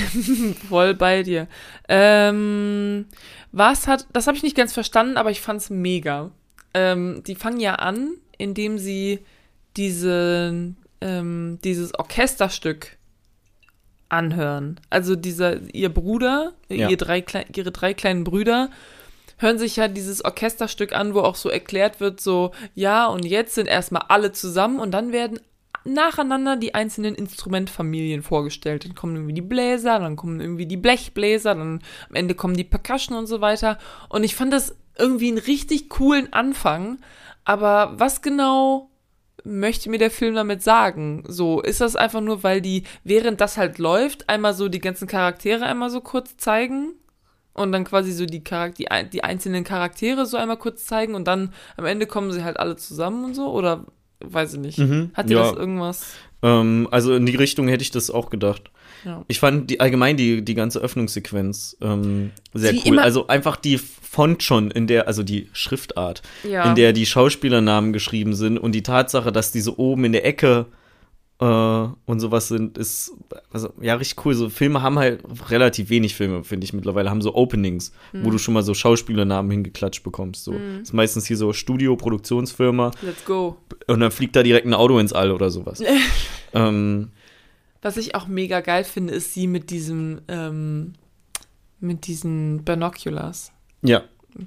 voll bei dir. Ähm, was hat, das habe ich nicht ganz verstanden, aber ich fand's mega. Ähm, die fangen ja an, indem sie diese, ähm, dieses Orchesterstück anhören. Also dieser, ihr Bruder, Ja. ihr drei, ihre drei kleinen Brüder hören sich ja dieses Orchesterstück an, wo auch so erklärt wird, so, ja, und jetzt sind erstmal alle zusammen und dann werden nacheinander die einzelnen Instrumentfamilien vorgestellt. Dann kommen irgendwie die Bläser, dann kommen irgendwie die Blechbläser, dann am Ende kommen die Percussion und so weiter. Und ich fand das irgendwie einen richtig coolen Anfang. Aber was genau möchte mir der Film damit sagen? So, ist das einfach nur, weil die, während das halt läuft, einmal so die ganzen Charaktere einmal so kurz zeigen? Und dann quasi so die, die, die einzelnen Charaktere so einmal kurz zeigen und dann am Ende kommen sie halt alle zusammen und so? Oder weiß ich nicht. Mhm, Hat dir ja. das irgendwas? Ähm, also in die Richtung hätte ich das auch gedacht. Ja. Ich fand die allgemein die, die ganze Öffnungssequenz ähm, sehr Wie cool. immer- Also einfach die Font schon, in der, also die Schriftart, Ja. in der die Schauspielernamen geschrieben sind und die Tatsache, dass die so oben in der Ecke äh, und sowas sind, ist also ja richtig cool. So Filme haben halt relativ wenig Filme, finde ich mittlerweile, haben so Openings, Hm. wo du schon mal so Schauspielernamen hingeklatscht bekommst. So ist meistens hier so Studio, Produktionsfirma Let's go. und dann fliegt da direkt ein Auto ins All oder sowas. ähm, Was ich auch mega geil finde, ist sie mit diesem, ähm, mit diesen Binoculars. ja,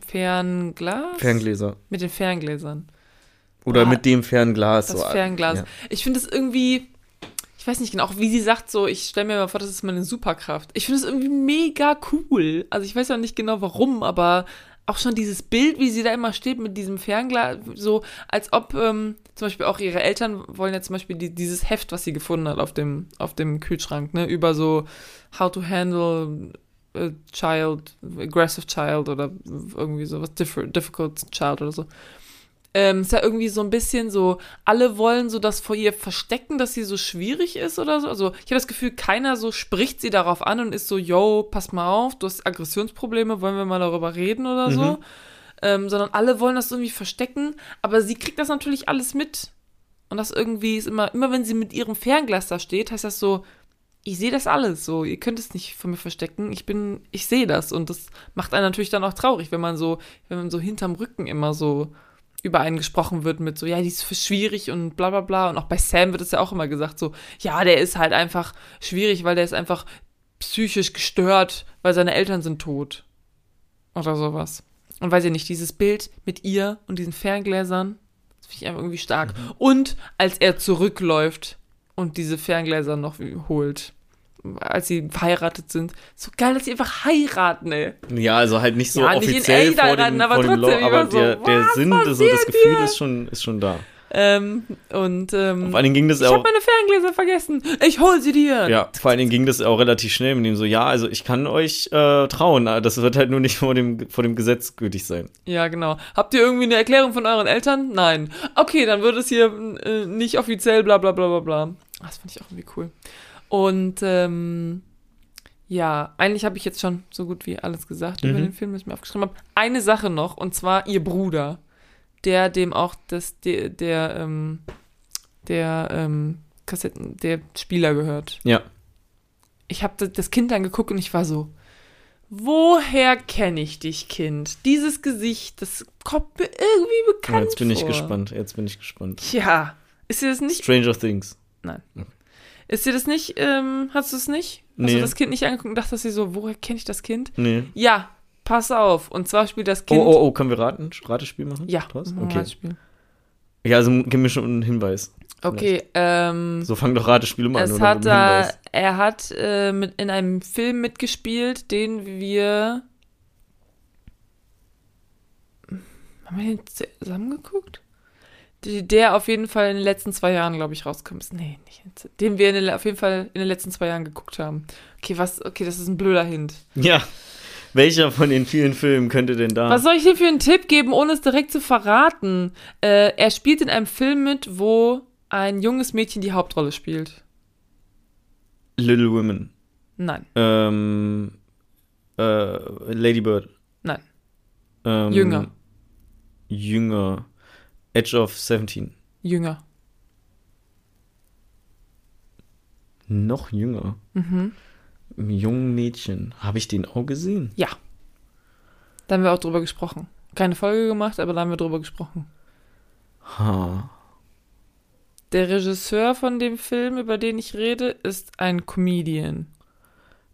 Fernglas? Ferngläser. Mit den Ferngläsern. Oder Ah, mit dem Fernglas. Das so, Fernglas. Ja. Ich finde es irgendwie, ich weiß nicht genau, auch wie sie sagt, so, ich stelle mir mal vor, das ist meine Superkraft. Ich finde es irgendwie mega cool. Also ich weiß auch nicht genau warum, aber auch schon dieses Bild, wie sie da immer steht mit diesem Fernglas, so als ob ähm, zum Beispiel auch ihre Eltern wollen ja zum Beispiel die, dieses Heft, was sie gefunden hat auf dem, auf dem Kühlschrank, ne, über so how to handle a child, aggressive child oder irgendwie sowas, diff- difficult child oder so ähm, ist ja irgendwie so ein bisschen so, alle wollen so das vor ihr verstecken, dass sie so schwierig ist oder so. Also ich habe das Gefühl, keiner so spricht sie darauf an und ist so, yo, pass mal auf, du hast Aggressionsprobleme, wollen wir mal darüber reden oder so. Mhm. Ähm, sondern alle wollen das irgendwie verstecken, aber sie kriegt das natürlich alles mit. Und das irgendwie ist immer, immer wenn sie mit ihrem Fernglas da steht, heißt das so, ich sehe das alles so, ihr könnt es nicht von mir verstecken, ich bin, ich sehe das und das macht einen natürlich dann auch traurig, wenn man so, wenn man so hinterm Rücken immer so über einen gesprochen wird mit so, ja, die ist für schwierig und bla bla bla. Und auch bei Sam wird es ja auch immer gesagt, so, ja, der ist halt einfach schwierig, weil der ist einfach psychisch gestört, weil seine Eltern sind tot. Oder sowas. Und weiß ich nicht, dieses Bild mit ihr und diesen Ferngläsern, das finde ich einfach irgendwie stark. Und als er zurückläuft und diese Ferngläser noch holt, als sie verheiratet sind. So geil, dass sie einfach heiraten, ey. Ja, also halt nicht so Ja, nicht offiziell echt vor dem, aber vor dem Law, trotzdem aber immer so, der, der Sinn, so das Gefühl ist schon, ist schon da. Ähm, und ähm, Vor allen Dingen ging das ich habe meine Ferngläser vergessen. Ich hol sie dir. ja, vor allen Dingen ging das auch relativ schnell mit dem so, ja, also ich kann euch äh, trauen, das wird halt nur nicht vor dem, vor dem Gesetz gültig sein. Ja, genau. Habt ihr irgendwie eine Erklärung von euren Eltern? Nein. Okay, dann wird es hier äh, nicht offiziell, bla bla bla bla bla. Das fand ich auch irgendwie cool. Und ähm, ja, eigentlich habe ich jetzt schon so gut wie alles gesagt über Mhm. den Film, was ich mir aufgeschrieben habe. Eine Sache noch, und zwar ihr Bruder, der dem auch das, der, der, ähm, der, ähm, Kassetten, der Spieler gehört. Ja. Ich habe das Kind angeguckt und ich war so, woher kenne ich dich, Kind? Dieses Gesicht, das kommt mir irgendwie Ja, bekannt jetzt bin ich vor. gespannt, jetzt bin ich gespannt. Ja, ist dir das nicht? Stranger Things. Nein. Okay. Ist dir das nicht, ähm, hast du es nicht? Hast Nee. du das Kind nicht angeguckt und dachtest dir so, woher kenne ich das Kind? Nee. Ja, pass auf. Und zwar spielt das Oh, Kind. oh, oh, können wir raten? Ratespiel machen? Ja, wir Okay. das Spiel. Ja, also gib mir schon einen Hinweis. Okay, ähm, So fang doch Ratespiele mal an. es hat da, er hat äh, mit, in einem Film mitgespielt, den wir. Haben wir den zusammen geguckt? Die, der auf jeden Fall in den letzten zwei Jahren, glaube ich, rausgekommen ist. Nee, nicht. Den wir in den, auf jeden Fall in den letzten zwei Jahren geguckt haben. Okay, was? Okay, das ist ein blöder Hint. Ja. Welcher von den vielen Filmen könnte denn da? Was soll ich dir für einen Tipp geben, ohne es direkt zu verraten? Äh, er spielt in einem Film mit, wo ein junges Mädchen die Hauptrolle spielt. Little Women. Nein, Ähm, äh, Lady Bird. nein. Ähm, Jünger. Jünger. Edge of 17. Jünger. Noch jünger. Mhm. Ein jungen Mädchen. Habe ich den auch gesehen? Ja. Da haben wir auch drüber gesprochen. Keine Folge gemacht, aber da haben wir drüber gesprochen. Ha. Der Regisseur von dem Film, über den ich rede, ist ein Comedian.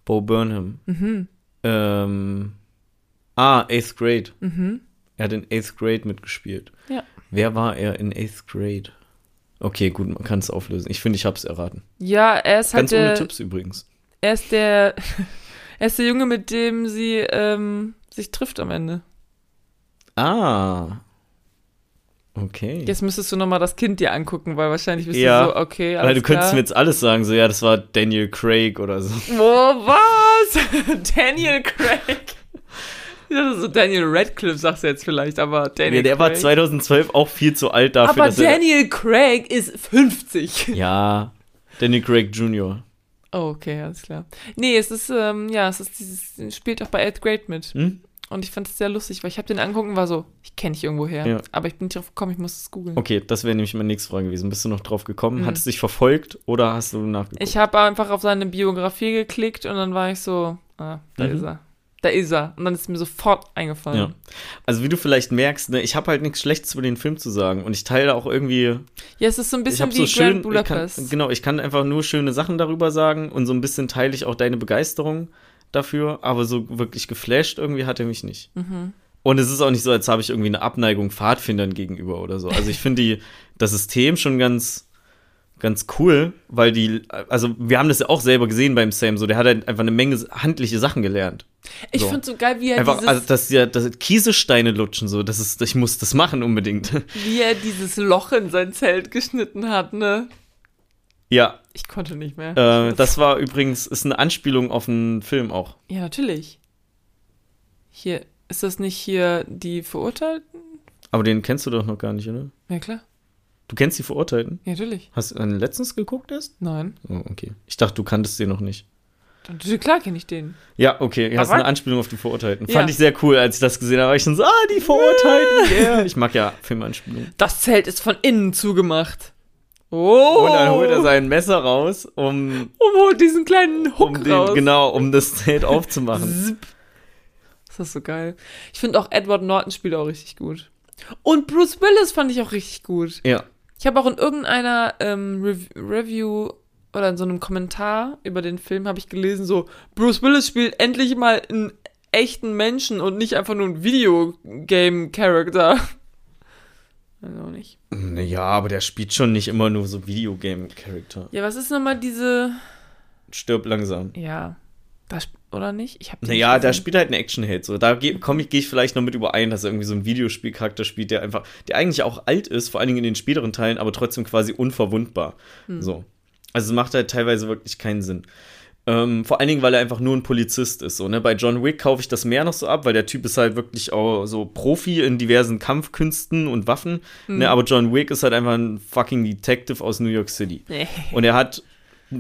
Bo Burnham. Mhm. Ähm, ah, Eighth Grade. Mhm. Er hat in Eighth Grade mitgespielt. Ja. Wer war er in Eighth Grade? Okay, gut, man kann es auflösen. Ich finde, ich habe es erraten. Ja, er ist halt Ganz ohne der, Tipps übrigens. er ist der, er ist der Junge, mit dem sie ähm, sich trifft am Ende. Ah. Okay. Jetzt müsstest du nochmal das Kind dir angucken, weil wahrscheinlich bist Ja, du so, okay, Weil alles du könntest klar. mir jetzt alles sagen, so ja, das war Daniel Craig oder so. Oh, was? Daniel Craig. Ja, so Daniel Radcliffe sagst du jetzt vielleicht, aber Daniel Ja, der war Craig. 2012 auch viel zu alt dafür, aber dass er. Daniel Craig ist 50. Ja, Daniel Craig Jr. Oh, okay, alles klar. Nee, es ist, ähm, ja, es ist dieses, spielt auch bei 8th Grade mit. Hm? Und ich fand es sehr lustig, weil ich habe den angeguckt und war so, ich kenne dich irgendwo her. Ja. Aber ich bin nicht drauf gekommen, ich muss es googeln. Okay, das wäre nämlich meine nächste Frage gewesen. Bist du noch drauf gekommen? Mhm. Hat es dich verfolgt oder hast du nachgeguckt? Ich habe einfach auf seine Biografie geklickt und dann war ich so, ah, da Mhm. ist er. Da ist er. Und dann ist mir sofort eingefallen. Ja. Also wie du vielleicht merkst, ne, ich habe halt nichts Schlechtes über den Film zu sagen und ich teile auch irgendwie, Ja, es ist so ein bisschen wie so Grand schön, ich Budapest. kann, genau, ich kann einfach nur schöne Sachen darüber sagen und so ein bisschen teile ich auch deine Begeisterung dafür, aber so wirklich geflasht irgendwie hat er mich nicht. Mhm. Und es ist auch nicht so, als habe ich irgendwie eine Abneigung Pfadfindern gegenüber oder so. Also ich finde das System schon ganz ganz cool, weil die also wir haben das ja auch selber gesehen beim Sam so, der hat halt einfach eine Menge handliche Sachen gelernt. Ich So. find's so geil, wie er Einfach dieses, also dass ja das Kiesesteine lutschen so, das ist ich muss das machen unbedingt. wie er dieses Loch in sein Zelt geschnitten hat, ne? ja, Ich konnte nicht mehr. äh, das war übrigens ist eine Anspielung auf einen Film auch. Ja, natürlich. Hier, ist das nicht hier die Verurteilten? Aber den kennst du doch noch gar nicht, oder? Ja, klar. Du kennst die Verurteilten? Ja, natürlich. Hast du einen letztens geguckt erst? Nein. Oh, okay. Ich dachte, du kanntest den noch nicht. Klar kenne ich den. Ja, okay. Du hast eine Anspielung auf die Verurteilten. Ja. Fand ich sehr cool, als ich das gesehen habe. War ich schon so, ah, die Verurteilten. Yeah. Ich mag ja Filmanspielungen. Das Zelt ist von innen zugemacht. Oh! Und dann holt er sein Messer raus, um, holt diesen kleinen Hook um den, raus. genau, um das Zelt aufzumachen. Zip. Das ist so geil. Ich finde auch Edward Norton spielt auch richtig gut. Und Bruce Willis fand ich auch richtig gut. Ja. Ich habe auch in irgendeiner ähm, Rev Review oder in so einem Kommentar über den Film habe ich gelesen, so Bruce Willis spielt endlich mal einen echten Menschen und nicht einfach nur einen Videogame-Charakter. Also nicht. Naja, aber der spielt schon nicht immer nur so Videogame-Charakter. Ja, was ist nochmal diese. Stirb langsam. Ja. Oder nicht? Ich Naja, da spielt halt ein Actionheld. So, da gehe ich, vielleicht noch mit überein, dass er irgendwie so ein Videospielcharakter spielt, der einfach, der eigentlich auch alt ist, vor allen Dingen in den späteren Teilen, aber trotzdem quasi unverwundbar. So. Also es macht halt teilweise wirklich keinen Sinn. Ähm, vor allen Dingen, weil er einfach nur ein Polizist ist. So, ne? Bei John Wick kaufe ich das mehr noch so ab, weil der Typ ist halt wirklich auch so Profi in diversen Kampfkünsten und Waffen. Ne? Aber John Wick ist halt einfach ein fucking Detective aus New York City. Und er hat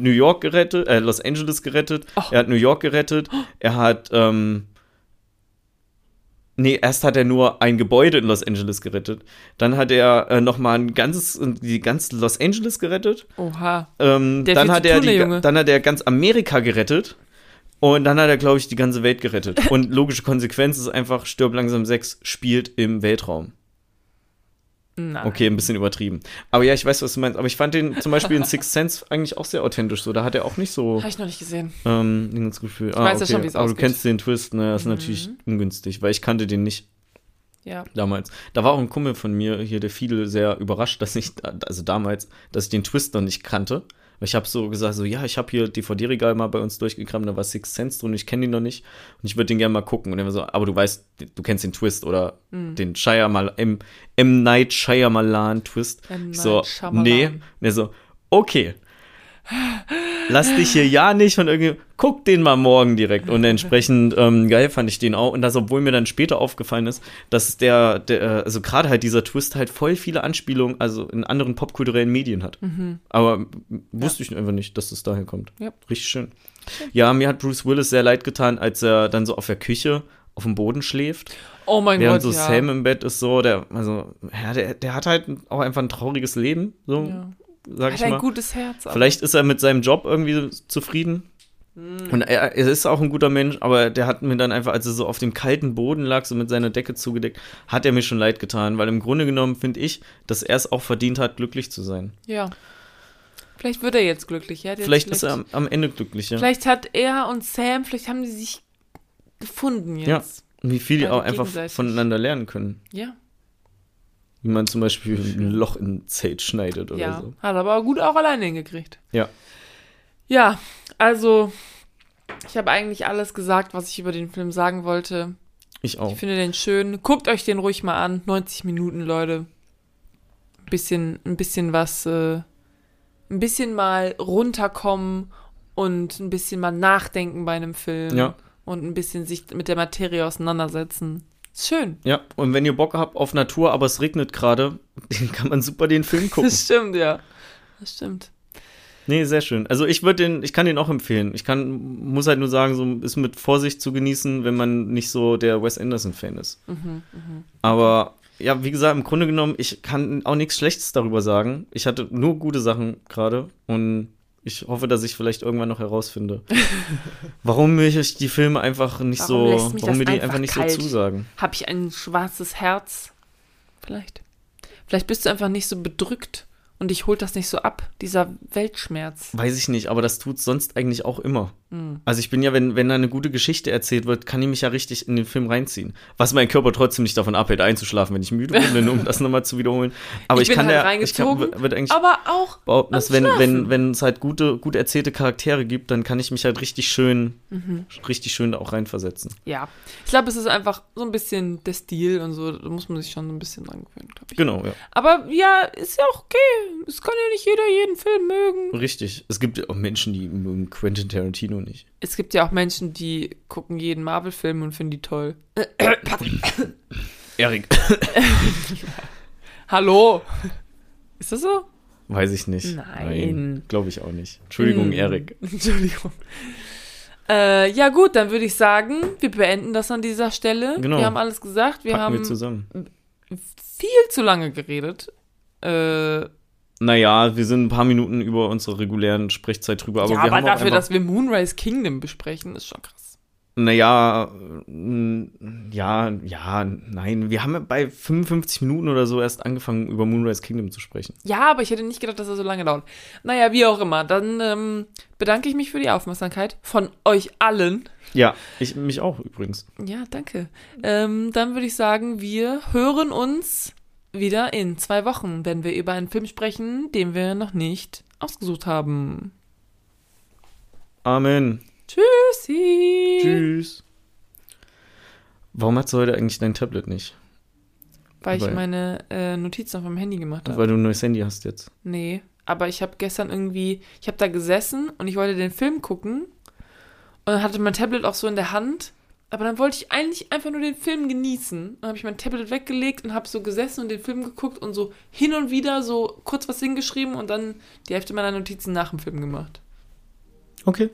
New York gerettet, äh, Los Angeles gerettet, Ach. er hat New York gerettet, er hat, ähm, nee, erst hat er nur ein Gebäude in Los Angeles gerettet, dann hat er äh, noch mal ein ganzes, die ganze Los Angeles gerettet, Oha. ähm, Der dann hat er tun, die, Junge. dann hat er ganz Amerika gerettet und dann hat er, glaube ich, die ganze Welt gerettet. Und logische Konsequenz ist einfach, stirb langsam 6 spielt im Weltraum. Nein. Okay, ein bisschen übertrieben. Aber ja, ich weiß, was du meinst. Aber ich fand den zum Beispiel in Sixth Sense eigentlich auch sehr authentisch. So, da hat er auch nicht so Habe ich noch nicht gesehen. ähm, das Gefühl. Ich weiß ja schon, wie es Aber du kennst den Twist, ne? Das ist Mhm. natürlich ungünstig, weil ich kannte den nicht Ja. damals. Da war auch ein Kumpel von mir hier, der Fiedel, sehr überrascht, dass ich, also damals, dass ich den Twist noch nicht kannte. Weil ich habe so gesagt, so, ja, ich habe hier DVD-Regal mal bei uns durchgekramt, da war Six Sense drin, ich kenne den noch nicht und ich würde den gerne mal gucken. Und er war so, aber du weißt, du kennst den Twist oder Mhm. den Shyamalan, M, M. Night Shyamalan Twist. M. Ich so, Night Shyamalan. nee. Und er so, okay. Lass dich hier ja nicht von irgendwie, guck den mal morgen direkt. Und entsprechend ähm, geil fand ich den auch. Und das, obwohl mir dann später aufgefallen ist, dass der, der äh, also gerade halt dieser Twist halt voll viele Anspielungen, also in anderen popkulturellen Medien hat. Aber m- wusste ich einfach nicht, dass das daher kommt. Mhm. Ja. Richtig schön. Ja, mir hat Bruce Willis sehr leid getan, als er dann so auf der Küche auf dem Boden schläft. Oh mein Während Gott, so ja. Sam im Bett ist so, der, also, ja, der, der hat halt auch einfach ein trauriges Leben, so, ja. Sag Hat ich ein mal. gutes Herz. aber- Vielleicht ist er mit seinem Job irgendwie zufrieden. Mhm. Und er, er ist auch ein guter Mensch, aber der hat mir dann einfach, als er so auf dem kalten Boden lag, so mit seiner Decke zugedeckt, hat er mir schon leid getan, weil im Grunde genommen finde ich, dass er es auch verdient hat, glücklich zu sein. Ja. Vielleicht wird er jetzt glücklich. Ja? Vielleicht ist er am, am Ende glücklich, ja. Vielleicht hat er und Sam, vielleicht haben die sich gefunden Ja. jetzt. Wie viel die auch einfach voneinander lernen können. Ja. Wie man zum Beispiel ein Loch in Zelt schneidet oder Ja. so. Hat aber gut auch alleine hingekriegt. Ja. Ja, also ich habe eigentlich alles gesagt, was ich über den Film sagen wollte. Ich auch. Ich finde den schön. Guckt euch den ruhig mal an. 90 Minuten, Leute. Ein bisschen, ein bisschen was, äh, ein bisschen mal runterkommen und ein bisschen mal nachdenken bei einem Film. Ja. Und ein bisschen sich mit der Materie auseinandersetzen. Ist schön. Ja, und wenn ihr Bock habt auf Natur, aber es regnet gerade, dann kann man super den Film gucken. Das stimmt, ja. Das stimmt. Nee, sehr schön. Also ich würde den, ich kann den auch empfehlen. Ich kann, muss halt nur sagen, so ist mit Vorsicht zu genießen, wenn man nicht so der Wes Anderson-Fan ist. Mhm, Aber ja, wie gesagt, im Grunde genommen, ich kann auch nichts Schlechtes darüber sagen. Ich hatte nur gute Sachen gerade und ich hoffe, dass ich vielleicht irgendwann noch herausfinde, warum mir ich die Filme einfach nicht Warum so, mich warum mir die einfach einfach nicht kalt? so zusagen. Habe ich ein schwarzes Herz? Vielleicht. Vielleicht bist du einfach nicht so bedrückt und dich holt das nicht so ab, dieser Weltschmerz. Weiß ich nicht, aber das tut sonst eigentlich auch immer. Mhm. Also ich bin ja, wenn, wenn da eine gute Geschichte erzählt wird, kann ich mich ja richtig in den Film reinziehen. Was mein Körper trotzdem nicht davon abhält, einzuschlafen, wenn ich müde bin, um das nochmal zu wiederholen. Aber Ich ich, kann halt ja, ich kann, wird eigentlich Aber auch behaupten, dass wenn, wenn, wenn es halt gute, gut erzählte Charaktere gibt, dann kann ich mich halt richtig schön, Mhm. richtig schön da auch reinversetzen. Ja, ich glaube, es ist einfach so ein bisschen der Stil und so, da muss man sich schon ein bisschen dran gewöhnen, glaube ich. Genau, ja. Aber ja, ist ja auch okay. Es kann ja nicht jeder jeden Film mögen. Richtig. Es gibt ja auch Menschen, die mögen Quentin Tarantino nicht. Es gibt ja auch Menschen, die gucken jeden Marvel-Film und finden die toll. Erik. Hallo? Ist das so? Weiß ich nicht. Nein. Glaube ich auch nicht. Entschuldigung, Hm. Erik. Entschuldigung. Äh, ja gut, dann würde ich sagen, wir beenden das an dieser Stelle. Genau. Wir haben alles gesagt. Wir Packen haben wir zusammen. viel zu lange geredet. Äh, Naja, wir sind ein paar Minuten über unsere regulären Sprechzeit drüber, aber ja, wir aber dafür, dass wir Moonrise Kingdom besprechen, ist schon krass. Naja, mm, ja, ja, nein. Wir haben bei 55 Minuten oder so erst angefangen, über Moonrise Kingdom zu sprechen. Ja, aber ich hätte nicht gedacht, dass er so lange dauert. Naja, wie auch immer. Dann ähm, bedanke ich mich für die Aufmerksamkeit von euch allen. Ja, ich mich auch übrigens. Ja, danke. Ähm, dann würde ich sagen, wir hören uns wieder in zwei Wochen, wenn wir über einen Film sprechen, den wir noch nicht ausgesucht haben. Amen. Tschüssi. Tschüss. Warum hast du heute eigentlich dein Tablet nicht? Weil ich Weil- meine äh, Notizen auf meinem Handy gemacht habe. Weil du ein neues Handy hast jetzt. Nee, aber ich habe gestern irgendwie, ich habe da gesessen und ich wollte den Film gucken und dann hatte mein Tablet auch so in der Hand, aber dann wollte ich eigentlich einfach nur den Film genießen. Dann habe ich mein Tablet weggelegt und habe so gesessen und den Film geguckt und so hin und wieder so kurz was hingeschrieben und dann die Hälfte meiner Notizen nach dem Film gemacht. Okay.